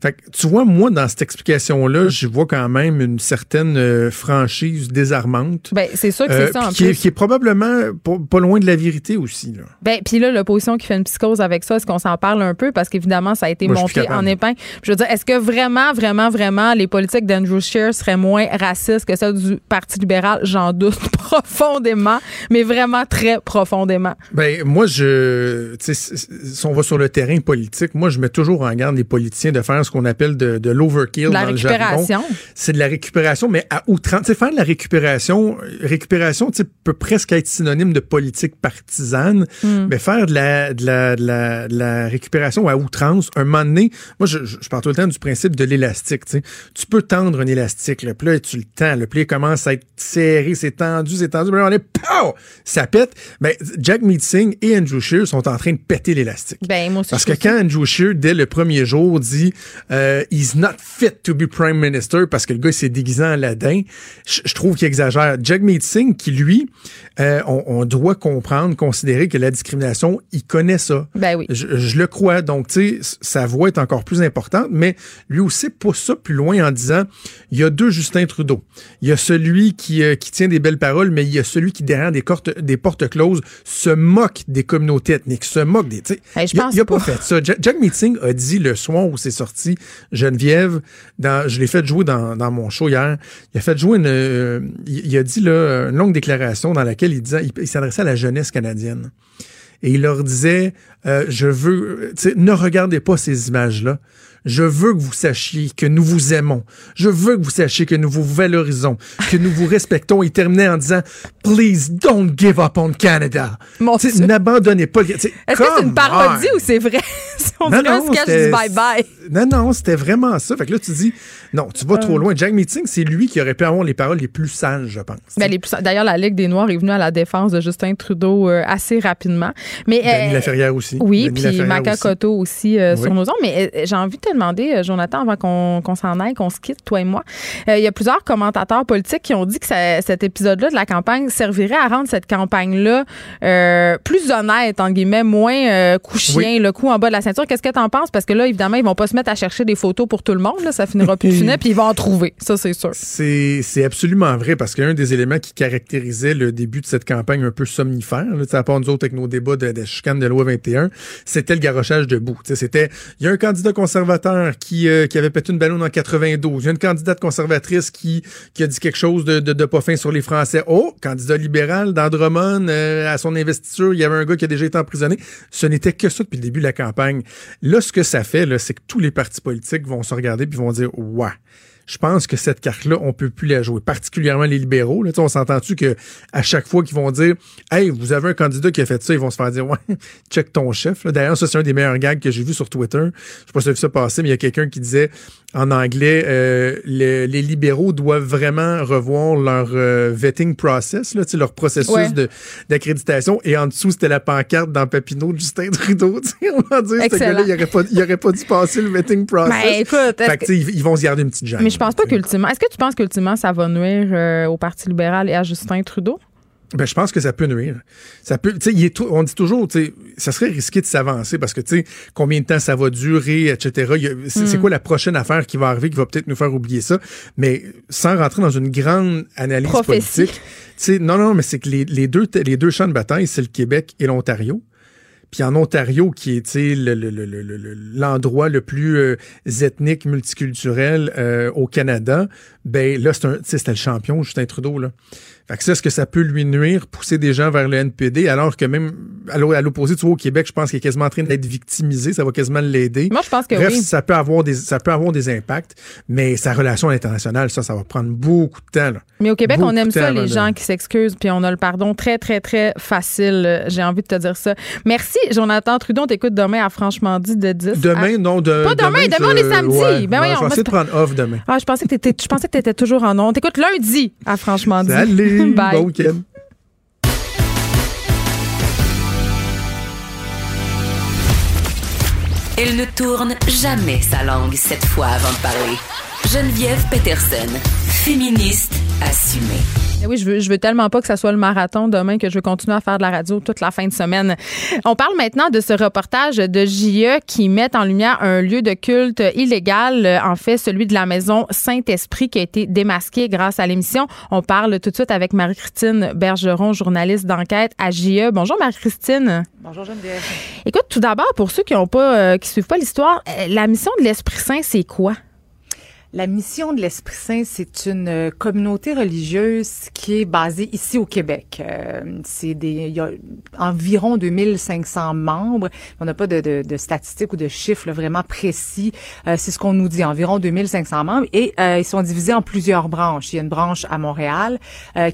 Fait que, tu vois, moi, dans cette explication-là, je vois quand même une certaine franchise désarmante. Ben, c'est sûr que c'est ça en qui, est, qui est probablement pas, pas loin de la vérité aussi. Là. Ben, puis là, l'opposition qui fait une psychose avec ça, est-ce qu'on s'en parle un peu? Parce qu'évidemment, ça a été Moi, monté en épingle. Je veux dire, est-ce que vraiment, vraiment, vraiment, les politiques d'Andrew Scheer seraient moins racistes que celles du Parti libéral? J'en doute profondément, mais vraiment très profondément. Ben moi je tu sais si- on va sur le terrain politique, moi je mets toujours en garde les politiciens de faire ce qu'on appelle de, de l'overkill dans le récupération. C'est de la récupération mais à outrance. Tu sais faire de la récupération, récupération tu sais peut presque être synonyme de politique partisane, Hmm. mais faire de la de la, de la de la récupération à outrance, un moment donné, moi je, je je parle tout le temps du principe de l'élastique, tu peux tendre un élastique, là, puis là tu le tends, le pli commence à être serré, c'est tendu, c'est tendu, on est pow! ça pète. Ben Jack Meeting et Andrew Scheer sont en train de péter l'élastique. Ben, moi aussi. Parce que quand Andrew Scheer, dès le premier jour, dit euh, He's not fit to be prime minister parce que le gars il s'est déguisé en Aladdin, je, je trouve qu'il exagère. Jack Meeting, qui lui, euh, on, on doit comprendre, considérer que la discrimination, il connaît ça. Ben oui. Je, je le crois. Donc, tu sais, sa voix est encore plus importante, mais lui aussi pousse ça plus loin en disant il y a deux Justin Trudeau. Il y a celui qui, euh, qui tient des belles paroles, mais il y a celui qui, derrière des, cortes- des portes closes, se moque des communautés ethniques, se moque des. Hey, je il a- pense il a pas pas. fait ça. Jack, Jack Meeting a dit le soir où c'est sorti, Geneviève, dans, je l'ai fait jouer dans, dans mon show hier. Il a fait jouer une, euh, il, a dit là, une longue déclaration dans laquelle il disait, il, il s'adressait à la jeunesse canadienne et il leur disait euh, je veux ne regardez pas ces images là je veux que vous sachiez que nous vous aimons. Je veux que vous sachiez que nous vous valorisons, que nous vous respectons. Il terminait en disant Please don't give up on Canada. Mon. N'abandonnez pas. Est-ce que c'est une parodie on. ou c'est vrai? On Non, dirait un non, sketch c'était- du bye-bye. Non, non, c'était vraiment ça. Fait que là, tu dis, non, tu vas Euh. trop loin. Jack Meeting, c'est lui qui aurait pu avoir les paroles les plus sages, je pense. Ben, les plus- D'ailleurs, la Ligue des Noirs est venue à la défense de Justin Trudeau euh, assez rapidement. Mais, Denis euh, Laferrière aussi. Oui, puis Maca aussi. Aussi euh, Oui. sur nos ondes. Mais euh, j'ai envie de te demander, euh, Jonathan, avant qu'on s'en aille, qu'on se quitte, toi et moi. Euh, Il y a plusieurs commentateurs politiques qui ont dit que ça- cet épisode-là de la campagne servirait à rendre cette campagne-là euh, plus honnête, en guillemets, moins euh, coup chien, le coup en bas de la ceinture. Qu'est-ce que tu en penses? Parce que là, évidemment, ils vont pas se mettre à chercher des photos pour tout le monde. Là, ça finira plus de finir, puis ils vont en trouver. Ça, c'est sûr. C'est absolument vrai parce qu'un des éléments qui caractérisait le début de cette campagne un peu somnifère, là, à part nous autres avec nos débats de, de chicane de loi 21, c'était le garochage debout. C'était, il y a un candidat conservateur qui, euh, qui avait pété une ballon en 92. Il y a une candidate conservatrice qui, qui a dit quelque chose de, de, pas fin sur les Français. Oh, candidat libéral d'Andromone, euh, à son investiture, il y avait un gars qui a déjà été emprisonné. Ce n'était que ça depuis le début de la campagne. Là, ce que ça fait, c'est que tous les partis politiques vont se regarder puis vont dire, ouais. Je pense que cette carte-là, on peut plus la jouer, particulièrement les libéraux. Là, on s'entend-tu que à chaque fois qu'ils vont dire Hey, vous avez un candidat qui a fait ça, ils vont se faire dire Ouais, check ton chef. D'ailleurs, ça, c'est un des meilleurs gags que j'ai vu sur Twitter. Je sais pas si vu ça passer, mais il y a quelqu'un qui disait en anglais euh, le- les libéraux doivent vraiment revoir leur euh, vetting process, là, leur processus Ouais. de- d'accréditation. Et en dessous, c'était la pancarte dans Papineau de Justin Trudeau. Tu sais, on va dire, ce gars-là, il aurait pas, pas dû passer le vetting process. Ben, écoute, fait que, ils, ils vont se garder une petite gêne. Je pense pas qu'ultimement. Est-ce que tu penses qu'ultimement, ça va nuire euh, au Parti libéral et à Justin Trudeau? Ben, je pense que ça peut nuire. Ça peut, il est on dit toujours, tu sais, ça serait risqué de s'avancer parce que, tu sais, combien de temps ça va durer, etc. C'est Mm. quoi la prochaine affaire qui va arriver qui va peut-être nous faire oublier ça? Mais sans rentrer dans une grande analyse Prophétie. politique, tu sais, non, non, mais c'est que les, les deux, les deux champs de bataille, c'est le Québec et l'Ontario. Puis en Ontario, qui est l'endroit le plus euh, ethnique, multiculturel euh, au Canada, ben là, c'est un- tu sais, c'était le champion, Justin Trudeau. Là. Fait que ça, est-ce que ça peut lui nuire, pousser des gens vers le NPD, alors que même à l'o- à l'opposé, tu vois, au Québec, je pense qu'il est quasiment en train d'être victimisé, ça va quasiment l'aider. Moi, je pense que Bref, oui. ça peut avoir des ça peut avoir des impacts, mais sa relation internationale, ça, ça va prendre beaucoup de temps. Là. Mais au Québec, Beaucoup on aime ça, les de- gens qui s'excusent, puis on a le pardon très, très, très facile. Euh, J'ai envie de te dire ça. Merci, Jonathan Trudeau. On t'écoute demain à Franchement dit de 10. Demain, non, de, Pas demain, demain, on est je- samedi. ouais, Ben ouais, je vais moi, essayer de prendre off demain. Ah, je pensais que t'étais, je pensais que t'étais toujours en nom. On t'écoute lundi à Franchement dit. Salut, Bye. bon week-end. Elle ne tourne jamais sa langue cette fois avant de parler. Geneviève Peterson, féministe assumée. Eh oui, je veux, je veux tellement pas que ça soit le marathon demain que je veux continuer à faire de la radio toute la fin de semaine. On parle maintenant de ce reportage de JE qui met en lumière un lieu de culte illégal, en fait celui de la maison Saint-Esprit qui a été démasqué grâce à l'émission. On parle tout de suite avec Marie-Christine Bergeron, journaliste d'enquête à JE. Bonjour Marie-Christine. Bonjour Geneviève. Écoute, tout d'abord pour ceux qui ont pas euh, qui suivent pas l'histoire, euh, la mission de l'Esprit Saint c'est quoi? La mission de l'Esprit Saint, c'est une euh, communauté religieuse qui est basée ici au Québec. Euh, c'est des, il y a environ 2500 membres. On n'a pas de, de, de, statistiques ou de chiffres vraiment précis. Euh, c'est ce qu'on nous dit, environ 2500 membres. Et ils sont divisés en plusieurs branches. Il y a une branche à Montréal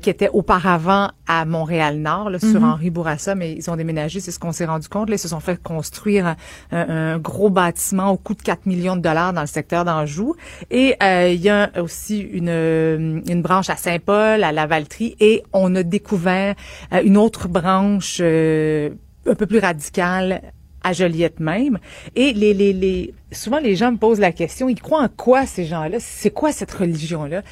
qui était auparavant à Montréal-Nord, sur mhm. Henri Bourassa, mais ils ont déménagé, c'est ce qu'on s'est rendu compte. Là, ils se sont fait construire un, un, gros bâtiment au coût de 4 millions de dollars dans le secteur d'Anjou. Et euh, il y a aussi une, euh, une branche à Saint-Paul, à Lavaltrie, et on a découvert euh, une autre branche un peu plus radicale à Joliette même. Et les, les, les, souvent les gens me posent la question, ils croient en quoi ces gens-là? C'est quoi cette religion-là?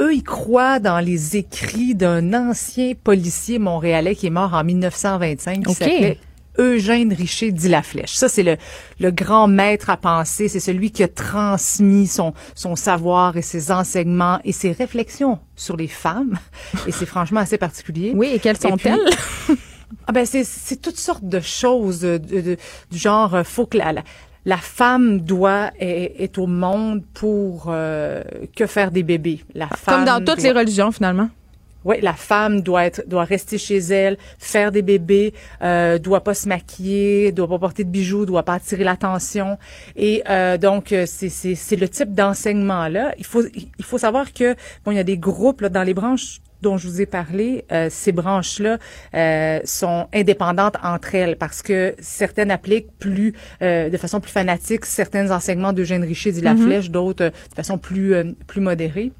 eux, ils croient dans les écrits d'un ancien policier montréalais qui est mort en 1925 qui s'appelait Eugène Richer dit la flèche. Ça, c'est le, le grand maître à penser. C'est celui qui a transmis son, son savoir et ses enseignements et ses réflexions sur les femmes. Et c'est franchement assez particulier. Oui, et quelles sont-elles? ah ben c'est, c'est toutes sortes de choses de, du genre, euh, faut que la, la, femme doit est, au monde pour euh, que faire des bébés. La femme Comme dans toutes les religions finalement. Oui, la femme doit être, doit rester chez elle, faire des bébés, euh, doit pas se maquiller, doit pas porter de bijoux, doit pas attirer l'attention. Et euh, donc euh, c'est c'est le type d'enseignement là. Il faut il faut savoir que bon il y a des groupes là, dans les branches dont je vous ai parlé, euh, ces branches-là euh, sont indépendantes entre elles parce que certaines appliquent plus euh, de façon plus fanatique certains enseignements d'Eugène Richer dit la mm-hmm. flèche, d'autres de façon plus plus modérée.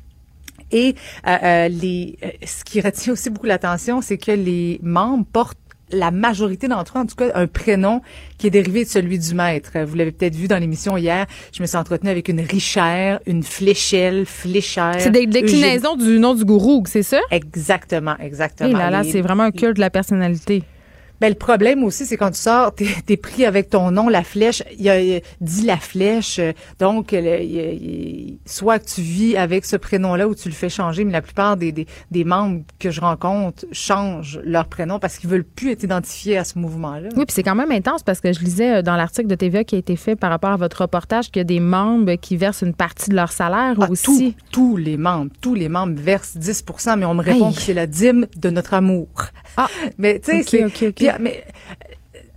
Et euh, euh, les, euh, ce qui retient aussi beaucoup l'attention, c'est que les membres portent la majorité d'entre eux, en tout cas, un prénom qui est dérivé de celui du maître. Vous l'avez peut-être vu dans l'émission hier. Je me suis entretenue avec une Richère, une Fléchelle, Fléchère. C'est des déclinaisons du nom du gourou, c'est ça? Exactement, exactement. Et là, là, c'est vraiment un culte de la personnalité. Ben, le problème aussi, c'est quand tu sors, t'es es pris avec ton nom, la flèche. Il y a, dit la flèche. Donc, soit que tu vis avec ce prénom-là ou tu le fais changer, mais la plupart des, des, des membres que je rencontre changent leur prénom parce qu'ils veulent plus être identifiés à ce mouvement-là. Oui, puis c'est quand même intense parce que je lisais euh, dans l'article de TVA qui a été fait par rapport à votre reportage qu'il y a des membres qui versent une partie de leur salaire ah, aussi. tous les membres, tous les membres versent 10% mais on me répond que c'est la dîme de notre amour. Ah, mais tu sais, mais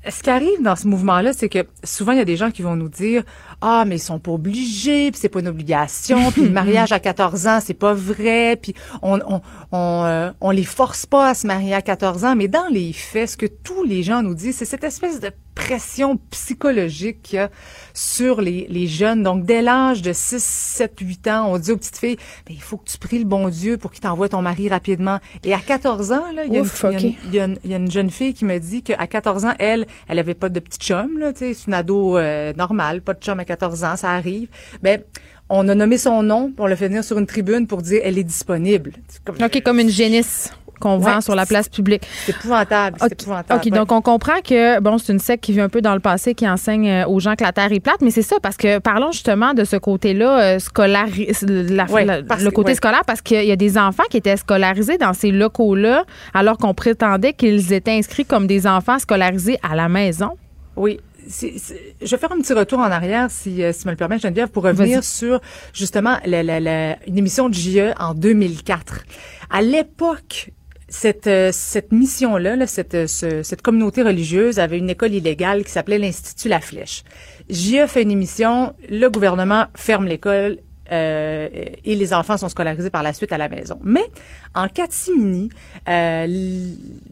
ce qui arrive dans ce mouvement-là, c'est que souvent, il y a des gens qui vont nous dire Ah, mais ils sont pas obligés, puis c'est pas une obligation, puis le mariage à 14 ans, c'est pas vrai, puis on on, on, euh, on les force pas à se marier à 14 ans. Mais dans les faits, ce que tous les gens nous disent, c'est cette espèce de pression psychologique qu'il y a sur les, les jeunes. Donc, dès l'âge de 6, 7, 8 ans, on dit aux petites filles, mais il faut que tu pries le bon Dieu pour qu'il t'envoie ton mari rapidement. Et à 14 ans, il y, y, a une jeune fille qui me dit qu'à 14 ans, elle, elle avait pas de petit chum, là, tu sais, c'est une ado euh, normale, pas de chum à 14 ans, ça arrive. Ben, on a nommé son nom, on l'a fait venir sur une tribune pour dire elle est disponible. Comme, OK, comme une génisse qu'on vend sur la place publique. C'est épouvantable. OK, donc on comprend que, bon, c'est une secte qui vit un peu dans le passé, qui enseigne euh, aux gens que la Terre est plate, mais c'est ça, parce que parlons justement de ce côté-là, euh, scolaire, le côté scolaire, parce qu'il y a des enfants qui étaient scolarisés dans ces locaux-là, alors qu'on prétendait qu'ils étaient inscrits comme des enfants scolarisés à la maison. Oui, je vais faire un petit retour en arrière, si, euh, si me le permet, Geneviève, pour revenir sur justement la, la, une émission de JE en 2004. À l'époque, cette, euh, cette mission-là, là, cette, euh, cette communauté religieuse avait une école illégale qui s'appelait l'Institut La Flèche. J'y fait une émission, le gouvernement ferme l'école euh, et les enfants sont scolarisés par la suite à la maison. Mais en catimini, euh,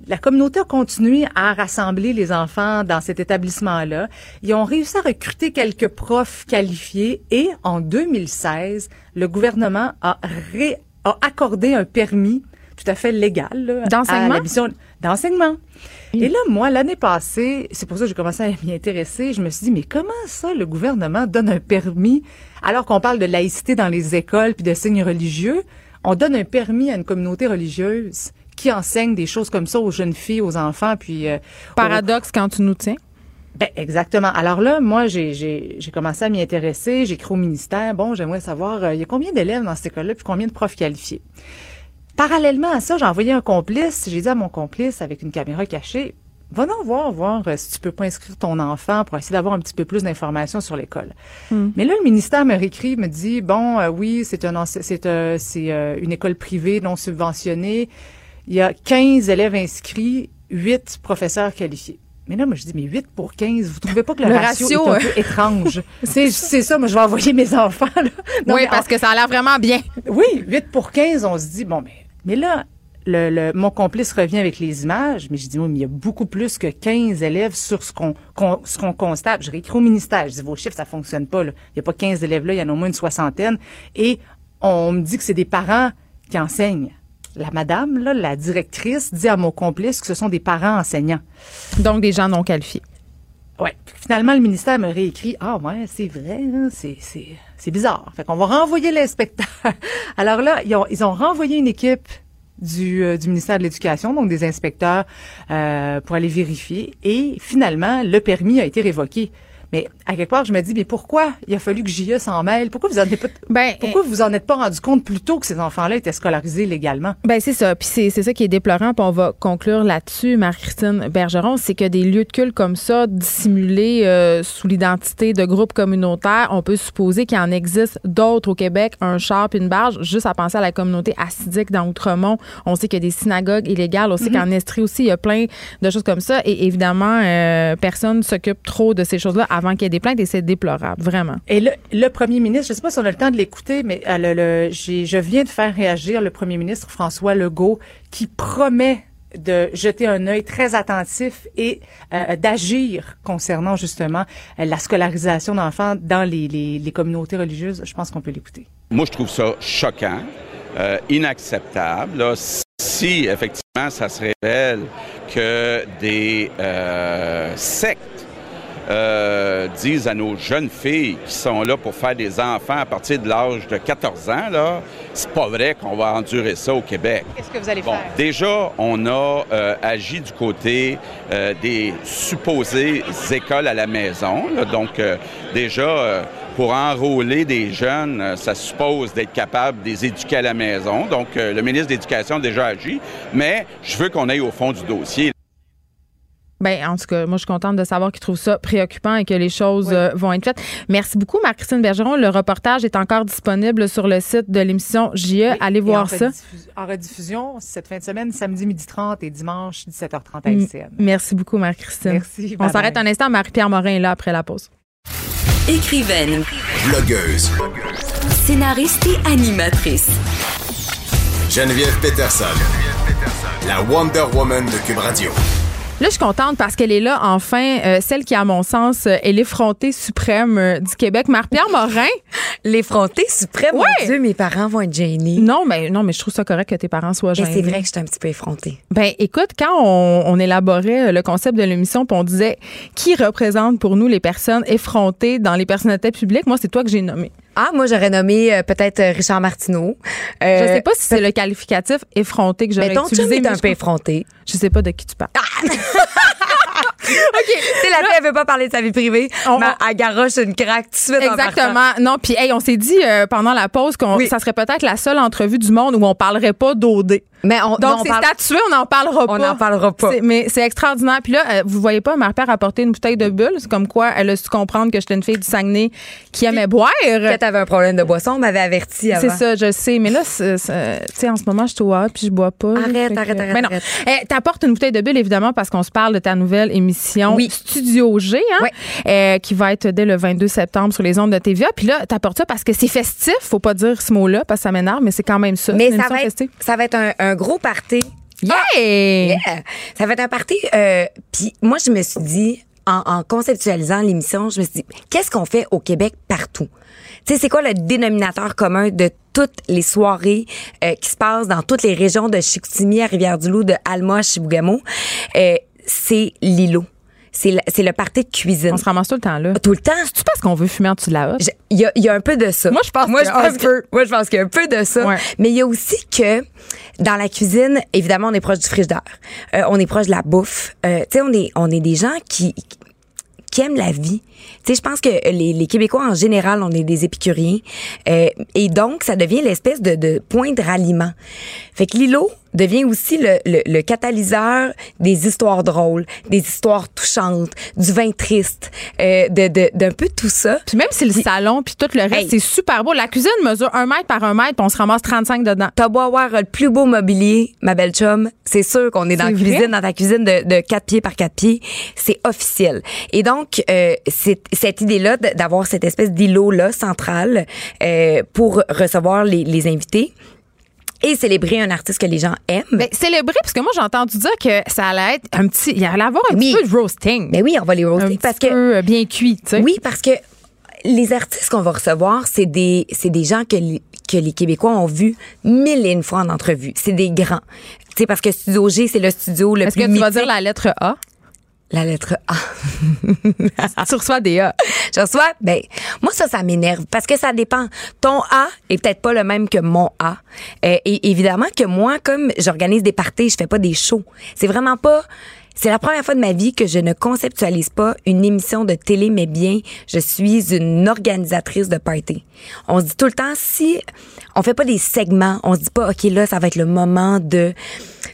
la communauté a continué à rassembler les enfants dans cet établissement-là. Ils ont réussi à recruter quelques profs qualifiés et en 2016, le gouvernement a, ré, a accordé un permis tout à fait légal d'enseignement? d'enseignement. Et là, moi, l'année passée, c'est pour ça que j'ai commencé à m'y intéresser, je me suis dit, mais comment ça, le gouvernement donne un permis, alors qu'on parle de laïcité dans les écoles puis de signes religieux, on donne un permis à une communauté religieuse qui enseigne des choses comme ça aux jeunes filles, aux enfants, puis... euh, Paradoxe quand tu nous tiens. ben, exactement. Alors là, moi, j'ai, commencé à m'y intéresser. J'ai écrit au ministère. Bon, j'aimerais savoir, euh, il y a combien d'élèves dans cette école-là, puis combien de profs qualifiés? Parallèlement à ça, j'ai envoyé un complice. J'ai dit à mon complice, avec une caméra cachée, va donc voir, voir euh, si tu peux pas inscrire ton enfant pour essayer d'avoir un petit peu plus d'informations sur l'école. Mais là, le ministère me réécrit, me dit, bon, euh, oui, c'est un, c'est, euh, c'est euh, une école privée non subventionnée. Il y a 15 élèves inscrits, 8 professeurs qualifiés. Mais là, moi, je dis, mais 8 pour 15, vous trouvez pas que le, Le ratio, ratio, est un peu étrange? c'est, c'est ça, moi, je vais envoyer mes enfants, là. Non, oui, mais parce que ça a l'air vraiment bien. oui, 8 pour 15, on se dit, bon, mais, mais là, mon complice revient avec les images, mais je dis, oui, mais il y a beaucoup plus que 15 élèves sur ce qu'on constate. Je réécris au ministère, je dis, vos chiffres, ça fonctionne pas. là. Il n'y a pas 15 élèves là, il y en a au moins une soixantaine. Et on me dit que c'est des parents qui enseignent. La madame, la directrice, dit à mon complice que ce sont des parents enseignants. Donc, des gens non qualifiés. Ouais. Finalement, le ministère me réécrit Ah ouais, c'est vrai, hein, c'est c'est c'est bizarre. Fait qu'on va renvoyer l'inspecteur. Alors là, ils ont ils ont renvoyé une équipe du, euh, du ministère de l'Éducation, donc des inspecteurs, euh, pour aller vérifier. Et finalement, le permis a été révoqué. Mais à quelque part, je me dis, mais pourquoi il a fallu que JE s'en mêle? Pourquoi vous en êtes pas, Ben, pourquoi vous en êtes pas rendu compte plus tôt que ces enfants-là étaient scolarisés légalement? Ben c'est ça. Puis c'est c'est ça qui est déplorant. Puis on va conclure là-dessus, Marie-Christine Bergeron, c'est que des lieux de culte comme ça, dissimulés euh, sous l'identité de groupes communautaires, on peut supposer qu'il en existe d'autres au Québec, un char puis une barge. Juste à penser à la communauté assidique dans Outremont, on sait qu'il y a des synagogues illégales. On sait qu'en Estrie aussi, il y a plein de choses comme ça. Et évidemment, euh, personne ne s'occupe trop de ces choses-là avant qu'il y ait des plaintes. Et c'est déplorable, vraiment. Et le, le premier ministre, je ne sais pas si on a le temps de l'écouter, mais euh, le, le- j'ai- je viens de faire réagir le premier ministre François Legault qui promet de jeter un œil très attentif et euh, d'agir concernant justement euh, la scolarisation d'enfants dans les, les, les communautés religieuses. Je pense qu'on peut l'écouter. Moi, je trouve ça choquant, euh, inacceptable. là. si effectivement ça se révèle que des euh, sectes euh, disent à nos jeunes filles qui sont là pour faire des enfants à partir de l'âge de 14 ans, là, c'est pas vrai qu'on va endurer ça au Québec. Qu'est-ce que vous allez Bon, déjà, on a euh, agi du côté euh, des supposées écoles à la maison. là. donc, déjà, pour enrôler des jeunes, ça suppose d'être capable de les éduquer à la maison. Donc, le ministre de l'Éducation a déjà agi, mais je veux qu'on aille au fond du dossier. Ben, en tout cas, moi, je suis contente de savoir qu'ils trouvent ça préoccupant et que les choses euh, vont être faites. Merci beaucoup, Marie-Christine Bergeron. Le reportage est encore disponible sur le site de l'émission JE. Allez Et voir en ça. En rediffusion, cette fin de semaine, samedi midi 30 et dimanche 17h30 à LCN. Merci beaucoup, Marie-Christine. Merci, On s'arrête un instant. Marie-Pierre Morin est là après la pause. Écrivaine, Blogueuse. scénariste et animatrice. Geneviève Peterson. La Wonder Woman de Cube Radio. Là, je suis contente parce qu'elle est là, enfin, euh, celle qui, à mon sens, euh, est l'effrontée suprême euh, du Québec, Marie-Pierre Morin. L'effrontée suprême, Ouais. mon Dieu, mes parents vont être gênés. Non, mais non, mais je trouve ça correct que tes parents soient Mais gênés. c'est vrai que je suis un petit peu effrontée. Ben, écoute, quand on, on élaborait le concept de l'émission, puis on disait qui représente pour nous les personnes effrontées dans les personnalités publiques, moi, c'est toi que j'ai nommé. Ah, moi, j'aurais nommé euh, peut-être euh, Richard Martineau. je Euh, sais pas si c'est le qualificatif effronté que j'aurais Mais ton utilisé. est mais un je peu effronté. Je sais pas de qui tu parles. OK. Tu sais, la fille, elle veut pas parler de sa vie privée, On- mais elle garoche une craque tout de suite. Exactement. Non, puis hey, on s'est dit euh, pendant la pause qu'on Oui. ça serait peut-être la seule entrevue du monde où on parlerait pas d'OD. Mais on, Donc on c'est parle- statué, on n'en parlera pas. On n'en parlera pas. Mais c'est extraordinaire. Puis là, euh, vous voyez pas, ma père a apporté une bouteille de bulle? C'est comme quoi elle a su comprendre que j'étais une fille du Saguenay qui aimait boire. T'avais un problème de boisson, on m'avait averti avant. C'est ça, je sais. Mais là, tu sais, en ce moment, je suis au puis je bois pas. Arrête, que- arrête, arrête, Ben non. Eh, T'apportes une bouteille de bulle, évidemment, parce qu'on se parle de ta nouvelle émission Oui. Studio G, hein, euh, qui va être dès le 22 septembre sur les ondes de TVA. Puis là, t'apportes ça parce que c'est festif. Faut pas dire ce mot-là, parce que ça m'énerve, mais c'est quand même ça. Mais ça va, être, ça va être un, un gros party. Yeah! Yeah! Ça va être un party. Euh, Puis moi, je me suis dit, en, en conceptualisant l'émission, je me suis dit, qu'est-ce qu'on fait au Québec partout? Tu sais, c'est quoi le dénominateur commun de toutes les soirées euh, qui se passent dans toutes les régions de Chicoutimi à Rivière-du-Loup, de Alma à Chibougamau, euh, c'est Lilo. C'est le, c'est le party de cuisine. On se ramasse tout le temps là. Tout le temps. C'est parce qu'on veut fumer en dessous de la hotte? Il y a, y a un peu de ça. Moi, je pense moi, je un pense peu. que, moi, je pense qu'il y a un peu de ça. Ouais. Mais il y a aussi que dans la cuisine, évidemment, on est proche du frigidaire. Euh, on est proche de la bouffe. Euh, tu sais, on est, on est des gens qui, qui aiment la vie. Tu sais, je pense que les, les Québécois en général, on est des épicuriens. Euh, et donc, ça devient l'espèce de, de point de ralliement. Fait que l'îlot devient aussi le, le, le catalyseur des histoires drôles, des histoires touchantes, du vin triste, euh, de, de, d'un peu tout ça. Puis même si le salon puis tout le reste, Hey. c'est super beau. La cuisine mesure un mètre par un mètre puis on se ramasse 35 dedans. T'as beau avoir le plus beau mobilier, ma belle chum, c'est sûr qu'on est dans la vrai? cuisine, dans ta cuisine de, de 4 pieds par 4 pieds. C'est officiel. Et donc, euh, c'est cette idée-là d'avoir cette espèce d'îlot-là central euh, pour recevoir les, les invités et célébrer un artiste que les gens aiment. Ben, célébrer, parce que moi, j'ai entendu dire que ça allait être un petit. Il allait avoir un Oui. petit peu de roasting. Mais oui, on va les roaster un parce petit que peu euh, bien cuit, tu sais. Oui, parce que les artistes qu'on va recevoir, c'est des, c'est des gens que, les- que les Québécois ont vus mille et une fois en entrevue. C'est des grands. Tu sais, parce que Studio G, c'est le studio le Est-ce que tu vas dire la lettre A? La lettre A. tu reçois des A. Je reçois, ben, moi, ça, ça m'énerve parce que ça dépend. Ton A est peut-être pas le même que mon A. Euh, et évidemment que moi, comme j'organise des parties, je fais pas des shows. C'est vraiment pas. C'est la première fois de ma vie que je ne conceptualise pas une émission de télé, mais bien, je suis une organisatrice de party. On se dit tout le temps, si on fait pas des segments, on se dit pas, OK, là, ça va être le moment de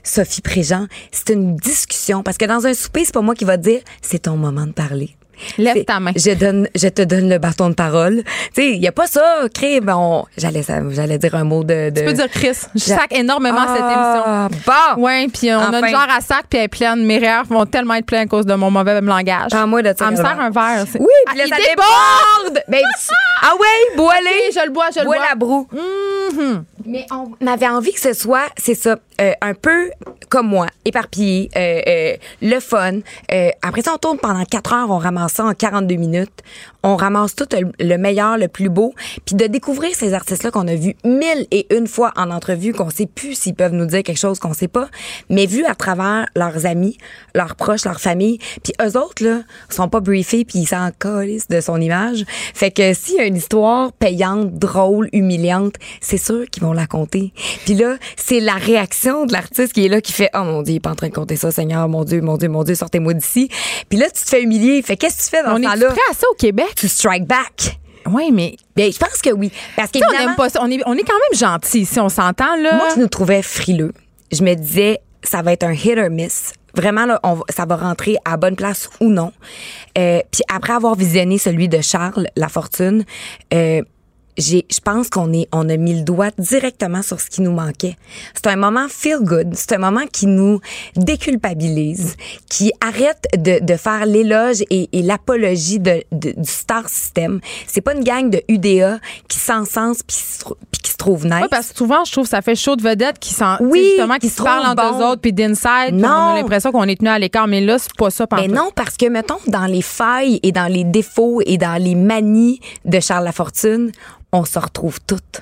Sophie Préjean. C'est une discussion. Parce que dans un souper, c'est pas moi qui va dire, c'est ton moment de parler. Lève ta main. Je donne, je te donne le bâton de parole. Tu sais, il y a pas ça, crée, ben, on- j'allais, dire un mot de, de- Tu peux dire Chris. Je sac énormément cette Ah, émission. Bon. Ouais, puis on a une genre à sac puis elle est pleine. Mes rires vont tellement être pleins à cause de mon mauvais langage. Ah, moi, de ça, Elle me sert un verre. Oui, Ah, puis là, il ça déborde! Ben, ah ouais, bois-les. Ok, je le bois, je le Bois bois. la broue. Mhm. Mais on avait envie que ce soit, c'est ça, euh, un peu comme moi, éparpillé, euh, euh, le fun. Euh, après ça, on tourne pendant quatre heures, on ramasse ça en 42 minutes. On ramasse tout le- le meilleur, le plus beau. Puis de découvrir ces artistes-là qu'on a vus mille et une fois en entrevue, qu'on sait plus s'ils peuvent nous dire quelque chose qu'on sait pas, mais vus à travers leurs amis, leurs proches, leur famille. Puis eux autres, là, sont pas briefés puis ils s'en calissent de son image. Fait que s'il y a une histoire payante, drôle, humiliante, c'est sûr qu'ils vont la compter. Puis là, c'est la réaction de l'artiste qui est là qui fait oh mon dieu, il est pas en train de compter ça, Seigneur, mon dieu, mon dieu, mon dieu, sortez-moi d'ici. Puis là, tu te fais humilier. Fait qu'est-ce que tu fais dans On ce est prêt à ça au Québec? Tu strike back. Oui, mais Bien, je pense que oui, parce sais, on aime pas ça. On est, on est quand même gentil si on s'entend là. moi, je nous trouvais frileux. Je me disais, ça va être un hit or miss. Vraiment, là, on ça va rentrer à bonne place ou non. Euh, Puis après avoir visionné celui de Charles, La Fortune, euh, j'ai, je pense qu'on est, on a mis le doigt directement sur ce qui nous manquait. C'est un moment feel good. C'est un moment qui nous déculpabilise, qui arrête de, de faire l'éloge et, et l'apologie de, de- du star system. C'est pas une gang de UDA qui s'encense puis qui se trouve nice. Ouais, parce que souvent, je trouve que ça fait chaud de vedettes qui s'en, Oui, justement, qui qui se se parlent entre eux autres, puis d'inside, Non. on a l'impression qu'on est tenu à l'écart. Mais là, c'est pas ça, Mais non, parce que, mettons, dans les failles et dans les défauts et dans les manies de Charles Lafortune, on se retrouve toutes.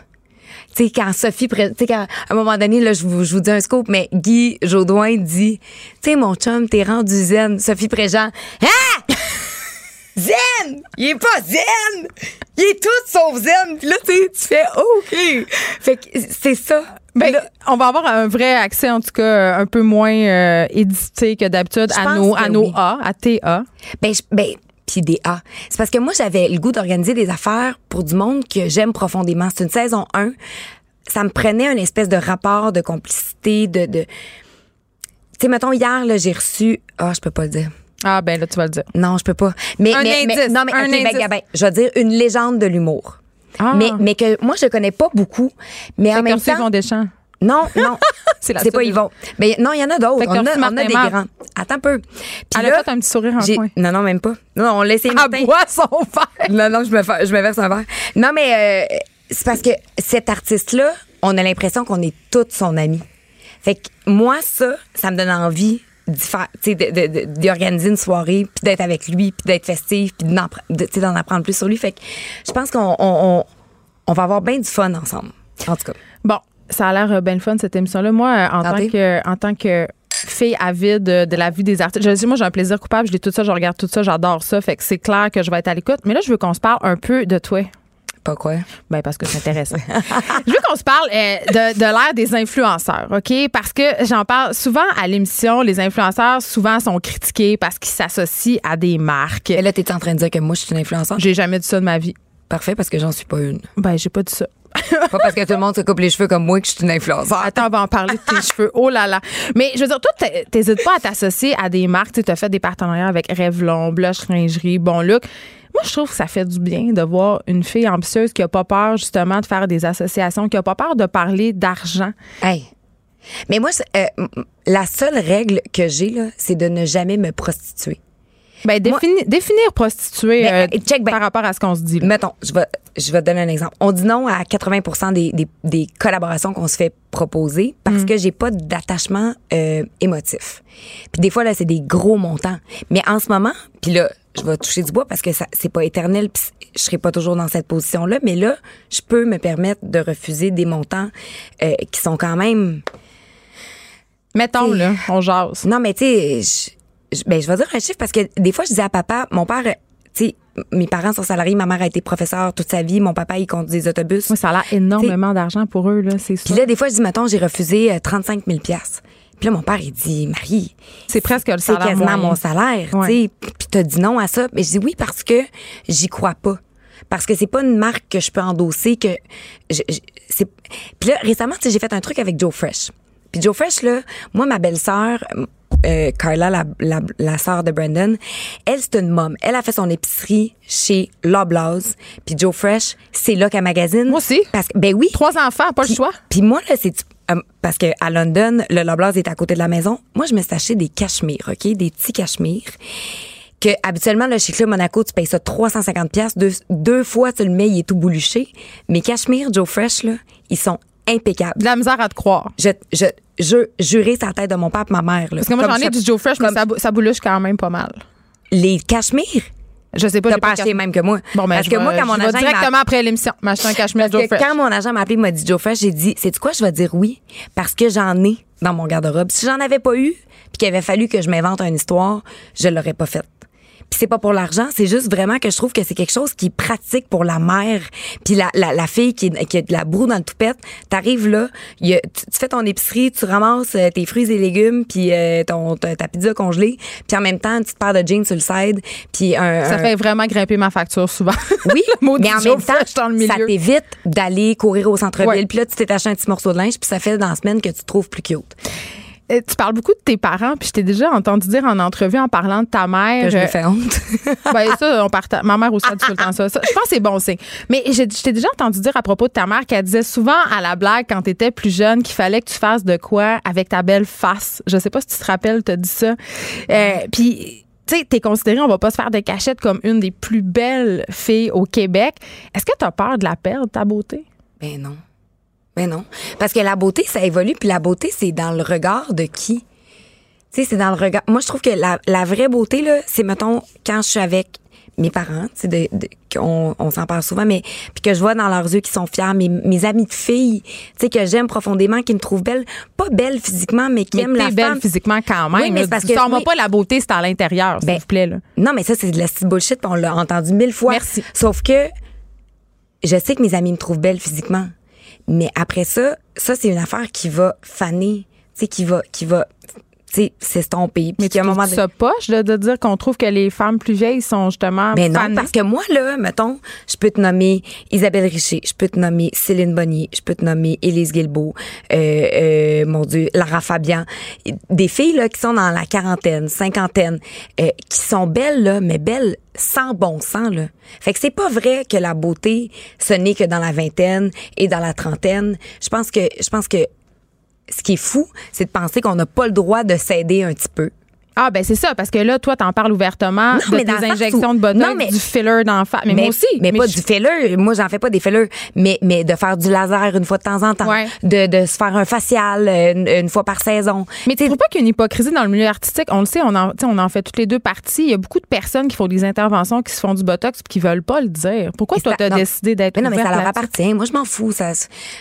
Tu sais, quand Sophie, tu sais, à un moment donné, là, je vous, je vous dis un scoop, mais Guy Jodoin dit, tu sais, mon chum, t'es rendu zen. Sophie Préjean, hein? Zen! Il est pas zen! Il est tout sauf zen! Puis là, tu fais, OK! Fait que c'est ça. Ben, Là, on va avoir un vrai accès, en tout cas, euh, un peu moins euh, édité que d'habitude à nos, à nos oui. A, à TA. Ben, je- ben puis des A. C'est parce que moi, j'avais le goût d'organiser des affaires pour du monde que j'aime profondément. C'est une saison 1. Ça me prenait un espèce de rapport de complicité, de... de... Tu sais, mettons, hier, là, j'ai reçu... Ah, je peux pas le dire. Ah, ben là, tu vas le dire. Non, je peux pas. Mais, Un mais, non, mais un ok, ben, indice. Gabin, je vais dire une légende de l'humour. Ah. Mais, mais que moi, je connais pas beaucoup. Mais en Fait que même temps... Yvon Deschamps. Non, non. C'est pas seule. Yvon. Mais non, il y en a d'autres. On, on a des grands. Attends un peu. Puis Elle là, a fait un petit sourire en coin. Non, non, même pas. Non, on laissait Elle Martin. boit son verre. Non, non, je me, fais- je me verse un verre. Non, mais euh, c'est parce que cet artiste-là, on a l'impression qu'on est toute son amie. Fait que moi, ça, ça me donne envie d'y faire, tu sais, de- de- de- d'y organiser une soirée, puis d'être avec lui, puis d'être festif, puis d'en, apprendre plus sur lui. Fait que je pense qu'on on, on- on va avoir bien du fun ensemble. En tout cas. Ça a l'air euh, bien le fun, cette émission-là. Moi, euh, en tant, que, en tant que fille avide de, de la vie des artistes, je dis, moi, j'ai un plaisir coupable. Je lis tout ça, je regarde tout ça, j'adore ça. Fait que c'est clair que je vais être à l'écoute. Mais là, je veux qu'on se parle un peu de toi. Pas quoi? Ben parce que c'est intéressant. je veux qu'on se parle euh, de, de l'ère des influenceurs, OK? Parce que j'en parle souvent à l'émission, les influenceurs souvent sont critiqués parce qu'ils s'associent à des marques. Et là, t'es en train de dire que moi, je suis une influenceur? J'ai jamais dit ça de ma vie. Parfait, parce que j'en suis pas une. Ben, j'ai pas dit ça. pas parce que tout le monde se coupe les cheveux comme moi que je suis une influenceur. Attends, on va en parler de tes cheveux. Oh là là. Mais je veux dire, toi, t'hésites pas à t'associer à des marques. Tu as fait des partenariats avec Revlon, Blush Lingerie, Bon Look. Moi, je trouve que ça fait du bien de voir une fille ambitieuse qui a pas peur, justement, de faire des associations, qui a pas peur de parler d'argent. Hey. Mais moi, euh, la seule règle que j'ai, là, c'est de ne jamais me prostituer. Ben, définir prostituée ben, euh, check, ben, par rapport à ce qu'on se dit. Là. Mettons, je vais, je vais te donner un exemple. On dit non à 80 des, des, des collaborations qu'on se fait proposer parce Mm. que j'ai pas d'attachement euh, émotif. Puis des fois, là, c'est des gros montants. Mais en ce moment, puis là, je vais toucher du bois parce que ça c'est pas éternel, puis je serai pas toujours dans cette position-là. Mais là, je peux me permettre de refuser des montants euh, qui sont quand même... Mettons, là, on jase. Non, mais tu sais, je, ben, je vais dire un chiffre parce que des fois, je disais à papa, mon père, tu sais, mes parents sont salariés, ma mère a été professeure toute sa vie, mon papa, il conduit des autobus. Oui, ça a l'air énormément d'argent pour eux, là, c'est ça. Puis là, des fois, je dis, mettons, j'ai refusé euh, 35 000 Puis là, mon père, il dit, Marie. C'est presque le C'est salaire quasiment moyen. mon salaire, Ouais. tu sais. Puis t'as dit non à ça. Mais je dis oui parce que j'y crois pas. Parce que c'est pas une marque que je peux endosser que je, je- c'est Puis là récemment, tu sais, j'ai fait un truc avec Joe Fresh. Puis Joe Fresh là, moi ma belle-sœur euh, Carla, la, la, la sœur de Brandon, elle, c'est une mom. Elle a fait son épicerie chez Loblaws. Puis Joe Fresh, c'est là qu'elle magasine. Moi aussi. Parce que, ben oui. Trois enfants, pas le choix. Puis moi, là, c'est... euh, parce que à London, le Loblaws est à côté de la maison. Moi, je me suis acheté des cachemires, OK? Des petits cachemires. Que habituellement, là, chez Club Monaco, tu payes ça 350 pièces deux, deux fois, tu le mets, il est tout bouluché. Mes cachemires Joe Fresh, là, ils sont impeccables. De la misère à te croire. Je, je, je sa tête de mon père et ma mère. Là. Parce que moi, j'en ai du Joe Fresh, mais ça, ça boulouche quand même pas mal. Les cachemires? Je sais pas. T'as pas acheté mêmes que moi. Bon, ben, Parce je que moi, quand mon agent directement après l'émission, m'acheter un cachemire Joe Fresh. quand mon agent m'a appelé, il m'a dit Joe Fresh, j'ai dit, c'est quoi, je vais dire oui parce que j'en ai dans mon garde-robe. Si j'en avais pas eu, puis qu'il avait fallu que je m'invente une histoire, je l'aurais pas faite. Puis c'est pas pour l'argent, c'est juste vraiment que je trouve que c'est quelque chose qui est pratique pour la mère, puis la, la, la fille qui, qui a de la broue dans le toupette. T'arrives là, y a- tu, tu fais ton épicerie, tu ramasses euh, tes fruits et légumes, puis euh, ton ta, ta pizza congelée, puis en même temps une petite paire de jeans sur le side, puis un, Ça un- fait vraiment grimper ma facture souvent. oui, mais en même temps, dans le ça t'évite d'aller courir au centre-ville. Puis là, tu t'es acheté un petit morceau de linge, puis ça fait dans la semaine que tu te trouves plus cute. Euh, Tu parles beaucoup de tes parents, puis je t'ai déjà entendu dire en entrevue en parlant de ta mère. Que je me euh, fais honte. ben ça, on partage. Ma mère aussi a dit tout le temps ça. Ça, Je pense que c'est bon signe. Mais je t'ai déjà entendu dire à propos de ta mère qu'elle disait souvent à la blague quand tu étais plus jeune qu'il fallait que tu fasses de quoi avec ta belle face. Je sais pas si tu te rappelles, tu dit ça. Euh, Puis tu sais, t'es considérée, on va pas se faire de cachette comme une des plus belles filles au Québec. Est-ce que tu as peur de la perdre, ta beauté? Ben non. Ben non. Parce que la beauté, ça évolue, puis la beauté, c'est dans le regard de qui? Tu sais, c'est dans le regard. Moi, je trouve que la, la vraie beauté, là, c'est, mettons, quand je suis avec mes parents, tu sais, de, de- qu'on- on, s'en parle souvent, mais puis que je vois dans leurs yeux qu'ils sont fiers, mes, mes amis de filles, tu sais, que j'aime profondément, qui me trouvent belle, pas belle physiquement, mais qui Mais aiment la belle femme. physiquement quand même. Oui, mais parce que- Sors-moi oui. pas la beauté, c'est à l'intérieur, s'il Ben, vous plaît. Là. Non, mais ça, c'est de la petite bullshit, on l'a entendu mille fois. Merci. Sauf que je sais que mes amis me trouvent belle physiquement. Mais après ça, ça, c'est une affaire qui va faner, tu sais, qui va, qui va, sais, s'estomper. Mais tu un moment ça poche de, de dire qu'on trouve que les femmes plus vieilles sont justement Mais non, parce que moi, là, mettons, je peux te nommer Isabelle Richer, je peux te nommer Céline Bonnier, je peux te nommer Élise Guilbeault, euh, euh, mon Dieu, Lara Fabian. Des filles, là, qui sont dans la quarantaine, cinquantaine, euh, qui sont belles, là, mais belles sans bon sens, là. Fait que c'est pas vrai que la beauté, ce n'est que dans la vingtaine et dans la trentaine. Je pense que, je pense que ce qui est fou, c'est de penser qu'on n'a pas le droit de s'aider un petit peu. Ah, ben c'est ça, parce que là, toi, t'en parles ouvertement Non, de mais sens injections où- de botox, Non, mais- du filler d'en face. Mais, moi aussi. Mais, pas je- du filler. Moi, j'en fais pas des fillers. Mais, mais de faire du laser une fois de temps en temps. Ouais. De, de se faire un facial une, une fois par saison. Mais tu trouves pas qu'il y a une hypocrisie dans le milieu artistique? On le sait, on en, on en fait toutes les deux parties. Il y a beaucoup de personnes qui font des interventions, qui se font du botox puis qui veulent pas le dire. Pourquoi toi, t'as décidé d'être non, mais ça leur appartient. Moi, je m'en fous. Ça,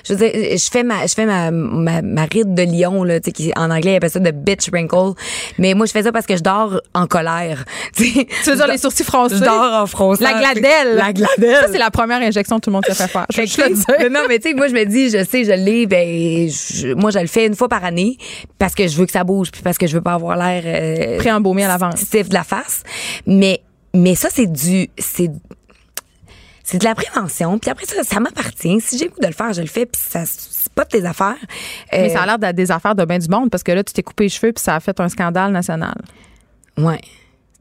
je veux dire, je fais ma, je fais ma, ma, ma ride de lion, là, tu sais, qui, en anglais, ils appellent ça de bitch wrinkle. Mais moi, je fais ça parce que je dors en colère. Tu veux dire les sourcils froncés? Je dors en fronçant. La gladelle. La gladelle. Ça, c'est la première injection que tout le monde se fait faire. Je juste le dire. non, mais tu sais, moi, je me dis, je sais, je l'ai, ben, je- moi, je le fais une fois par année parce que je veux que ça bouge puis parce que je veux pas avoir l'air. Euh, Préembaumé à l'avance. Stiff de la face. Mais, mais ça, c'est du. C'est, c'est de la prévention. Puis après ça, ça m'appartient. Si j'ai le goût de le faire, je le fais. Puis ça, c'est pas de tes affaires. Mais Euh, ça a l'air d'être des affaires de bien du monde parce que là, tu t'es coupé les cheveux puis ça a fait un scandale national. Ouais.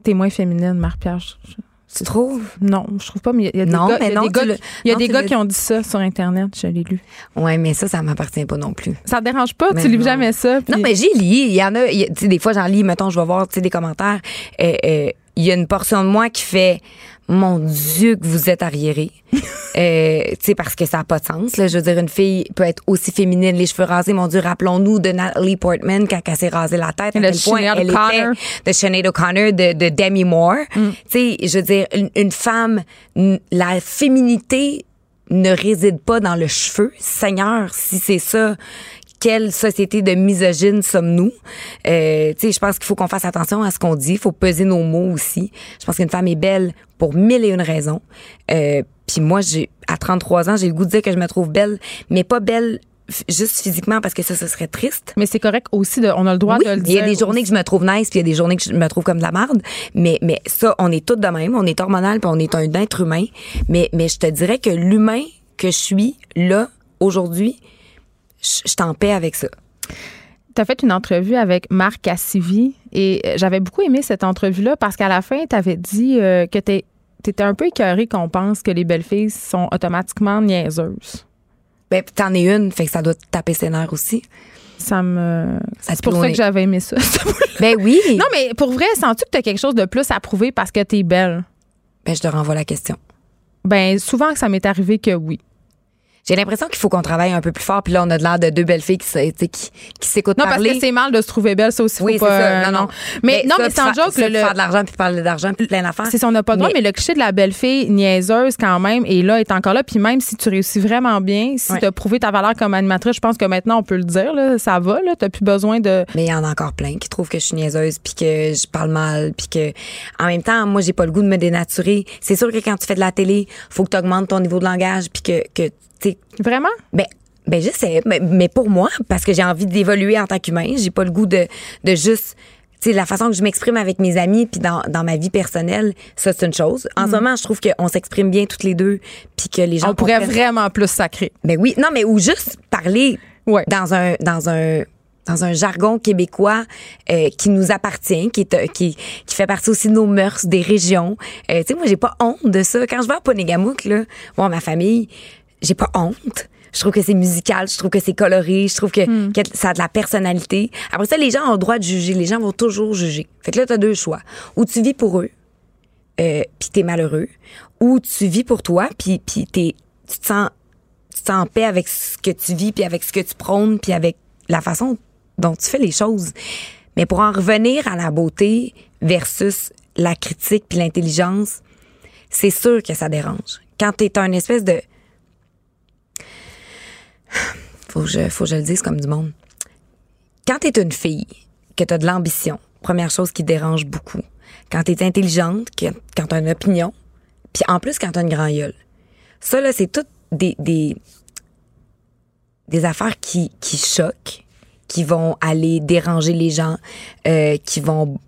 T'es moins féminine, je- Tu trouves? Non, je trouve pas, mais il y a des Non, gars, mais il y a non, des le- y a non, des gars le- qui ont dit ça sur Internet, je l'ai lu. Ouais, mais ça, ça m'appartient pas non plus. Ça te dérange pas? Mais tu lis non. jamais ça? puis- Non, mais j'y lis. Il y en a, tu sais, des fois, j'en lis, mettons, je vais voir, tu sais, des commentaires. Euh, euh, Il y a une portion de moi qui fait, mon Dieu, que vous êtes arriéré. euh, tu sais, parce que ça n'a pas de sens, là. Je veux dire, une fille peut être aussi féminine, les cheveux rasés. Mon Dieu, rappelons-nous de Natalie Portman quand elle s'est rasée la tête. À quel point elle était de Sinead O'Connor, de, de Demi Moore. Tu sais, je veux dire, une, une femme, la féminité ne réside pas dans le cheveu. Seigneur, si c'est ça, quelle société de misogyne sommes-nous? Euh, tu sais, je pense qu'il faut qu'on fasse attention à ce qu'on dit. Il faut peser nos mots aussi. Je pense qu'une femme est belle pour mille et une raisons. Euh, Puis moi, j'ai à 33 ans, j'ai le goût de dire que je me trouve belle, mais pas belle juste physiquement parce que ça, ce serait triste. Mais c'est correct aussi, de, on a le droit Oui, de le il y dire. a des journées que je me trouve nice, puis il y a des journées que je me trouve comme de la merde. Mais, mais ça, on est toutes de même. On est hormonal, puis on est un être humain. Mais, mais je te dirais que l'humain que je suis, là, aujourd'hui, je suis en paix avec ça. Tu as fait une entrevue avec Marc Cassivi et euh, j'avais beaucoup aimé cette entrevue-là parce qu'à la fin, tu avais dit euh, que tu étais un peu écœuré qu'on pense que les belles filles sont automatiquement niaiseuses. Ben, t'en es une, fait que ça doit taper ses nerfs aussi. Ça me. C'est pour ça que j'avais aimé ça. Ben oui. non, mais pour vrai, sens-tu que tu as quelque chose de plus à prouver parce que tu es belle? Ben, je te renvoie la question. Ben, souvent que ça m'est arrivé que oui. J'ai l'impression qu'il faut qu'on travaille un peu plus fort. Puis là, on a de l'air de deux belles filles qui, qui, qui s'écoutent Non, parler. parce que c'est mal de se trouver belle, ça aussi. Oui, faut c'est pas, ça. euh, Non, non. Mais, non, ça, mais sans faire- joke, ça, le, faire de l'argent, puis parler d'argent, puis plein d'affaires. C'est ça, on n'a pas droit, mais, le cliché de la belle fille niaiseuse, quand même, et là, est encore là. Puis même si tu réussis vraiment bien, si Ouais. tu as prouvé ta valeur comme animatrice, je pense que maintenant, on peut le dire, là, ça va, là. Tu plus besoin de. Mais il y en a encore plein qui trouvent que je suis niaiseuse, puis que je parle mal, puis que en même temps, moi, j'ai pas le goût de me dénaturer. C'est sûr que quand tu fais de la télé, faut que tu augmentes ton niveau de langage, puis que, que Vraiment? Ben, ben je sais, mais, mais pour moi, parce que j'ai envie d'évoluer en tant qu'humain, j'ai pas le goût de, de juste tu sais, la façon que je m'exprime avec mes amis puis dans, dans ma vie personnelle, ça c'est une chose. En ce moment, je trouve qu'on s'exprime bien toutes les deux puis que les gens On pourrait vraiment plus sacrer. Ben oui, non mais ou juste parler Ouais. dans un dans un dans un jargon québécois euh, qui nous appartient, qui est euh, qui qui fait partie aussi de nos mœurs, des régions. Euh, tu sais, moi j'ai pas honte de ça. Quand je vais à Ponégamouk là, voir ma famille, j'ai pas honte. Je trouve que c'est musical, je trouve que c'est coloré, je trouve que, que ça a de la personnalité. Après ça, les gens ont le droit de juger. Les gens vont toujours juger. Fait que là, t'as deux choix. Ou tu vis pour eux, euh, puis t'es malheureux, ou tu vis pour toi, puis tu te sens tu te sens en paix avec ce que tu vis, puis avec ce que tu prônes, puis avec la façon dont tu fais les choses. Mais pour en revenir à la beauté versus la critique puis l'intelligence, c'est sûr que ça dérange. Quand t'es un espèce de... Faut que je, faut que je le dise comme du monde. Quand t'es une fille, que t'as de l'ambition, première chose qui dérange beaucoup. Quand t'es intelligente, que, quand t'as une opinion, puis en plus quand t'as une grand gueule. Ça, là, c'est toutes des, des, des affaires qui, qui choquent, qui vont aller déranger les gens, euh, qui vont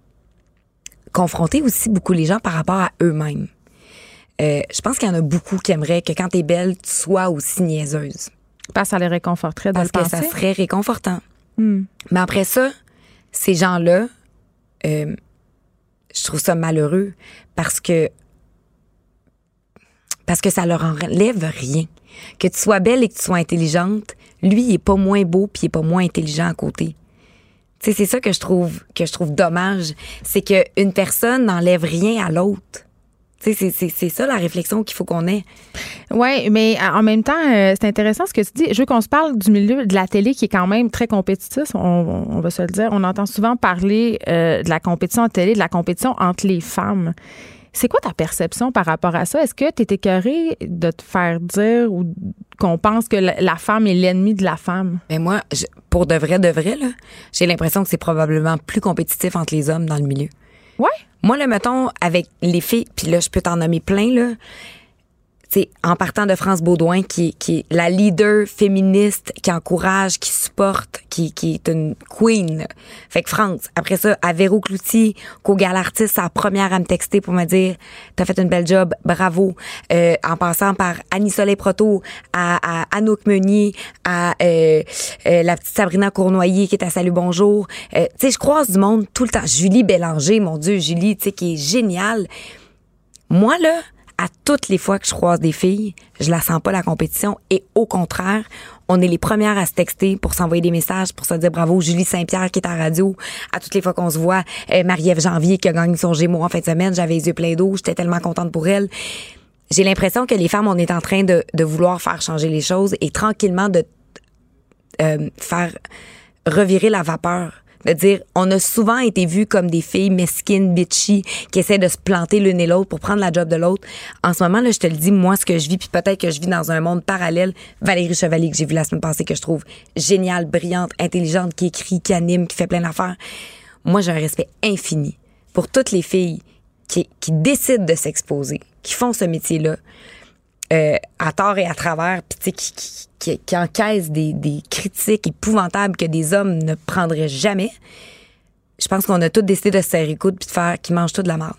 confronter aussi beaucoup les gens par rapport à eux-mêmes. Euh, je pense qu'il y en a beaucoup qui aimeraient que quand t'es belle, tu sois aussi niaiseuse. Parce que ça les réconforterait de Parce le que penser. ça serait réconfortant. Hmm. Mais après ça, ces gens-là, euh, je trouve ça malheureux parce que parce que ça leur enlève rien. Que tu sois belle et que tu sois intelligente, lui, il est pas moins beau puis il est pas moins intelligent à côté. Tu sais, c'est ça que je trouve que je trouve dommage, c'est que une personne n'enlève rien à l'autre. C'est- ça la réflexion qu'il faut qu'on ait. Oui, mais en même temps, euh, c'est intéressant ce que tu dis. Je veux qu'on se parle du milieu de la télé qui est quand même très compétitif, on, on va se le dire. On entend souvent parler euh, de la compétition en télé, de la compétition entre les femmes. C'est quoi ta perception par rapport à ça? Est-ce que tu es écœuré de te faire dire ou qu'on pense que la, femme est l'ennemi de la femme? Mais moi, je- pour de vrai, de vrai, j'ai l'impression que c'est probablement plus compétitif entre les hommes dans le milieu. Ouais. Moi, le mettons, avec les filles, puis là, je peux t'en nommer plein, là. C'est en partant de France Baudouin, qui, est la leader féministe, qui encourage, qui supporte, qui, qui est une queen. Fait que France. Après ça, à Véro Cloutier, qu'au Galartiste, c'est la première à me texter pour me dire T'as fait une belle job, bravo. Euh, en passant par Annie Soleil Proto, à, à Anouk Meunier, à euh, euh, la petite Sabrina Cournoyer qui est à Salut Bonjour. Euh, tu je croise du monde tout le temps. Julie Bélanger, mon Dieu, Julie, tu sais, qui est géniale. Moi, là, à toutes les fois que je croise des filles, je la sens pas la compétition et au contraire, on est les premières à se texter pour s'envoyer des messages, pour se dire bravo, Julie Saint-Pierre qui est à radio. À toutes les fois qu'on se voit, euh, Marie-Ève Janvier qui a gagné son Gémeaux en fin de semaine, j'avais les yeux pleins d'eau, j'étais tellement contente pour elle. J'ai l'impression que les femmes, on est en train de, de vouloir faire changer les choses et tranquillement de euh, faire revirer la vapeur. De dire, on a souvent été vus comme des filles mesquines, bitchy, qui essaient de se planter l'une et l'autre pour prendre la job de l'autre. En ce moment, là, je te le dis, moi, ce que je vis, puis peut-être que je vis dans un monde parallèle. Valérie Chevalier, que j'ai vu la semaine passée, que je trouve géniale, brillante, intelligente, qui écrit, qui anime, qui fait plein d'affaires. Moi, j'ai un respect infini pour toutes les filles qui, qui décident de s'exposer, qui font ce métier-là, euh, à tort et à travers, puis qui, qui, qui, qui encaissent des, des critiques épouvantables que des hommes ne prendraient jamais. Je pense qu'on a tous décidé de se serrer les coudes puis de faire qu'ils mangent tout de la merde.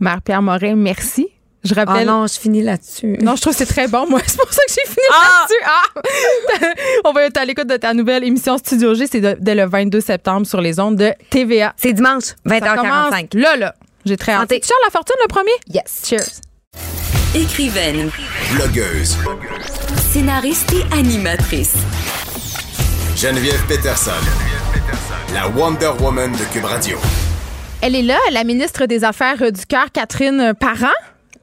Mère-Pierre Morin, merci. Je rappelle. Ah non, je finis là-dessus. Non, je trouve que c'est très bon. Moi, c'est pour ça que j'ai fini là-dessus. Ah! On va être à l'écoute de ta nouvelle émission Studio G. C'est de- dès le 22 septembre sur les ondes de TVA. C'est dimanche, Ça 20h45. commence Là, là. J'ai très hâte. Charles Lafortune le premier? Yes. Cheers. Écrivaine, Blogueuse. Scénariste et animatrice. Geneviève Peterson. La Wonder Woman de Cube Radio. Elle est là, la ministre des Affaires du Cœur, Catherine Parent.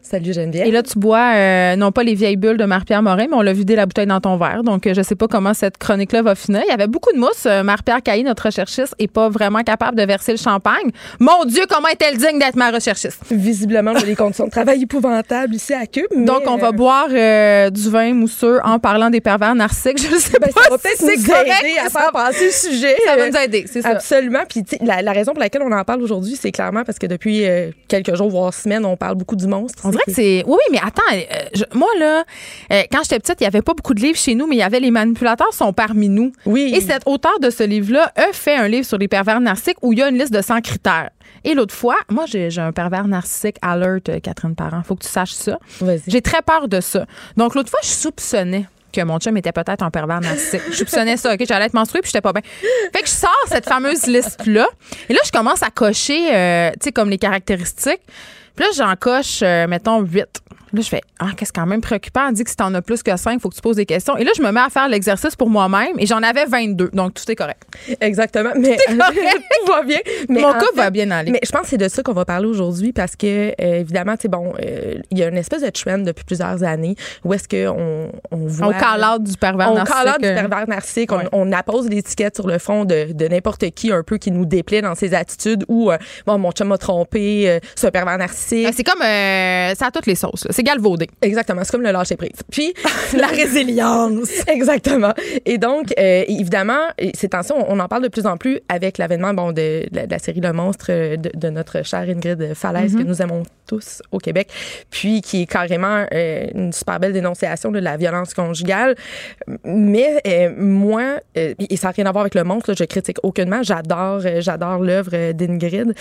Salut Geneviève. Et là, tu bois euh, non pas les vieilles bulles de Marie-Pierre Morin, mais on l'a vidé la bouteille dans ton verre. Donc, euh, je sais pas comment cette chronique-là va finir. Il y avait beaucoup de mousse. Euh, Marie-Pierre Caillé, notre recherchiste, est pas vraiment capable de verser le champagne. Mon Dieu, comment est-elle digne d'être ma recherchiste? Visiblement, j'ai des conditions de travail épouvantables ici à Cube. mais, Donc, on va boire euh, du vin mousseux en parlant des pervers narcissiques. Je sais ben, pas ça va si peut-être nous correct, aider à faire ça- passer le sujet. Ça va nous aider, c'est ça. Absolument. Puis la, la raison pour laquelle on en parle aujourd'hui, c'est clairement parce que depuis euh, quelques jours, voire semaines, on parle beaucoup du monstre. On dirait que c'est. Oui, oui, mais attends, euh, je- moi, là, euh, quand j'étais petite, il n'y avait pas beaucoup de livres chez nous, mais il y avait Les manipulateurs sont parmi nous. Oui. Et cet auteur de ce livre-là a fait un livre sur les pervers narcissiques où il y a une liste de 100 critères. Et l'autre fois, moi, j'ai j'ai un pervers narcissique alert, euh, Catherine Parent. Faut que tu saches ça. Vas-y. J'ai très peur de ça. Donc, l'autre fois, je soupçonnais que mon chum était peut-être un pervers narcissique. Je soupçonnais ça, OK? J'allais être menstruée puis j'étais pas bien. Fait que je sors cette fameuse liste-là. Et là, je commence à cocher, euh, tu sais, comme les caractéristiques. Puis là, j'en coche, euh, mettons, 8. Là, je fais, ah, qu'est-ce quand même préoccupant. On dit que si t'en as plus que 5, il faut que tu poses des questions. Et là, je me mets à faire l'exercice pour moi-même et j'en avais 22. Donc, tout est correct. Exactement. Mais correct. tout va bien. Mais Mon fait- va bien aller. Mais je pense que c'est de ça qu'on va parler aujourd'hui parce que, euh, évidemment, tu sais, bon, euh, il y a une espèce de trend depuis plusieurs années où est-ce qu'on on voit. On call du pervers on narcissique. call out du euh, pervers narcissique. Ouais. On, on appose l'étiquette sur le front de, de n'importe qui un peu qui nous déplaît dans ses attitudes ou, euh, bon, mon chum m'a trompé, euh, c'est un pervers narcissique. Ben, C'est comme. euh, ça a toutes les sauces. là. C'est galvaudé. Exactement, c'est comme le lâcher prise. Puis la résilience. Exactement. Et donc euh, évidemment, ces temps-ci, on, en parle de plus en plus avec l'avènement bon de, de la, de la série Le Monstre euh, de, de notre chère Ingrid Falaise que nous aimons tous au Québec, puis qui est carrément euh, une super belle dénonciation de la violence conjugale. Mais euh, moi, et ça n'a rien à voir avec Le Monstre, là, je critique aucunement. J'adore, j'adore l'œuvre d'Ingrid.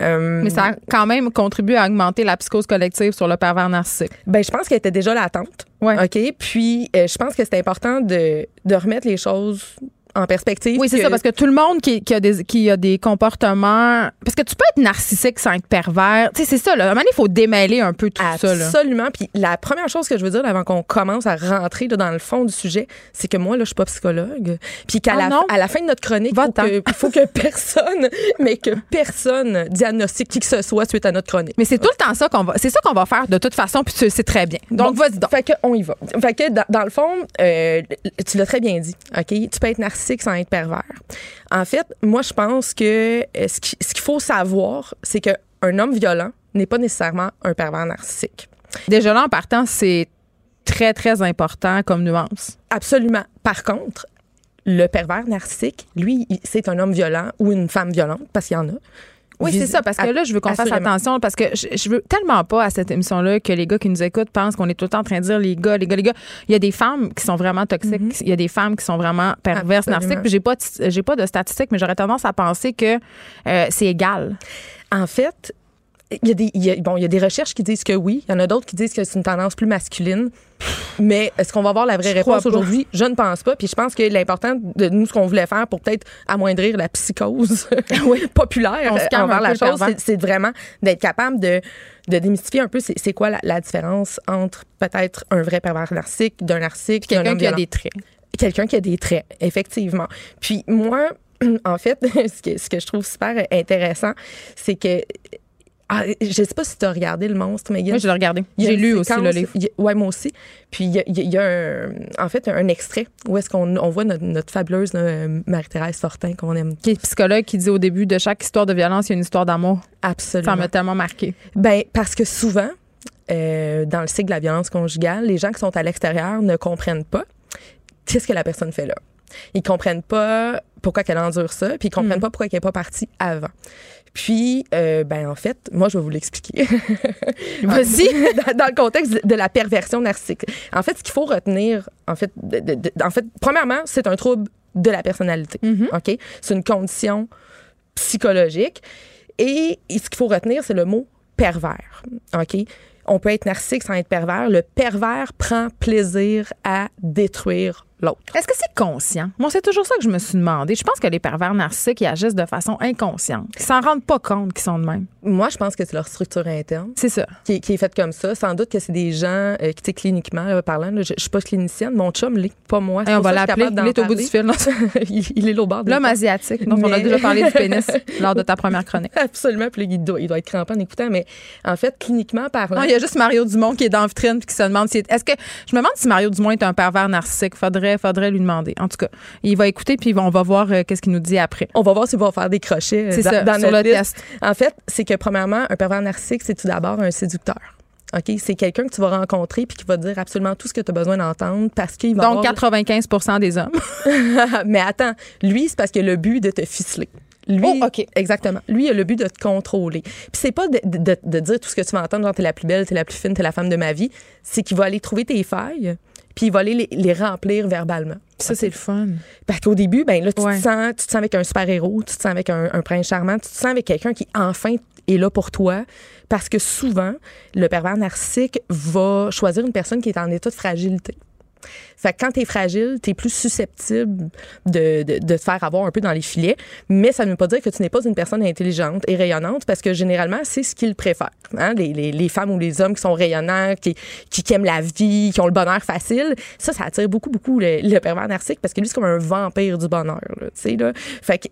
Mais ça a quand même contribué à augmenter la psychose collective sur le pervers narcissique. Ben, je pense qu'elle était déjà latente. Ouais. OK? Puis, euh, je pense que c'est important de, de remettre les choses en perspective. Oui, c'est ça, parce que tout le monde qui, qui a des, qui a des comportements. Parce que tu peux être narcissique sans être pervers. Tu sais, c'est ça, là. À un moment donné, il faut démêler un peu tout ça, là. Absolument. Puis la première chose que je veux dire avant qu'on commence à rentrer là, dans le fond du sujet, c'est que moi, là, je suis pas psychologue. Puis qu'à Ah la, à la fin de notre chronique, il faut que, il faut que personne, mais que personne diagnostique qui que ce soit suite à notre chronique. Mais c'est tout le temps ça qu'on va. C'est ça qu'on va faire de toute façon, puis tu le sais très bien. Donc, Bon, vas-y donc. Fait que on y va. Fait que dans, dans le fond, euh, tu l'as très bien dit, OK? Tu peux être narcissique sans être pervers. En fait, moi, je pense que euh, ce qui- ce qu'il faut savoir, c'est qu'un homme violent n'est pas nécessairement un pervers narcissique. Déjà là, en partant, c'est très, très important comme nuance. Absolument. Par contre, le pervers narcissique, lui, c'est un homme violent ou une femme violente, parce qu'il y en a. Oui, c'est ça, parce que là, je veux qu'on fasse attention, parce que je, je veux tellement pas à cette émission-là que les gars qui nous écoutent pensent qu'on est tout le temps en train de dire les gars, les gars, les gars. Il y a des femmes qui sont vraiment toxiques, il y a des femmes qui sont vraiment perverses, narcissiques. Puis j'ai pas, de- j'ai pas de statistiques, mais j'aurais tendance à penser que euh, c'est égal. En fait, il y, a des, il y a- bon, il y a des recherches qui disent que oui. Il y en a d'autres qui disent que c'est une tendance plus masculine. Mais est-ce qu'on va avoir la vraie Je réponse aujourd'hui? Je ne pense pas. Puis je pense que l'important de nous, ce qu'on voulait faire pour peut-être amoindrir la psychose populaire On se calme envers la chose, c'est vraiment d'être capable de, de démystifier un peu c'est quoi la, la différence entre peut-être un vrai pervers narcissique, d'un narcissique, Quelqu'un qui a des traits. Quelqu'un qui a des traits, effectivement. Puis moi, en fait, ce que, ce que je trouve super intéressant, c'est que. Ah, je sais pas si tu as regardé Le Monstre, Megan. Moi, je l'ai regardé. Il y a J'ai lu aussi le livre. il y a- ouais, moi aussi. Puis il y a, il y a- il y a un, en fait un extrait où est-ce qu'on on voit notre, notre fabuleuse Marie-Thérèse Fortin qu'on aime. Qui est psychologue qui dit au début de chaque histoire de violence, il y a une histoire d'amour. Absolument. Ça m'a tellement marqué. Ben, parce que souvent, euh, dans le cycle de la violence conjugale, les gens qui sont à l'extérieur ne comprennent pas qu'est-ce que la personne fait là. Ils comprennent pas pourquoi qu'elle endure ça, puis ils comprennent pas pourquoi qu'elle n'est pas partie avant. Puis, euh, ben en fait, moi, je vais vous l'expliquer. Vas-y. dans, dans le contexte de la perversion narcissique. En fait, ce qu'il faut retenir, en fait, de- de- de- en fait, premièrement, c'est un trouble de la personnalité. OK? C'est une condition psychologique. Et ce qu'il faut retenir, c'est le mot pervers. OK? On peut être narcissique sans être pervers. Le pervers prend plaisir à détruire l'autre. Est-ce que c'est conscient? Moi, c'est toujours ça que je me suis demandé. Je pense que les pervers narcissiques, ils agissent de façon inconsciente. Ils s'en rendent pas compte qu'ils sont de même. Moi, je pense que c'est leur structure interne. C'est ça. Qui, est- qui est faite comme ça. Sans doute que c'est des gens euh, qui, tu sais, cliniquement là, parlant, là, je, je suis pas clinicienne, mon chum l'est, pas moi. Hey, on va l'appeler. Il est au bout du fil. il, il est là au bord de L'homme asiatique, dont on a déjà parlé du pénis lors de ta première chronique. Absolument. Puis il doit, il doit être crampé en écoutant. Mais en fait, cliniquement parlant. Non, il y a juste Mario Dumont qui est dans la vitrine puis qui se demande si. Est-ce que. Je me demande si Mario Dumont est un pervers narcissique. Faudrait, faudrait lui demander. En tout cas, il va écouter puis on va voir euh, qu'est-ce qu'il nous dit après. On va voir s'il va faire des crochets euh, dans, ça, dans sur notre le liste. test. En fait, c'est que premièrement, un pervers narcissique, c'est tout d'abord un séducteur. OK? C'est quelqu'un que tu vas rencontrer puis qui va te dire absolument tout ce que tu as besoin d'entendre parce qu'il va Donc, avoir- 95% des hommes. Mais attends, lui, c'est parce qu'il a le but de te ficeler. Lui, Oh, OK. Exactement. Lui, il a le but de te contrôler. Puis c'est pas de, de- de dire tout ce que tu vas entendre, genre t'es la plus belle, t'es la plus fine, t'es la femme de ma vie. C'est qu'il va aller trouver tes failles, puis il va aller les, les remplir verbalement. Ça, c'est le fun. Parce qu'au début, ben là, tu, Ouais. te sens, tu te sens avec un super-héros, tu te sens avec un, un prince charmant, tu te sens avec quelqu'un qui, enfin, est là pour toi. Parce que souvent, le pervers narcissique va choisir une personne qui est en état de fragilité. Fait que quand t'es fragile, t'es plus susceptible de, de, de te faire avoir un peu dans les filets. Mais ça ne veut pas dire que tu n'es pas une personne intelligente et rayonnante parce que généralement, c'est ce qu'ils préfèrent. Hein? Les, les, les femmes ou les hommes qui sont rayonnants, qui, qui, qui aiment la vie, qui ont le bonheur facile, ça, ça attire beaucoup, beaucoup le, le pervers narcissique parce que lui, c'est comme un vampire du bonheur. Là, là. Fait que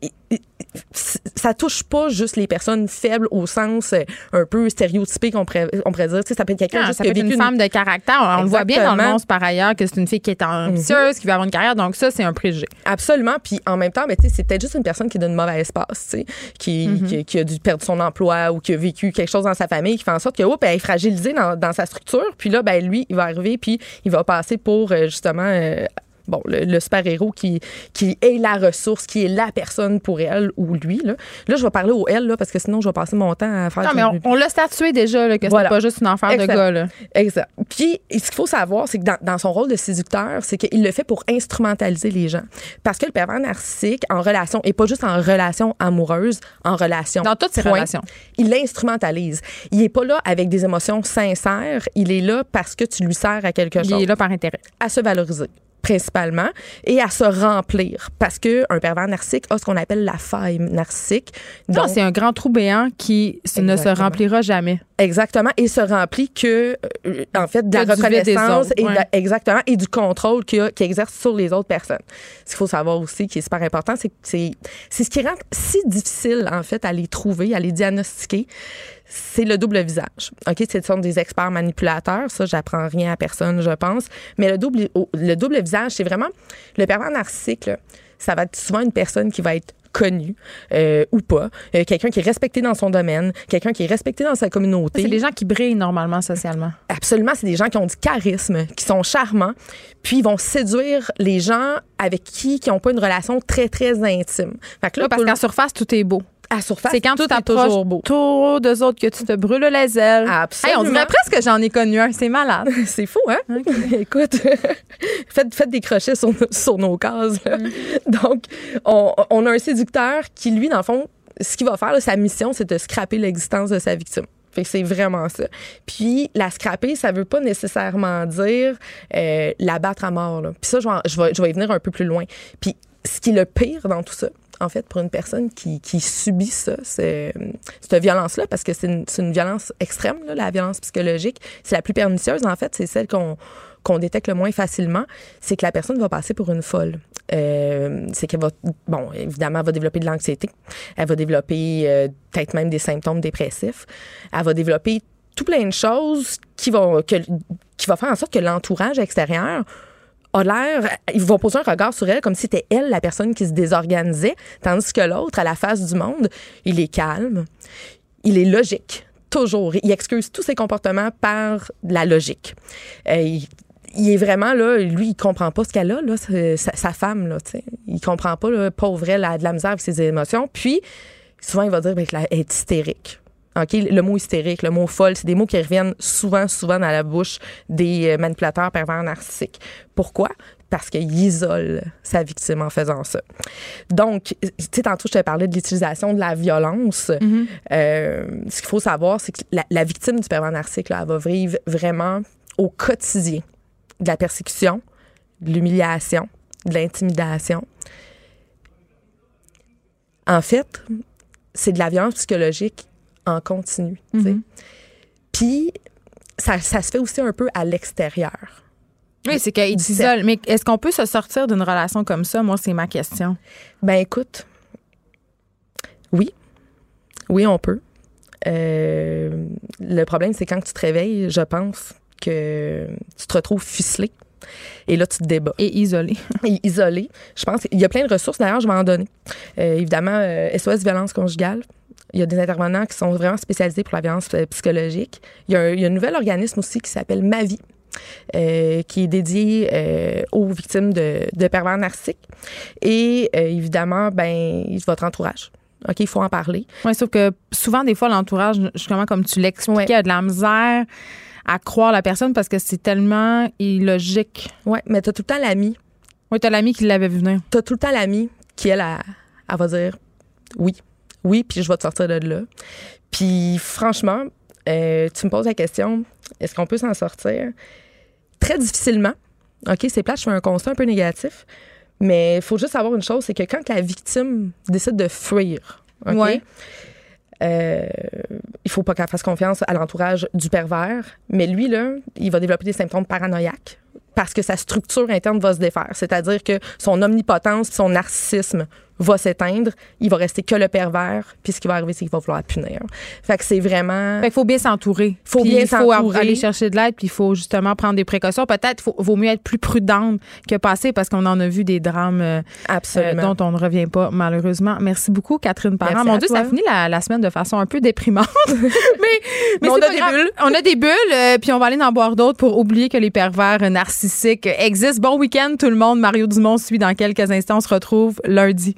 ça touche pas juste les personnes faibles au sens euh, un peu stéréotypé qu'on pourrait, on pourrait dire. Tu sais, ça peut être quelqu'un Ah, juste ça peut être une femme de caractère. On le voit bien dans le monstre par ailleurs que c'est une fille qui est ambitieuse, qui veut avoir une carrière. Donc, ça, c'est un préjugé. Absolument. Puis en même temps, ben, tu sais, c'est peut-être juste une personne qui est d'une mauvaise passe, tu sais, qui, Mhm. qui, qui a dû perdre son emploi ou qui a vécu quelque chose dans sa famille, qui fait en sorte que, oups, elle est fragilisée dans, dans sa structure. Puis là, ben, lui, il va arriver, puis il va passer pour, euh, justement, euh, bon, le, le super-héros qui, qui est la ressource, qui est la personne pour elle ou lui. Là, là je vais parler au elle, là, parce que sinon, je vais passer mon temps à faire... Non, mais on, on l'a statué déjà, là, que Voilà. c'est pas juste une affaire de gars. Là. Exact. Puis, ce qu'il faut savoir, c'est que dans, dans son rôle de séducteur, c'est qu'il le fait pour instrumentaliser les gens. Parce que le pervers narcissique, en relation, et pas juste en relation amoureuse, en relation. Dans toutes ses point, relations. Il l'instrumentalise. Il est pas là avec des émotions sincères. Il est là parce que tu lui sers à quelque chose. Il est là par intérêt. À se valoriser. Principalement, et à se remplir. Parce que un pervers narcissique a ce qu'on appelle la faille narcissique. Non, c'est un grand trou béant qui ne se remplira jamais. Exactement, et se remplit que, euh, en fait, de la Que reconnaissance autres, et de- exactement et du contrôle qu'il exerce sur les autres personnes. Ce qu'il faut savoir aussi, qui est super important, c'est que c'est c'est ce qui rend si difficile en fait à les trouver, à les diagnostiquer. C'est le double visage. Ok, ce sont des experts manipulateurs. Ça, j'apprends rien à personne, je pense. Mais le double, au- le double visage, c'est vraiment le pervers narcissique. là, ça va être souvent une personne qui va être connue euh, ou pas, Euh, quelqu'un qui est respecté dans son domaine, quelqu'un qui est respecté dans sa communauté. C'est des gens qui brillent normalement socialement. Absolument, c'est des gens qui ont du charisme, qui sont charmants, puis ils vont séduire les gens avec qui qui n'ont pas une relation très très intime. Fait que là, parce qu'à surface, tout est beau. À surface, C'est quand tout tu est t'approches toujours beau. trop d'eux autres que tu te brûles les ailes. Absolument. Hey, on dirait presque que j'en ai connu un. C'est malade. C'est fou, hein? Écoute, faites, faites des crochets sur, sur nos cases. Mm. Donc, on, on a un séducteur qui, lui, dans le fond, ce qu'il va faire, là, sa mission, c'est de scraper l'existence de sa victime. Fait que c'est vraiment ça. Puis la scraper, ça veut pas nécessairement dire euh, la battre à mort. Là. Puis ça, je vais, en- je, vais, je vais y venir un peu plus loin. Puis ce qui est le pire dans tout ça, en fait, pour une personne qui, subit ça, cette violence-là, parce que c'est une, violence extrême, la violence psychologique. C'est la plus pernicieuse, en fait. C'est celle qu'on détecte le moins facilement, c'est que la personne va passer pour une folle. Euh, c'est qu'elle va, bon, évidemment, elle va développer de l'anxiété. Elle va développer euh, peut-être même des symptômes dépressifs. Elle va développer tout plein de choses qui vont, qui va faire en sorte que l'entourage extérieur a l'air, ils vont poser un regard sur elle comme si c'était elle la personne qui se désorganisait, tandis que l'autre, à la face du monde, il est calme, il est logique, toujours. Il excuse tous ses comportements par la logique. Euh, il, est vraiment là, lui, il comprend pas ce qu'elle a, là, sa, femme, là, tu. Il comprend pas, là, pauvre elle, a de la misère avec ses émotions. Puis, souvent, il va dire ben, qu'elle est hystérique. OK? Le mot hystérique, le mot folle, c'est des mots qui reviennent souvent, souvent dans la bouche des euh, manipulateurs pervers narcissiques. Pourquoi? Parce qu'il isole sa victime en faisant ça. Donc, tu sais, tantôt, je te parlais de l'utilisation de la violence. Euh, ce qu'il faut savoir, c'est que la, la victime du pervers narcissique, là, elle va vivre vraiment au quotidien de la persécution, de l'humiliation, de l'intimidation. En fait, c'est de la violence psychologique en continu. sais. Puis, ça, ça se fait aussi un peu à l'extérieur. Oui, c'est qu'ils t'isolent. Mais est-ce qu'on peut se sortir d'une relation comme ça? Moi, c'est ma question. Ben écoute, oui. Oui, on peut. Euh, le problème, c'est quand tu te réveilles, je pense que tu te retrouves ficelé. Et là, tu te débats. Et isolé. Et isolé. Je pense qu'il y a plein de ressources, d'ailleurs, je vais en donner. Euh, évidemment, euh, SOS Violence Conjugale. Il y a des intervenants qui sont vraiment spécialisés pour la violence euh, psychologique. Il y a un, il y a un nouvel organisme aussi qui s'appelle Ma Vie. euh, qui est dédié euh, aux victimes de, de pervers narcissiques. Et euh, évidemment, ben, votre entourage. OK, il faut en parler. Oui, sauf que souvent, des fois, l'entourage, justement, comme tu l'expliquais, a de la misère à croire la personne parce que c'est tellement illogique. Oui, mais tu as tout le temps l'ami. Oui, tu as l'ami qui l'avait vu venir. Tu as tout le temps l'ami qui, elle, elle, elle va dire oui, oui, puis je vais te sortir de là. Puis franchement, euh, tu me poses la question, est-ce qu'on peut s'en sortir? Très difficilement. OK, c'est plate, je fais un constat un peu négatif. Mais il faut juste savoir une chose, c'est que quand la victime décide de fuir, OK? Ouais. euh, il faut pas qu'elle fasse confiance à l'entourage du pervers. Mais lui, là, il va développer des symptômes paranoïaques parce que sa structure interne va se défaire. C'est-à-dire que son omnipotence, son narcissisme va s'éteindre. Il va rester que le pervers. Puis ce qui va arriver, c'est qu'il va vouloir punir. Fait que c'est vraiment... Fait qu'il faut bien s'entourer. Faut bien Il faut s'entourer. aller chercher de l'aide, puis il faut justement prendre des précautions. Peut-être faut, vaut mieux être plus prudente que passer parce qu'on en a vu des drames euh, Absolument. euh, dont on ne revient pas, malheureusement. Merci beaucoup, Catherine Parent. Merci Mon Dieu, toi. ça finit la, la semaine de façon un peu déprimante. mais mais on a des grave. bulles. On a des bulles, euh, puis on va aller en boire d'autres pour oublier que les pervers narcissiques existent. Bon week-end, tout le monde. Mario Dumont suit dans quelques instants. On se retrouve lundi.